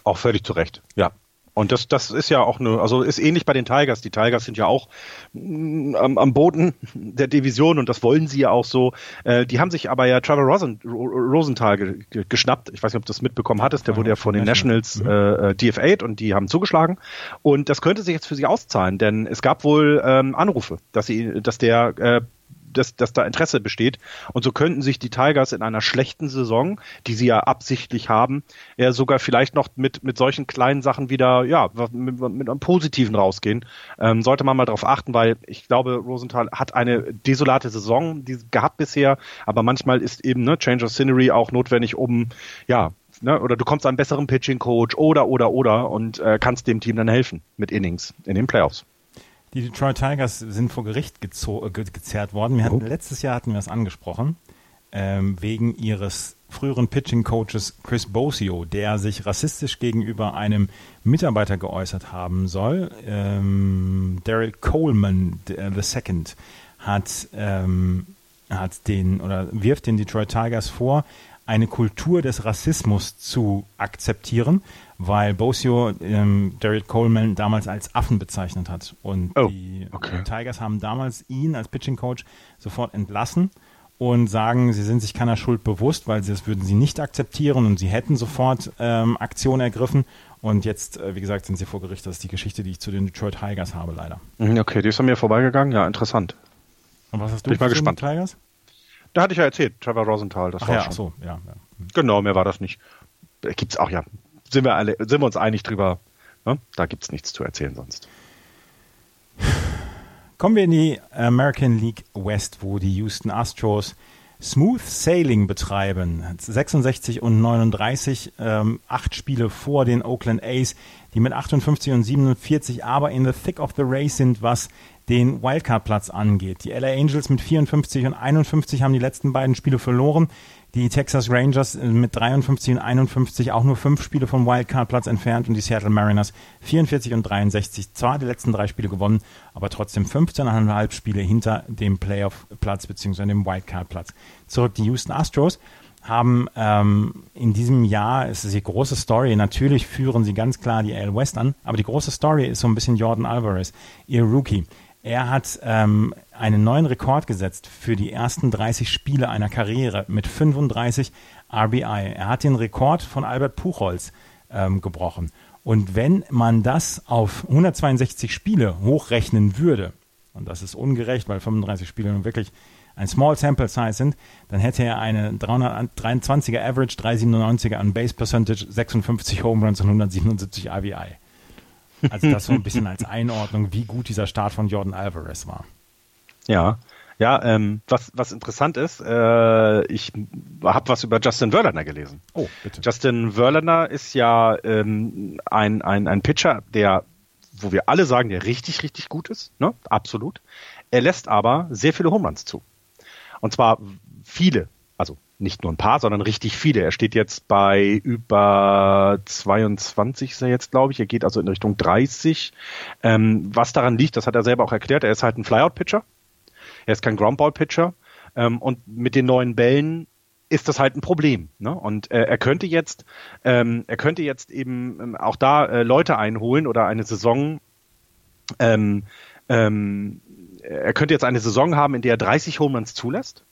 Auch völlig zu Recht, ja. Und das, das ist ja auch eine, also ist ähnlich bei den Tigers. Die Tigers sind ja auch mm, am, am Boden der Division und das wollen sie ja auch so. Äh, die haben sich aber ja Trevor Rosen, Rosenthal ge, ge, geschnappt. Ich weiß nicht, ob du das mitbekommen hattest. Der wurde ja von den Nationals mhm. äh, DFA und die haben zugeschlagen. Und das könnte sich jetzt für sie auszahlen, denn es gab wohl ähm, Anrufe, dass sie, dass der äh, dass, dass da Interesse besteht. Und so könnten sich die Tigers in einer schlechten Saison, die sie ja absichtlich haben, ja sogar vielleicht noch mit, mit solchen kleinen Sachen wieder, ja, mit, mit einem Positiven rausgehen. Ähm, sollte man mal darauf achten, weil ich glaube, Rosenthal hat eine desolate Saison die gehabt bisher, aber manchmal ist eben ne, Change of Scenery auch notwendig, um ja, Ne, oder du kommst an einen besseren Pitching Coach oder oder oder und äh, kannst dem Team dann helfen mit Innings in den Playoffs. Die Detroit Tigers sind vor Gericht äh, ge gezerrt worden. Wir hatten, oh. Letztes Jahr hatten wir es angesprochen, ähm, wegen ihres früheren Pitching-Coaches Chris Bosio, der sich rassistisch gegenüber einem Mitarbeiter geäußert haben soll. Ähm, Daryl Coleman II hat, ähm, hat den oder wirft den Detroit Tigers vor, eine Kultur des Rassismus zu akzeptieren, weil Bosio ähm, Derek Coleman damals als Affen bezeichnet hat. Und oh, die okay. Tigers haben damals ihn als Pitching Coach sofort entlassen und sagen, sie sind sich keiner Schuld bewusst, weil sie das würden sie nicht akzeptieren und sie hätten sofort ähm, Aktion ergriffen. Und jetzt, äh, wie gesagt, sind sie vor Gericht. Das ist die Geschichte, die ich zu den Detroit Tigers habe, leider. Mhm, okay, die ist an mir vorbeigegangen. Ja, interessant. Und was hast du Bin ich mal gespannt. Tigers? Da hatte ich ja erzählt, Trevor Rosenthal. Das Ach war ja, schon. so, ja, ja. Genau, mehr war das nicht. Gibt's auch, ja, sind wir alle, sind wir uns einig drüber. Ne? Da gibt es nichts zu erzählen sonst. Kommen wir in die American League West, wo die Houston Astros Smooth Sailing betreiben. 66 und 39, ähm, acht Spiele vor den Oakland A's, die mit 58 und 47 aber in the thick of the race sind, was den Wildcard-Platz angeht. Die LA Angels mit 54 und 51 haben die letzten beiden Spiele verloren. Die Texas Rangers mit 53 und 51 auch nur fünf Spiele vom Wildcard-Platz entfernt und die Seattle Mariners 44 und 63 zwar die letzten drei Spiele gewonnen, aber trotzdem 15,5 Spiele hinter dem Playoff-Platz bzw. dem Wildcard-Platz. Zurück die Houston Astros haben ähm, in diesem Jahr, es ist die große Story, natürlich führen sie ganz klar die AL West an, aber die große Story ist so ein bisschen Jordan Alvarez, ihr Rookie. Er hat ähm, einen neuen Rekord gesetzt für die ersten 30 Spiele einer Karriere mit 35 RBI. Er hat den Rekord von Albert Puchholz ähm, gebrochen. Und wenn man das auf 162 Spiele hochrechnen würde, und das ist ungerecht, weil 35 Spiele nun wirklich ein Small Sample Size sind, dann hätte er eine 323er Average, 397er an Base Percentage, 56 Home Runs und 177 RBI. Also das so ein bisschen als Einordnung, wie gut dieser Start von Jordan Alvarez war. Ja, ja, ähm, was, was interessant ist, äh, ich habe was über Justin Verlander gelesen. Oh, bitte. Justin Verlander ist ja ähm, ein, ein, ein Pitcher, der, wo wir alle sagen, der richtig, richtig gut ist, ne? absolut. Er lässt aber sehr viele Home Runs zu. Und zwar viele, nicht nur ein paar, sondern richtig viele. Er steht jetzt bei über 22 ist er jetzt, glaube ich. Er geht also in Richtung 30. Ähm, was daran liegt, das hat er selber auch erklärt. Er ist halt ein Flyout-Pitcher. Er ist kein Groundball-Pitcher. Ähm, und mit den neuen Bällen ist das halt ein Problem. Ne? Und äh, er könnte jetzt, ähm, er könnte jetzt eben ähm, auch da äh, Leute einholen oder eine Saison ähm, ähm, er könnte jetzt eine Saison haben, in der er 30 Home Runs zulässt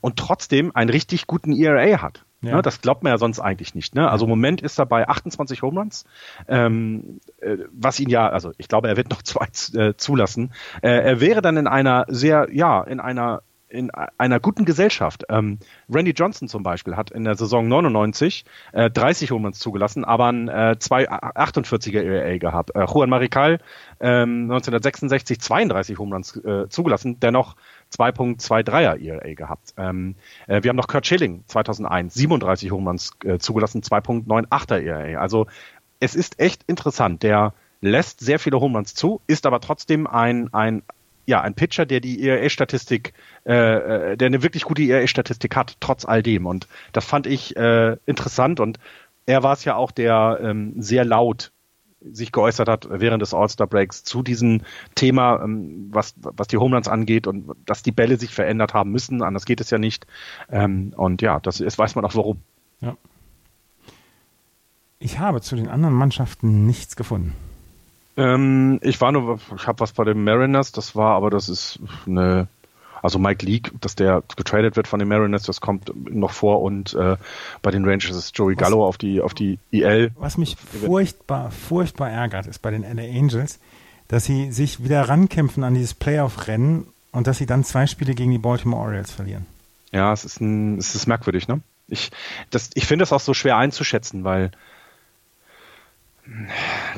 und trotzdem einen richtig guten ERA hat. Ja. Ne, das glaubt man ja sonst eigentlich nicht. Ne? Also im Moment ist er bei 28 Home Runs, ähm, äh, was ihn ja, also ich glaube, er wird noch zwei äh, zulassen. Äh, er wäre dann in einer sehr, ja, in einer in einer guten Gesellschaft. Ähm, Randy Johnson zum Beispiel hat in der Saison 99 äh, 30 Home Runs zugelassen, aber ein äh, 248er ERA gehabt. Äh, Juan Marical ähm, 1966 32 Home Runs äh, zugelassen, dennoch 2.23er ERA gehabt. Ähm, äh, wir haben noch Kurt Schilling 2001 37 Home äh, zugelassen, 2.98er ERA. Also es ist echt interessant. Der lässt sehr viele Home zu, ist aber trotzdem ein, ein ja, ein Pitcher, der die ERA-Statistik, äh, äh, der eine wirklich gute ERA-Statistik hat, trotz all dem. Und das fand ich äh, interessant und er war es ja auch, der ähm, sehr laut sich geäußert hat während des All-Star-Breaks zu diesem Thema, ähm, was, was die Homelands angeht und dass die Bälle sich verändert haben müssen, anders geht es ja nicht. Ähm, und ja, das ist, weiß man auch warum. Ja. Ich habe zu den anderen Mannschaften nichts gefunden. Ähm, ich war nur, ich habe was bei den Mariners, das war, aber das ist eine, also Mike Leake, dass der getradet wird von den Mariners, das kommt noch vor und äh, bei den Rangers ist Joey Gallo was, auf die auf die IL. Was mich furchtbar, furchtbar ärgert, ist bei den LA Angels, dass sie sich wieder rankämpfen an dieses Playoff-Rennen und dass sie dann zwei Spiele gegen die Baltimore Orioles verlieren. Ja, es ist ein, es ist merkwürdig, ne? Ich, das, ich finde das auch so schwer einzuschätzen, weil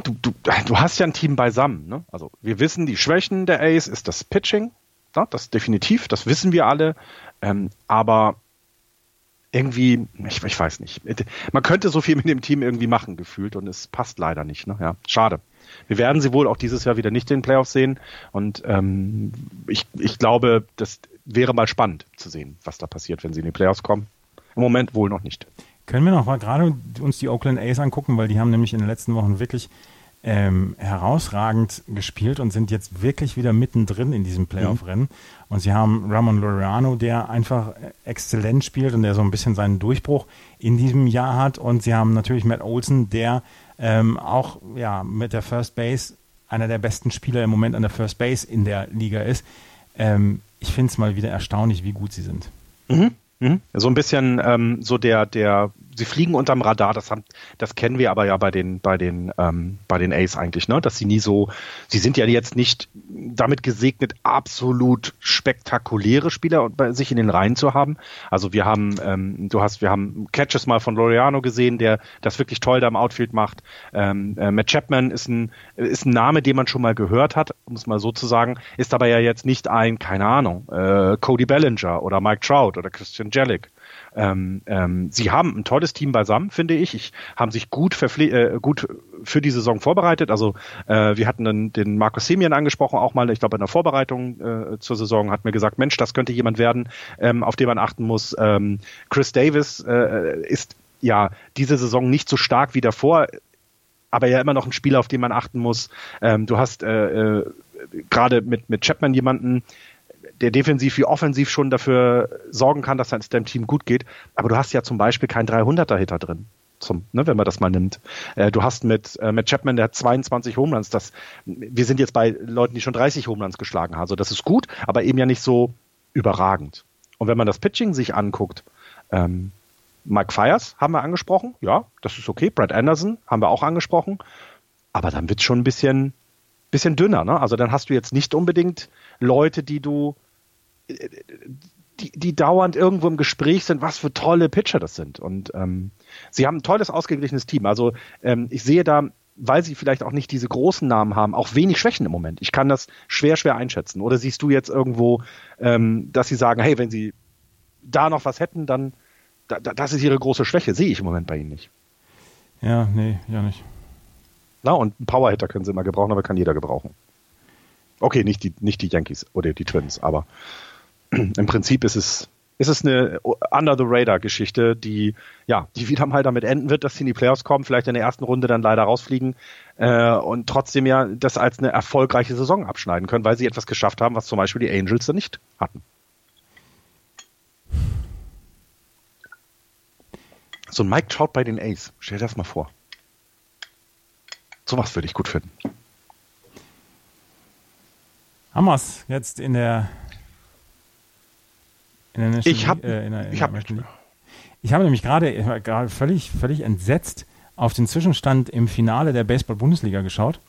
du, du, du hast ja ein Team beisammen. Ne? Also wir wissen, die Schwächen der Ace ist das Pitching, ja, das definitiv, das wissen wir alle. Ähm, aber irgendwie, ich, ich, weiß nicht. Man könnte so viel mit dem Team irgendwie machen, gefühlt, und es passt leider nicht. Ne? Ja, schade. Wir werden sie wohl auch dieses Jahr wieder nicht in den Playoffs sehen. Und ähm, ich, ich glaube, das wäre mal spannend zu sehen, was da passiert, wenn sie in die Playoffs kommen. Im Moment wohl noch nicht. Können wir noch mal gerade uns die Oakland A's angucken, weil die haben nämlich in den letzten Wochen wirklich ähm, herausragend gespielt und sind jetzt wirklich wieder mittendrin in diesem Playoff-Rennen. Mhm. Und sie haben Ramon Laureano, der einfach exzellent spielt und der so ein bisschen seinen Durchbruch in diesem Jahr hat. Und sie haben natürlich Matt Olson, der ähm, auch ja, mit der First Base einer der besten Spieler im Moment an der First Base in der Liga ist. Ähm, ich finde es mal wieder erstaunlich, wie gut sie sind. Mhm. Mhm. So ein bisschen ähm, so der, der sie fliegen unterm Radar, das haben, das kennen wir aber ja bei den, bei den, ähm, bei den Ace eigentlich, ne? Dass sie nie so, sie sind ja jetzt nicht damit gesegnet, absolut spektakuläre Spieler bei sich in den Reihen zu haben. Also wir haben, ähm, du hast, wir haben Catches mal von Loriano gesehen, der das wirklich toll da im Outfield macht. Ähm, äh, Matt Chapman ist ein, ist ein Name, den man schon mal gehört hat, um es mal so zu sagen, ist aber ja jetzt nicht ein, keine Ahnung, äh, Cody Bellinger oder Mike Trout oder Christian Jellick. Ähm, ähm, sie haben ein tolles Team beisammen, finde ich. Ich haben sich gut, äh, gut für die Saison vorbereitet. Also äh, wir hatten dann den Markus Semien angesprochen, auch mal, ich glaube, in der Vorbereitung äh, zur Saison hat mir gesagt, Mensch, das könnte jemand werden, ähm, auf den man achten muss. Ähm, Chris Davis äh, ist ja diese Saison nicht so stark wie davor, aber ja immer noch ein Spieler, auf den man achten muss. Ähm, du hast äh, äh, gerade mit, mit Chapman jemanden, der defensiv wie offensiv schon dafür sorgen kann, dass es deinem Team gut geht. Aber du hast ja zum Beispiel keinen 300er-Hitter drin. Zum, ne, wenn man das mal nimmt. Äh, du hast mit, äh, mit Chapman, der hat 22 Homeruns. Das, wir sind jetzt bei Leuten, die schon 30 Homeruns geschlagen haben. Also das ist gut, aber eben ja nicht so überragend. Und wenn man das Pitching sich anguckt, ähm, Mike Fires haben wir angesprochen, ja, das ist okay. Brad Anderson haben wir auch angesprochen. Aber dann wird es schon ein bisschen, bisschen dünner. Ne? Also dann hast du jetzt nicht unbedingt Leute, die du die, die dauernd irgendwo im Gespräch sind, was für tolle Pitcher das sind. Und ähm, sie haben ein tolles, ausgeglichenes Team. Also ähm, ich sehe da, weil sie vielleicht auch nicht diese großen Namen haben, auch wenig Schwächen im Moment. Ich kann das schwer, schwer einschätzen. Oder siehst du jetzt irgendwo, ähm, dass sie sagen, hey, wenn sie da noch was hätten, dann da, das ist ihre große Schwäche. Sehe ich im Moment bei ihnen nicht. Ja, nee, ja nicht. Na, und einen Powerhitter können sie immer gebrauchen, aber kann jeder gebrauchen. Okay, nicht die, nicht die Yankees oder die Twins, aber im Prinzip ist es, ist es eine Under the Radar Geschichte, die ja, die wieder mal damit enden wird, dass sie in die Playoffs kommen, vielleicht in der ersten Runde dann leider rausfliegen äh, und trotzdem ja das als eine erfolgreiche Saison abschneiden können, weil sie etwas geschafft haben, was zum Beispiel die Angels nicht hatten. So ein Mike Trout bei den Ace, stell dir das mal vor. Sowas würde ich gut finden. Es jetzt in der ich habe äh, ich habe ich habe nämlich gerade gerade völlig völlig entsetzt auf den Zwischenstand im Finale der Baseball-Bundesliga geschaut.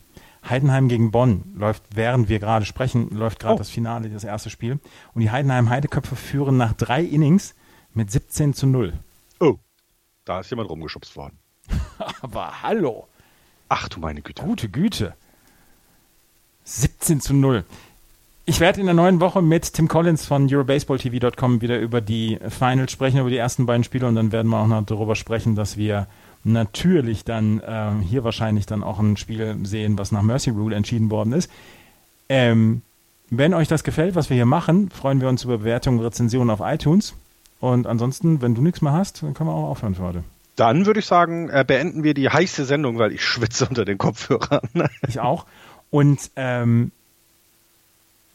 Heidenheim gegen Bonn läuft, während wir gerade sprechen, läuft gerade oh. das Finale, das erste Spiel. Und die Heidenheim-Heideköpfe führen nach drei Innings mit 17 zu 0. Oh, da ist jemand rumgeschubst worden. Aber hallo. Ach du meine Güte. Gute Güte. 17 zu 0. Ich werde in der neuen Woche mit Tim Collins von EuroBaseballTV.com wieder über die Finals sprechen, über die ersten beiden Spiele und dann werden wir auch noch darüber sprechen, dass wir natürlich dann äh, hier wahrscheinlich dann auch ein Spiel sehen, was nach Mercy Rule entschieden worden ist. Ähm, wenn euch das gefällt, was wir hier machen, freuen wir uns über Bewertungen, Rezensionen auf iTunes. Und ansonsten, wenn du nichts mehr hast, dann können wir auch aufhören für heute. Dann würde ich sagen, äh, beenden wir die heiße Sendung, weil ich schwitze unter den Kopfhörern. ich auch. Und ähm,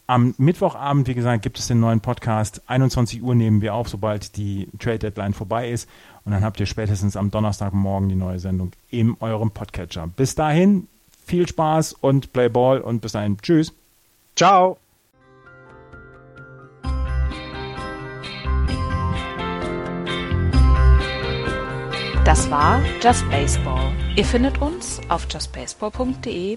am Mittwochabend, wie gesagt, gibt es den neuen Podcast. 21 Uhr nehmen wir auf, sobald die Trade Deadline vorbei ist. Und dann habt ihr spätestens am Donnerstagmorgen die neue Sendung in eurem Podcatcher. Bis dahin, viel Spaß und Play Ball und bis dahin. Tschüss. Ciao. Das war Just Baseball. Ihr findet uns auf justbaseball.de,